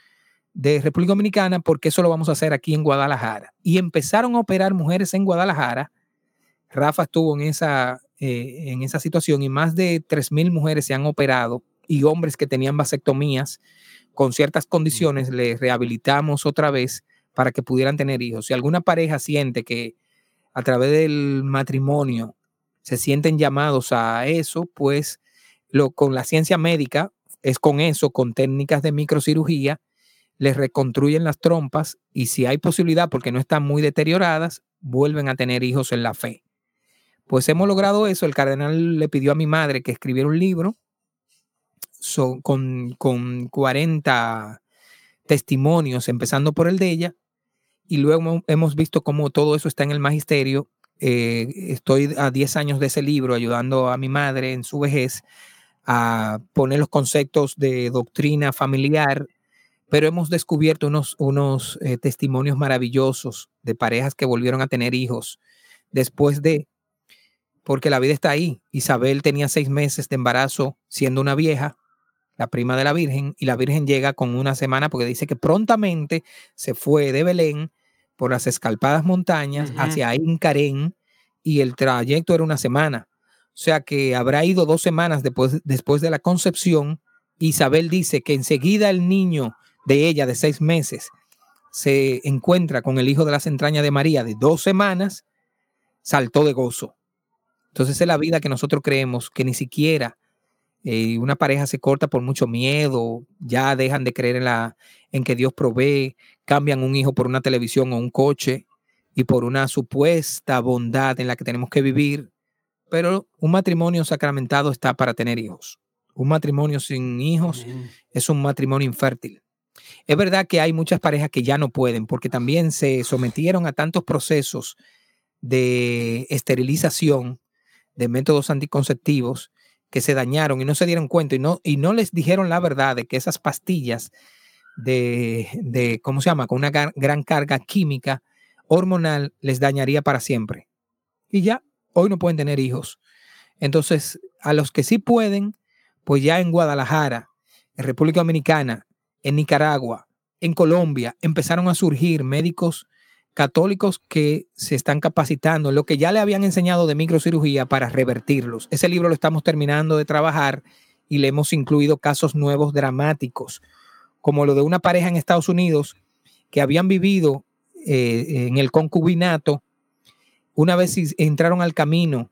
de República Dominicana porque eso lo vamos a hacer aquí en Guadalajara. Y empezaron a operar mujeres en Guadalajara. Rafa estuvo en esa, eh, en esa situación y más de 3.000 mujeres se han operado y hombres que tenían vasectomías con ciertas condiciones les rehabilitamos otra vez para que pudieran tener hijos. Si alguna pareja siente que a través del matrimonio se sienten llamados a eso, pues lo, con la ciencia médica es con eso, con técnicas de microcirugía, les reconstruyen las trompas y si hay posibilidad, porque no están muy deterioradas, vuelven a tener hijos en la fe. Pues hemos logrado eso. El cardenal le pidió a mi madre que escribiera un libro con, con 40 testimonios, empezando por el de ella, y luego hemos visto cómo todo eso está en el magisterio. Eh, estoy a 10 años de ese libro ayudando a mi madre en su vejez a poner los conceptos de doctrina familiar, pero hemos descubierto unos, unos eh, testimonios maravillosos de parejas que volvieron a tener hijos después de, porque la vida está ahí. Isabel tenía seis meses de embarazo siendo una vieja, la prima de la Virgen, y la Virgen llega con una semana porque dice que prontamente se fue de Belén por las escalpadas montañas hacia Incarén y el trayecto era una semana. O sea que habrá ido dos semanas después, después de la concepción. Isabel dice que enseguida el niño de ella de seis meses se encuentra con el hijo de las entrañas de María de dos semanas, saltó de gozo. Entonces es la vida que nosotros creemos que ni siquiera eh, una pareja se corta por mucho miedo, ya dejan de creer en, la, en que Dios provee, cambian un hijo por una televisión o un coche y por una supuesta bondad en la que tenemos que vivir. Pero un matrimonio sacramentado está para tener hijos. Un matrimonio sin hijos es un matrimonio infértil. Es verdad que hay muchas parejas que ya no pueden porque también se sometieron a tantos procesos de esterilización de métodos anticonceptivos que se dañaron y no se dieron cuenta y no, y no les dijeron la verdad de que esas pastillas de, de ¿cómo se llama? Con una gran carga química hormonal les dañaría para siempre. Y ya, hoy no pueden tener hijos. Entonces, a los que sí pueden, pues ya en Guadalajara, en República Dominicana, en Nicaragua, en Colombia, empezaron a surgir médicos católicos que se están capacitando en lo que ya le habían enseñado de microcirugía para revertirlos. Ese libro lo estamos terminando de trabajar y le hemos incluido casos nuevos dramáticos, como lo de una pareja en Estados Unidos que habían vivido eh, en el concubinato una vez entraron al camino,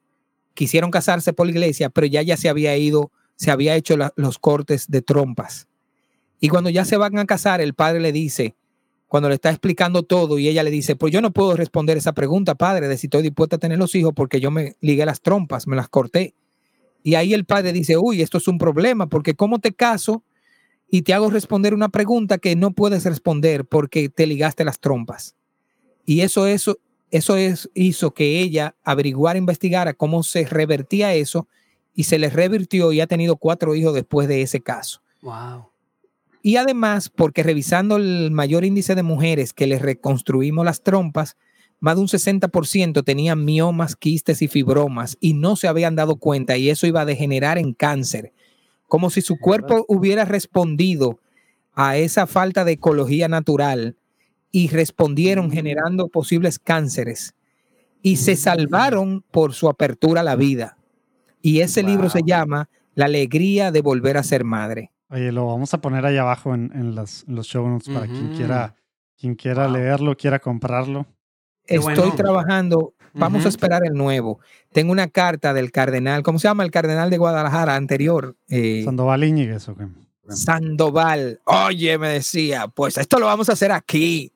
quisieron casarse por la iglesia, pero ya ya se había ido, se había hecho los cortes de trompas. Y cuando ya se van a casar, el padre le dice, cuando le está explicando todo y ella le dice, pues yo no puedo responder esa pregunta, padre, de si estoy dispuesta a tener los hijos porque yo me ligué las trompas, me las corté. Y ahí el padre dice, uy, esto es un problema porque ¿cómo te caso y te hago responder una pregunta que no puedes responder porque te ligaste las trompas? Y eso, eso, eso es, hizo que ella averiguara, investigara cómo se revertía eso y se le revirtió y ha tenido cuatro hijos después de ese caso. Wow. Y además, porque revisando el mayor índice de mujeres que les reconstruimos las trompas, más de un 60% tenían miomas, quistes y fibromas y no se habían dado cuenta y eso iba a degenerar en cáncer, como si su cuerpo hubiera respondido a esa falta de ecología natural y respondieron generando posibles cánceres. Y se salvaron por su apertura a la vida. Y ese libro se llama La alegría de volver a ser madre. Oye, lo vamos a poner ahí abajo en, los show notes para quien quiera, quien quiera leerlo, quiera comprarlo. Estoy trabajando, vamos a esperar el nuevo. Tengo una carta del cardenal, ¿cómo se llama? El cardenal de Guadalajara anterior. Eh, Sandoval Íñiguez, ¿o Sandoval, oye, me decía, pues esto lo vamos a hacer aquí.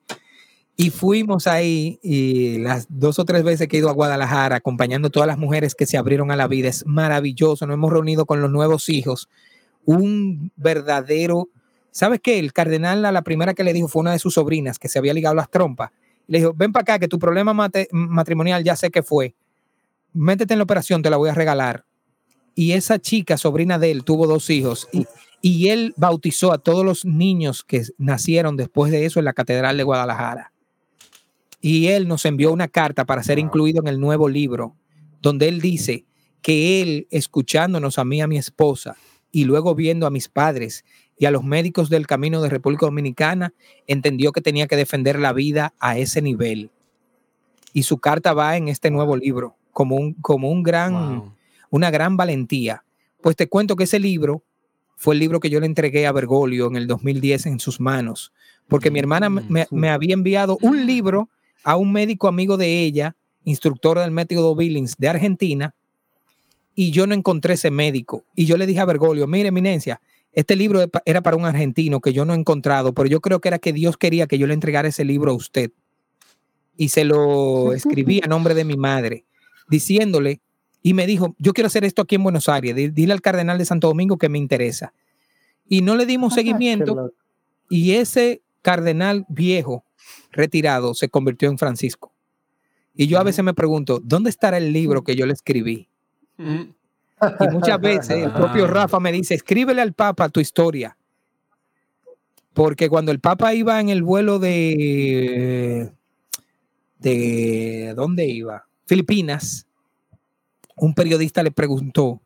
Y fuimos ahí y las dos o tres veces que he ido a Guadalajara acompañando a todas las mujeres que se abrieron a la vida, es maravilloso. Nos hemos reunido con los nuevos hijos un verdadero... ¿Sabes qué? El cardenal a la primera que le dijo fue una de sus sobrinas que se había ligado las trompas. Le dijo, ven para acá, que tu problema matrimonial ya sé que fue. Métete en la operación, te la voy a regalar. Y esa chica, sobrina de él, tuvo dos hijos. Y, y él bautizó a todos los niños que nacieron después de eso en la Catedral de Guadalajara. Y él nos envió una carta para ser incluido en el nuevo libro, donde él dice que él, escuchándonos a mí, a mi esposa, y luego viendo a mis padres y a los médicos del camino de República Dominicana, entendió que tenía que defender la vida a ese nivel. Y su carta va en este nuevo libro, como, un, como un gran, una gran valentía. Pues te cuento que ese libro fue el libro que yo le entregué a Bergoglio en el 2010 en sus manos, porque mi hermana me, me había enviado un libro a un médico amigo de ella, instructor del método Billings de Argentina, y yo no encontré ese médico. Y yo le dije a Bergoglio, mire, eminencia, este libro era para un argentino que yo no he encontrado, pero yo creo que era que Dios quería que yo le entregara ese libro a usted. Y se lo [laughs] escribí a nombre de mi madre, diciéndole, y me dijo, yo quiero hacer esto aquí en Buenos Aires, dile al cardenal de Santo Domingo que me interesa. Y no le dimos seguimiento, y ese cardenal viejo, retirado, se convirtió en Francisco. Y yo a veces me pregunto, ¿dónde estará el libro que yo le escribí? Y muchas [laughs] veces el propio Rafa me dice, escríbele al Papa tu historia. Porque cuando el Papa iba en el vuelo de... ¿De dónde iba? Filipinas, un periodista le preguntó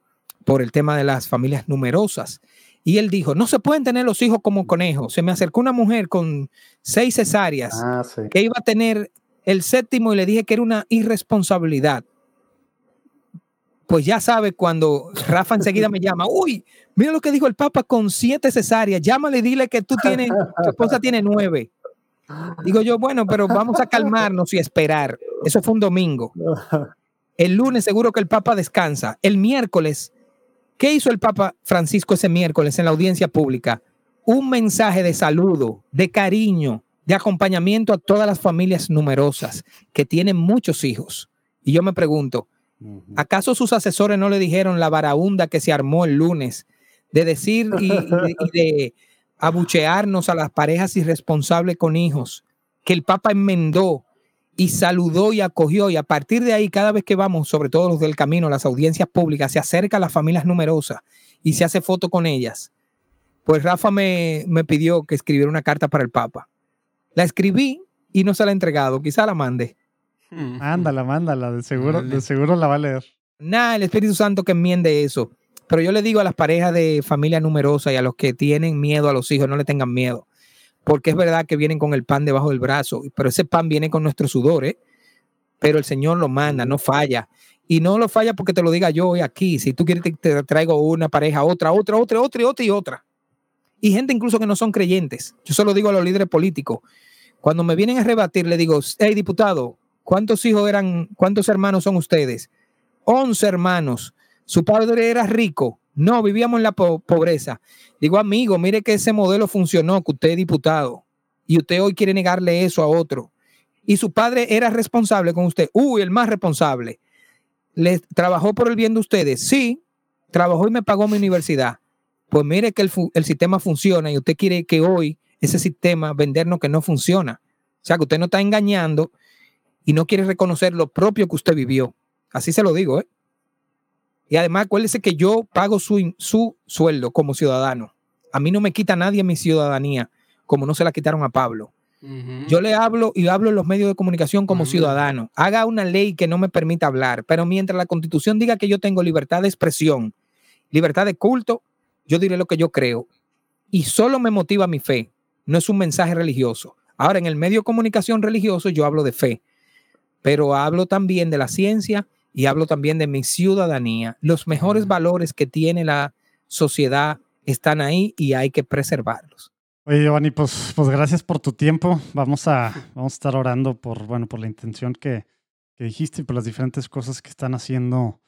por el tema de las familias numerosas. Y él dijo, no se pueden tener los hijos como conejos. Se me acercó una mujer con seis cesáreas ah, que iba a tener el séptimo y le dije que era una irresponsabilidad pues ya sabe cuando Rafa enseguida me llama, uy, mira lo que dijo el Papa con siete cesáreas, llámale y dile que tú tienes, tu esposa tiene nueve. Digo yo, bueno, pero vamos a calmarnos y esperar. Eso fue un domingo. El lunes seguro que el Papa descansa. El miércoles, ¿qué hizo el Papa Francisco ese miércoles en la audiencia pública? Un mensaje de saludo, de cariño, de acompañamiento a todas las familias numerosas que tienen muchos hijos. Y yo me pregunto, ¿Acaso sus asesores no le dijeron la varaunda que se armó el lunes de decir y, de abuchearnos a las parejas irresponsables con hijos, que el Papa enmendó y saludó y acogió y a partir de ahí cada vez que vamos, sobre todo los del camino, las audiencias públicas, se acerca a las familias numerosas y se hace foto con ellas. Pues Rafa me, me pidió que escribiera una carta para el Papa. La escribí y no se la he entregado, quizá la mande. Mándala, mándala, de seguro, de seguro la va a leer. Nada, el Espíritu Santo que enmiende eso. Pero yo le digo a las parejas de familia numerosa y a los que tienen miedo a los hijos, no le tengan miedo. Porque es verdad que vienen con el pan debajo del brazo, pero ese pan viene con nuestro sudor, ¿eh? Pero el Señor lo manda, no falla. Y no lo falla porque te lo diga yo hoy aquí. Si tú quieres, te, traigo una pareja, otra, otra, otra, otra, otra y otra. Y gente incluso que no son creyentes. Yo solo digo a los líderes políticos. Cuando me vienen a rebatir, le digo, hey, diputado, ¿Cuántos hijos eran, cuántos hermanos son ustedes? Once hermanos. Su padre era rico. No, vivíamos en la pobreza. Digo, amigo, mire que ese modelo funcionó, que usted es diputado. Y usted hoy quiere negarle eso a otro. Y su padre era responsable con usted. Uy, el más responsable. ¿Le trabajó por el bien de ustedes? Sí, trabajó y me pagó mi universidad. Pues mire que el, el sistema funciona y usted quiere que hoy ese sistema vendernos que no funciona. O sea, que usted no está engañando y no quiere reconocer lo propio que usted vivió. Así se lo digo, ¿eh? Y además, acuérdese que yo pago su, su sueldo como ciudadano. A mí no me quita nadie mi ciudadanía, como no se la quitaron a Pablo. Yo le hablo y hablo en los medios de comunicación como ciudadano. Haga una ley que no me permita hablar, pero mientras la constitución diga que yo tengo libertad de expresión, libertad de culto, yo diré lo que yo creo. Y solo me motiva mi fe, no es un mensaje religioso. Ahora, en el medio de comunicación religioso yo hablo de fe pero hablo también de la ciencia y hablo también de mi ciudadanía. Los mejores valores que tiene la sociedad están ahí y hay que preservarlos. Oye, Giovanni, pues, pues gracias por tu tiempo. Vamos a, vamos a estar orando por, bueno, por la intención que, que dijiste y por las diferentes cosas que están haciendo,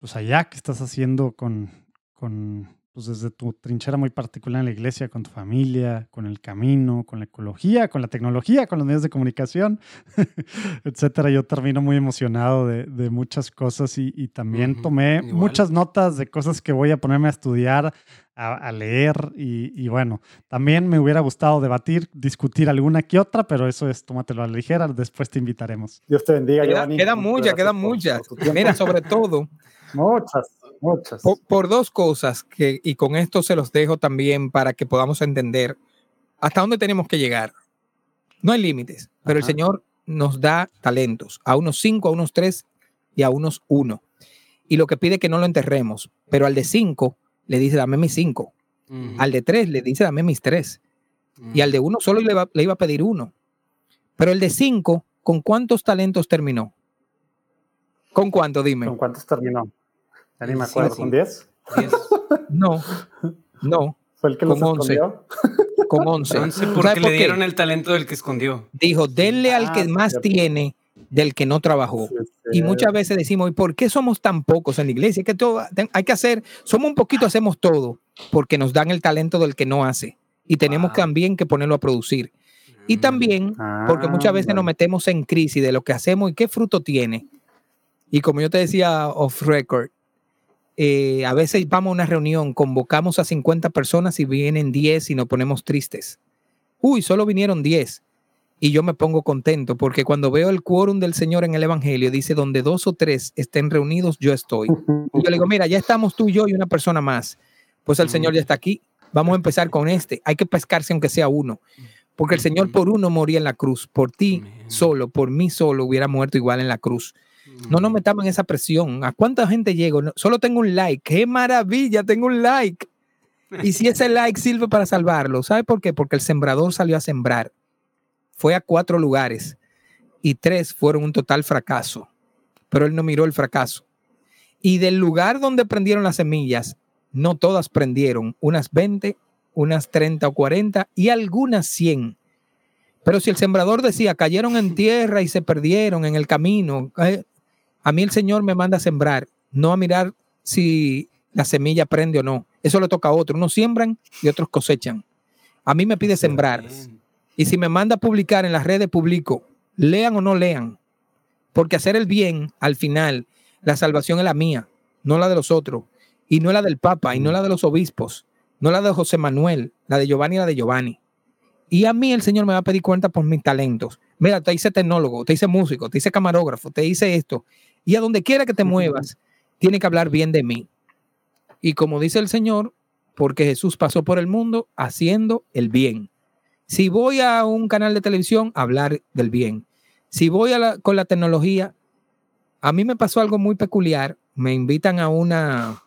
pues allá, que estás haciendo con, con pues desde tu trinchera muy particular en la iglesia, con tu familia, con el camino, con la ecología, con la tecnología, con los medios de comunicación, [laughs] etcétera. Yo termino muy emocionado de, de muchas cosas y, y también tomé muchas notas de cosas que voy a ponerme a estudiar, a, a leer y, y, bueno, también me hubiera gustado debatir, discutir alguna que otra, pero eso es, tómatelo a la ligera, después te invitaremos. Dios te bendiga, queda, Giovanni. Queda muchas, quedan muchas. Mira, sobre todo. Muchas Muchas. Por, dos cosas, que, y con esto se los dejo también para que podamos entender hasta dónde tenemos que llegar. No hay límites, pero el Señor nos da talentos, a unos cinco, a unos tres y a unos uno. Y lo que pide es que no lo enterremos, pero al de cinco le dice, dame mis cinco. Al de tres le dice, dame mis tres. Y al de uno solo le, le iba a pedir uno. Pero el de cinco, ¿con cuántos talentos terminó? ¿Con cuánto, dime? ¿Con cuántos terminó? Ya ni me acuerdo, ¿con 10? [laughs] No, no. ¿Fue el que los escondió? Con 11. 11 porque le dieron el talento del que escondió. Dijo, denle al que Ah, más cierto. tiene del que no trabajó. Y muchas veces decimos, ¿y por qué somos tan pocos en la iglesia? Que todo, hay que hacer, somos un poquito, hacemos todo, porque nos dan el talento del que no hace. Y tenemos Wow. también que ponerlo a producir. Y Mm. también, porque muchas veces nos Ah, metemos en crisis de lo que hacemos y qué fruto tiene. Y como yo te decía off record, eh, a veces vamos a una reunión, convocamos a 50 personas y vienen 10 y nos ponemos tristes. Uy, solo vinieron 10. Y yo me pongo contento porque cuando veo el quórum del Señor en el Evangelio, dice, donde dos o tres estén reunidos, yo estoy. Y yo le digo, mira, ya estamos tú y yo y una persona más. Pues el. Señor ya está aquí. Vamos a empezar con este. Hay que pescarse aunque sea uno. Porque el Señor por uno moría en la cruz. Por ti solo, por mí solo hubiera muerto igual en la cruz. No nos metamos en esa presión. ¿A cuánta gente llego? No- solo tengo un like. ¡Qué maravilla! Tengo un like. Y si ese like sirve para salvarlo, ¿sabe por qué? Porque el sembrador salió a sembrar. Fue a cuatro lugares y tres fueron un total fracaso. Pero él no miró el fracaso. Y del lugar donde prendieron las semillas, no todas prendieron. Unas 20, unas 30 o 40 y algunas 100. Pero si el sembrador decía, cayeron en tierra y se perdieron en el camino, eh, a mí el Señor me manda a sembrar, no a mirar si la semilla prende o no. Eso le toca a otro. Unos siembran y otros cosechan. A mí me pide sembrar. Y si me manda a publicar en las redes, publico. Lean o no lean. Porque hacer el bien, al final, la salvación es la mía, no la de los otros. Y no la del Papa, y no la de los obispos, no la de José Manuel, la de Giovanni y la de Giovanni. Y a mí el Señor me va a pedir cuenta por mis talentos. Mira, te hice tecnólogo, te hice músico, te hice camarógrafo, te hice esto. Y a donde quiera que te muevas, tiene que hablar bien de mí. Y como dice el Señor, porque Jesús pasó por el mundo haciendo el bien. Si voy a un canal de televisión, hablar del bien. Si voy a la- con la tecnología, a mí me pasó algo muy peculiar. Me invitan a una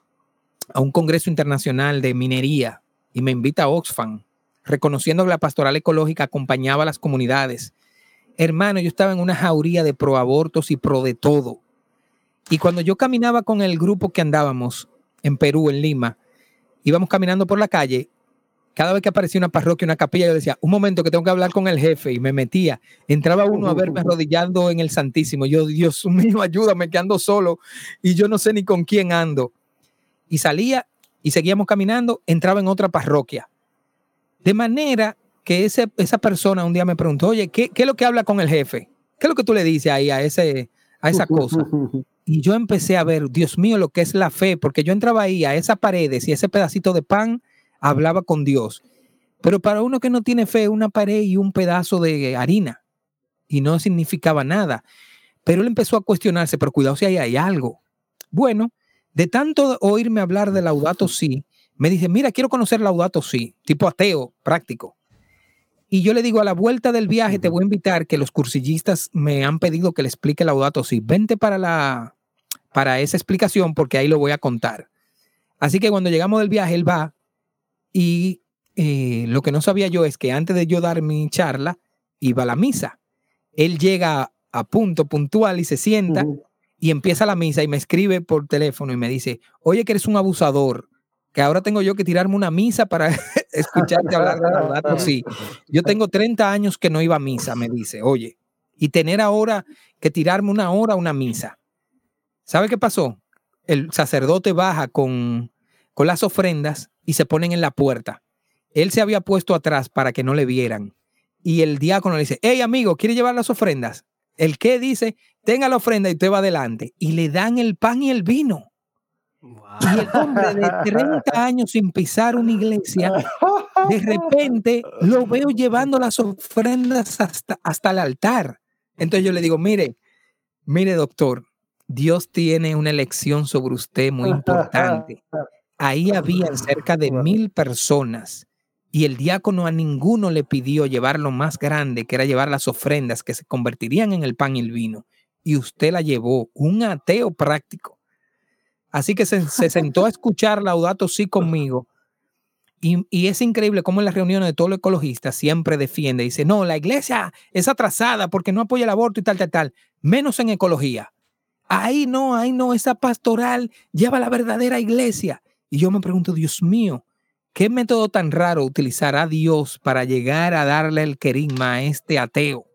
a un congreso internacional de minería y me invita a Oxfam, reconociendo que la pastoral ecológica acompañaba a las comunidades. Hermano, yo estaba en una jauría de proabortos y pro de todo. Y cuando yo caminaba con el grupo que andábamos en Perú, en Lima, íbamos caminando por la calle, cada vez que aparecía una parroquia, una capilla, yo decía, un momento que tengo que hablar con el jefe y me metía. Entraba uno a verme arrodillando en el Santísimo. Yo, Dios [laughs] mío, ayúdame, que ando solo y yo no sé ni con quién ando. Y salía y seguíamos caminando, entraba en otra parroquia. De manera que ese, esa persona un día me preguntó, oye, ¿qué, ¿qué es lo que habla con el jefe? ¿Qué es lo que tú le dices ahí a, ese, a esa [laughs] cosa? Y yo empecé a ver, Dios mío, lo que es la fe, porque yo entraba ahí a esas paredes y ese pedacito de pan hablaba con Dios. Pero para uno que no tiene fe, una pared y un pedazo de harina. Y no significaba nada. Pero él empezó a cuestionarse, pero cuidado si ahí hay algo. Bueno, de tanto oírme hablar de Laudato Si, me dice, mira, quiero conocer Laudato Si, tipo ateo, práctico. Y yo le digo, a la vuelta del viaje te voy a invitar, que los cursillistas me han pedido que le explique Laudato Si. Vente para, la, para esa explicación porque ahí lo voy a contar. Así que cuando llegamos del viaje, él va y eh, lo que no sabía yo es que antes de yo dar mi charla, iba a la misa. Él llega a punto, puntual y se sienta y empieza la misa y me escribe por teléfono y me dice, oye que eres un abusador, que ahora tengo yo que tirarme una misa para escucharte hablar de Laudato [laughs] Si. Yo tengo 30 años que no iba a misa, me dice, oye, y tener ahora que tirarme una hora a una misa. ¿Sabe qué pasó? El sacerdote baja con, con las ofrendas y se ponen en la puerta. Él se había puesto atrás para que no le vieran. Y el diácono le dice, hey amigo, ¿quiere llevar las ofrendas? El que dice, tenga la ofrenda y usted va adelante. Y le dan el pan y el vino. Wow. Y el hombre de 30 [laughs] años sin pisar una iglesia, de repente lo veo llevando las ofrendas hasta, hasta el altar. Entonces yo le digo, mire, mire doctor, Dios tiene una elección sobre usted muy importante. Ahí habían cerca de mil personas y el diácono a ninguno le pidió llevar lo más grande, que era llevar las ofrendas que se convertirían en el pan y el vino. Y usted la llevó, un ateo práctico. Así que se, sentó a escuchar Laudato sí conmigo. Y, y, es increíble cómo en las reuniones de todos los ecologistas siempre defiende, dice, no, la iglesia es atrasada porque no apoya el aborto y tal, tal, tal, menos en ecología. Ahí no, ahí no, esa pastoral lleva la verdadera iglesia. Y yo me pregunto, Dios mío, ¿qué método tan raro utilizará Dios para llegar a darle el querigma a este ateo?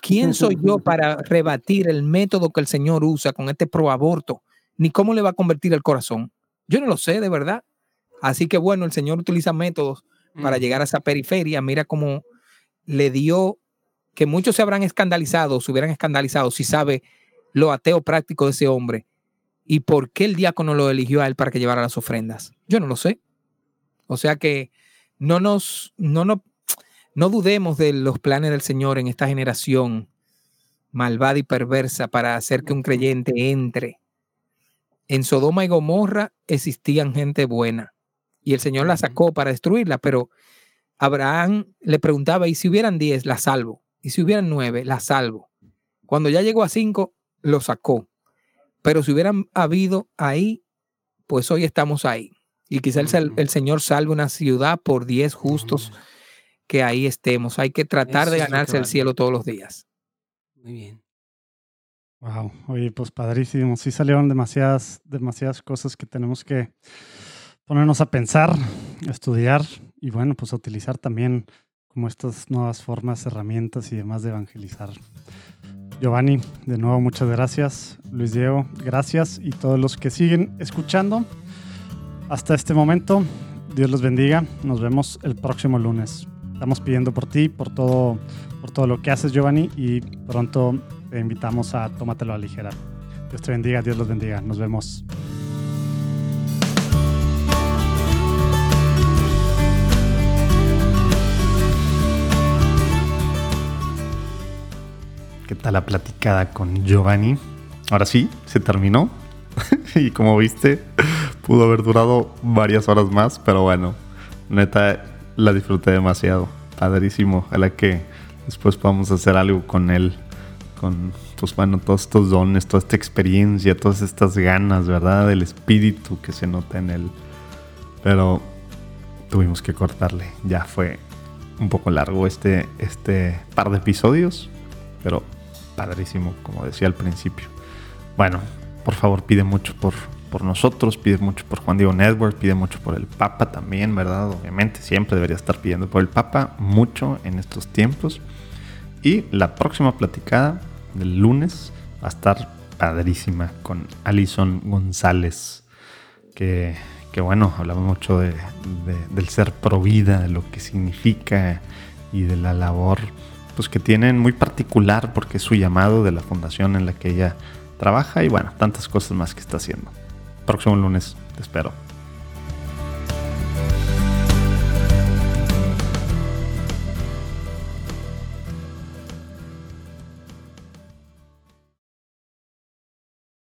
¿Quién soy yo [laughs] para rebatir el método que el Señor usa con este proaborto? Ni cómo le va a convertir el corazón. Yo no lo sé, de verdad. Así que bueno, el Señor utiliza métodos para llegar a esa periferia. Mira cómo le dio que muchos se habrán escandalizado, se hubieran escandalizado si sabe lo ateo práctico de ese hombre y por qué el diácono lo eligió a él para que llevara las ofrendas. Yo no lo sé. O sea que no nos, no, no, no dudemos de los planes del Señor en esta generación malvada y perversa para hacer que un creyente entre. En Sodoma y Gomorra existían gente buena y el Señor la sacó para destruirla, pero Abraham le preguntaba, ¿y si hubieran diez, la salvo? ¿Y si hubieran nueve, la salvo? Cuando ya llegó a cinco, lo sacó. Pero si hubieran habido ahí, pues hoy estamos ahí. Y quizás el, Señor salve una ciudad por diez justos que ahí estemos. Hay que tratar de ganarse el cielo todos los días. Muy bien. Wow, oye, pues padrísimo. Sí salieron demasiadas, demasiadas cosas que tenemos que ponernos a pensar, estudiar y bueno, pues a utilizar también como estas nuevas formas, herramientas y demás de evangelizar. Giovanni, de nuevo muchas gracias. Luis Diego, gracias. Y todos los que siguen escuchando hasta este momento, Dios los bendiga. Nos vemos el próximo lunes. Estamos pidiendo por ti, por todo, por todo lo que haces, Giovanni, y pronto te invitamos a tómatelo a ligera. Dios te bendiga, Dios los bendiga. Nos vemos. ¿Qué tal la platicada con Giovanni? Ahora sí, se terminó. [laughs] y como viste, pudo haber durado varias horas más, pero bueno, neta, la disfruté demasiado. Padrísimo. la que después podamos hacer algo con él. Con, pues bueno, todos estos dones, toda esta experiencia, todas estas ganas, ¿verdad? Del espíritu que se nota en él. Pero tuvimos que cortarle. Ya fue un poco largo este, este par de episodios. Pero padrísimo, como decía al principio. Bueno, por favor, pide mucho por, por nosotros, pide mucho por Juan Diego Network, pide mucho por el Papa también, ¿verdad? Obviamente, siempre debería estar pidiendo por el Papa, mucho en estos tiempos. Y la próxima platicada del lunes va a estar padrísima con Alison González, que, que bueno, hablamos mucho de, del ser pro vida, de lo que significa y de la labor pues que tienen muy particular porque es su llamado de la fundación en la que ella trabaja y bueno, tantas cosas más que está haciendo. Próximo lunes, te espero.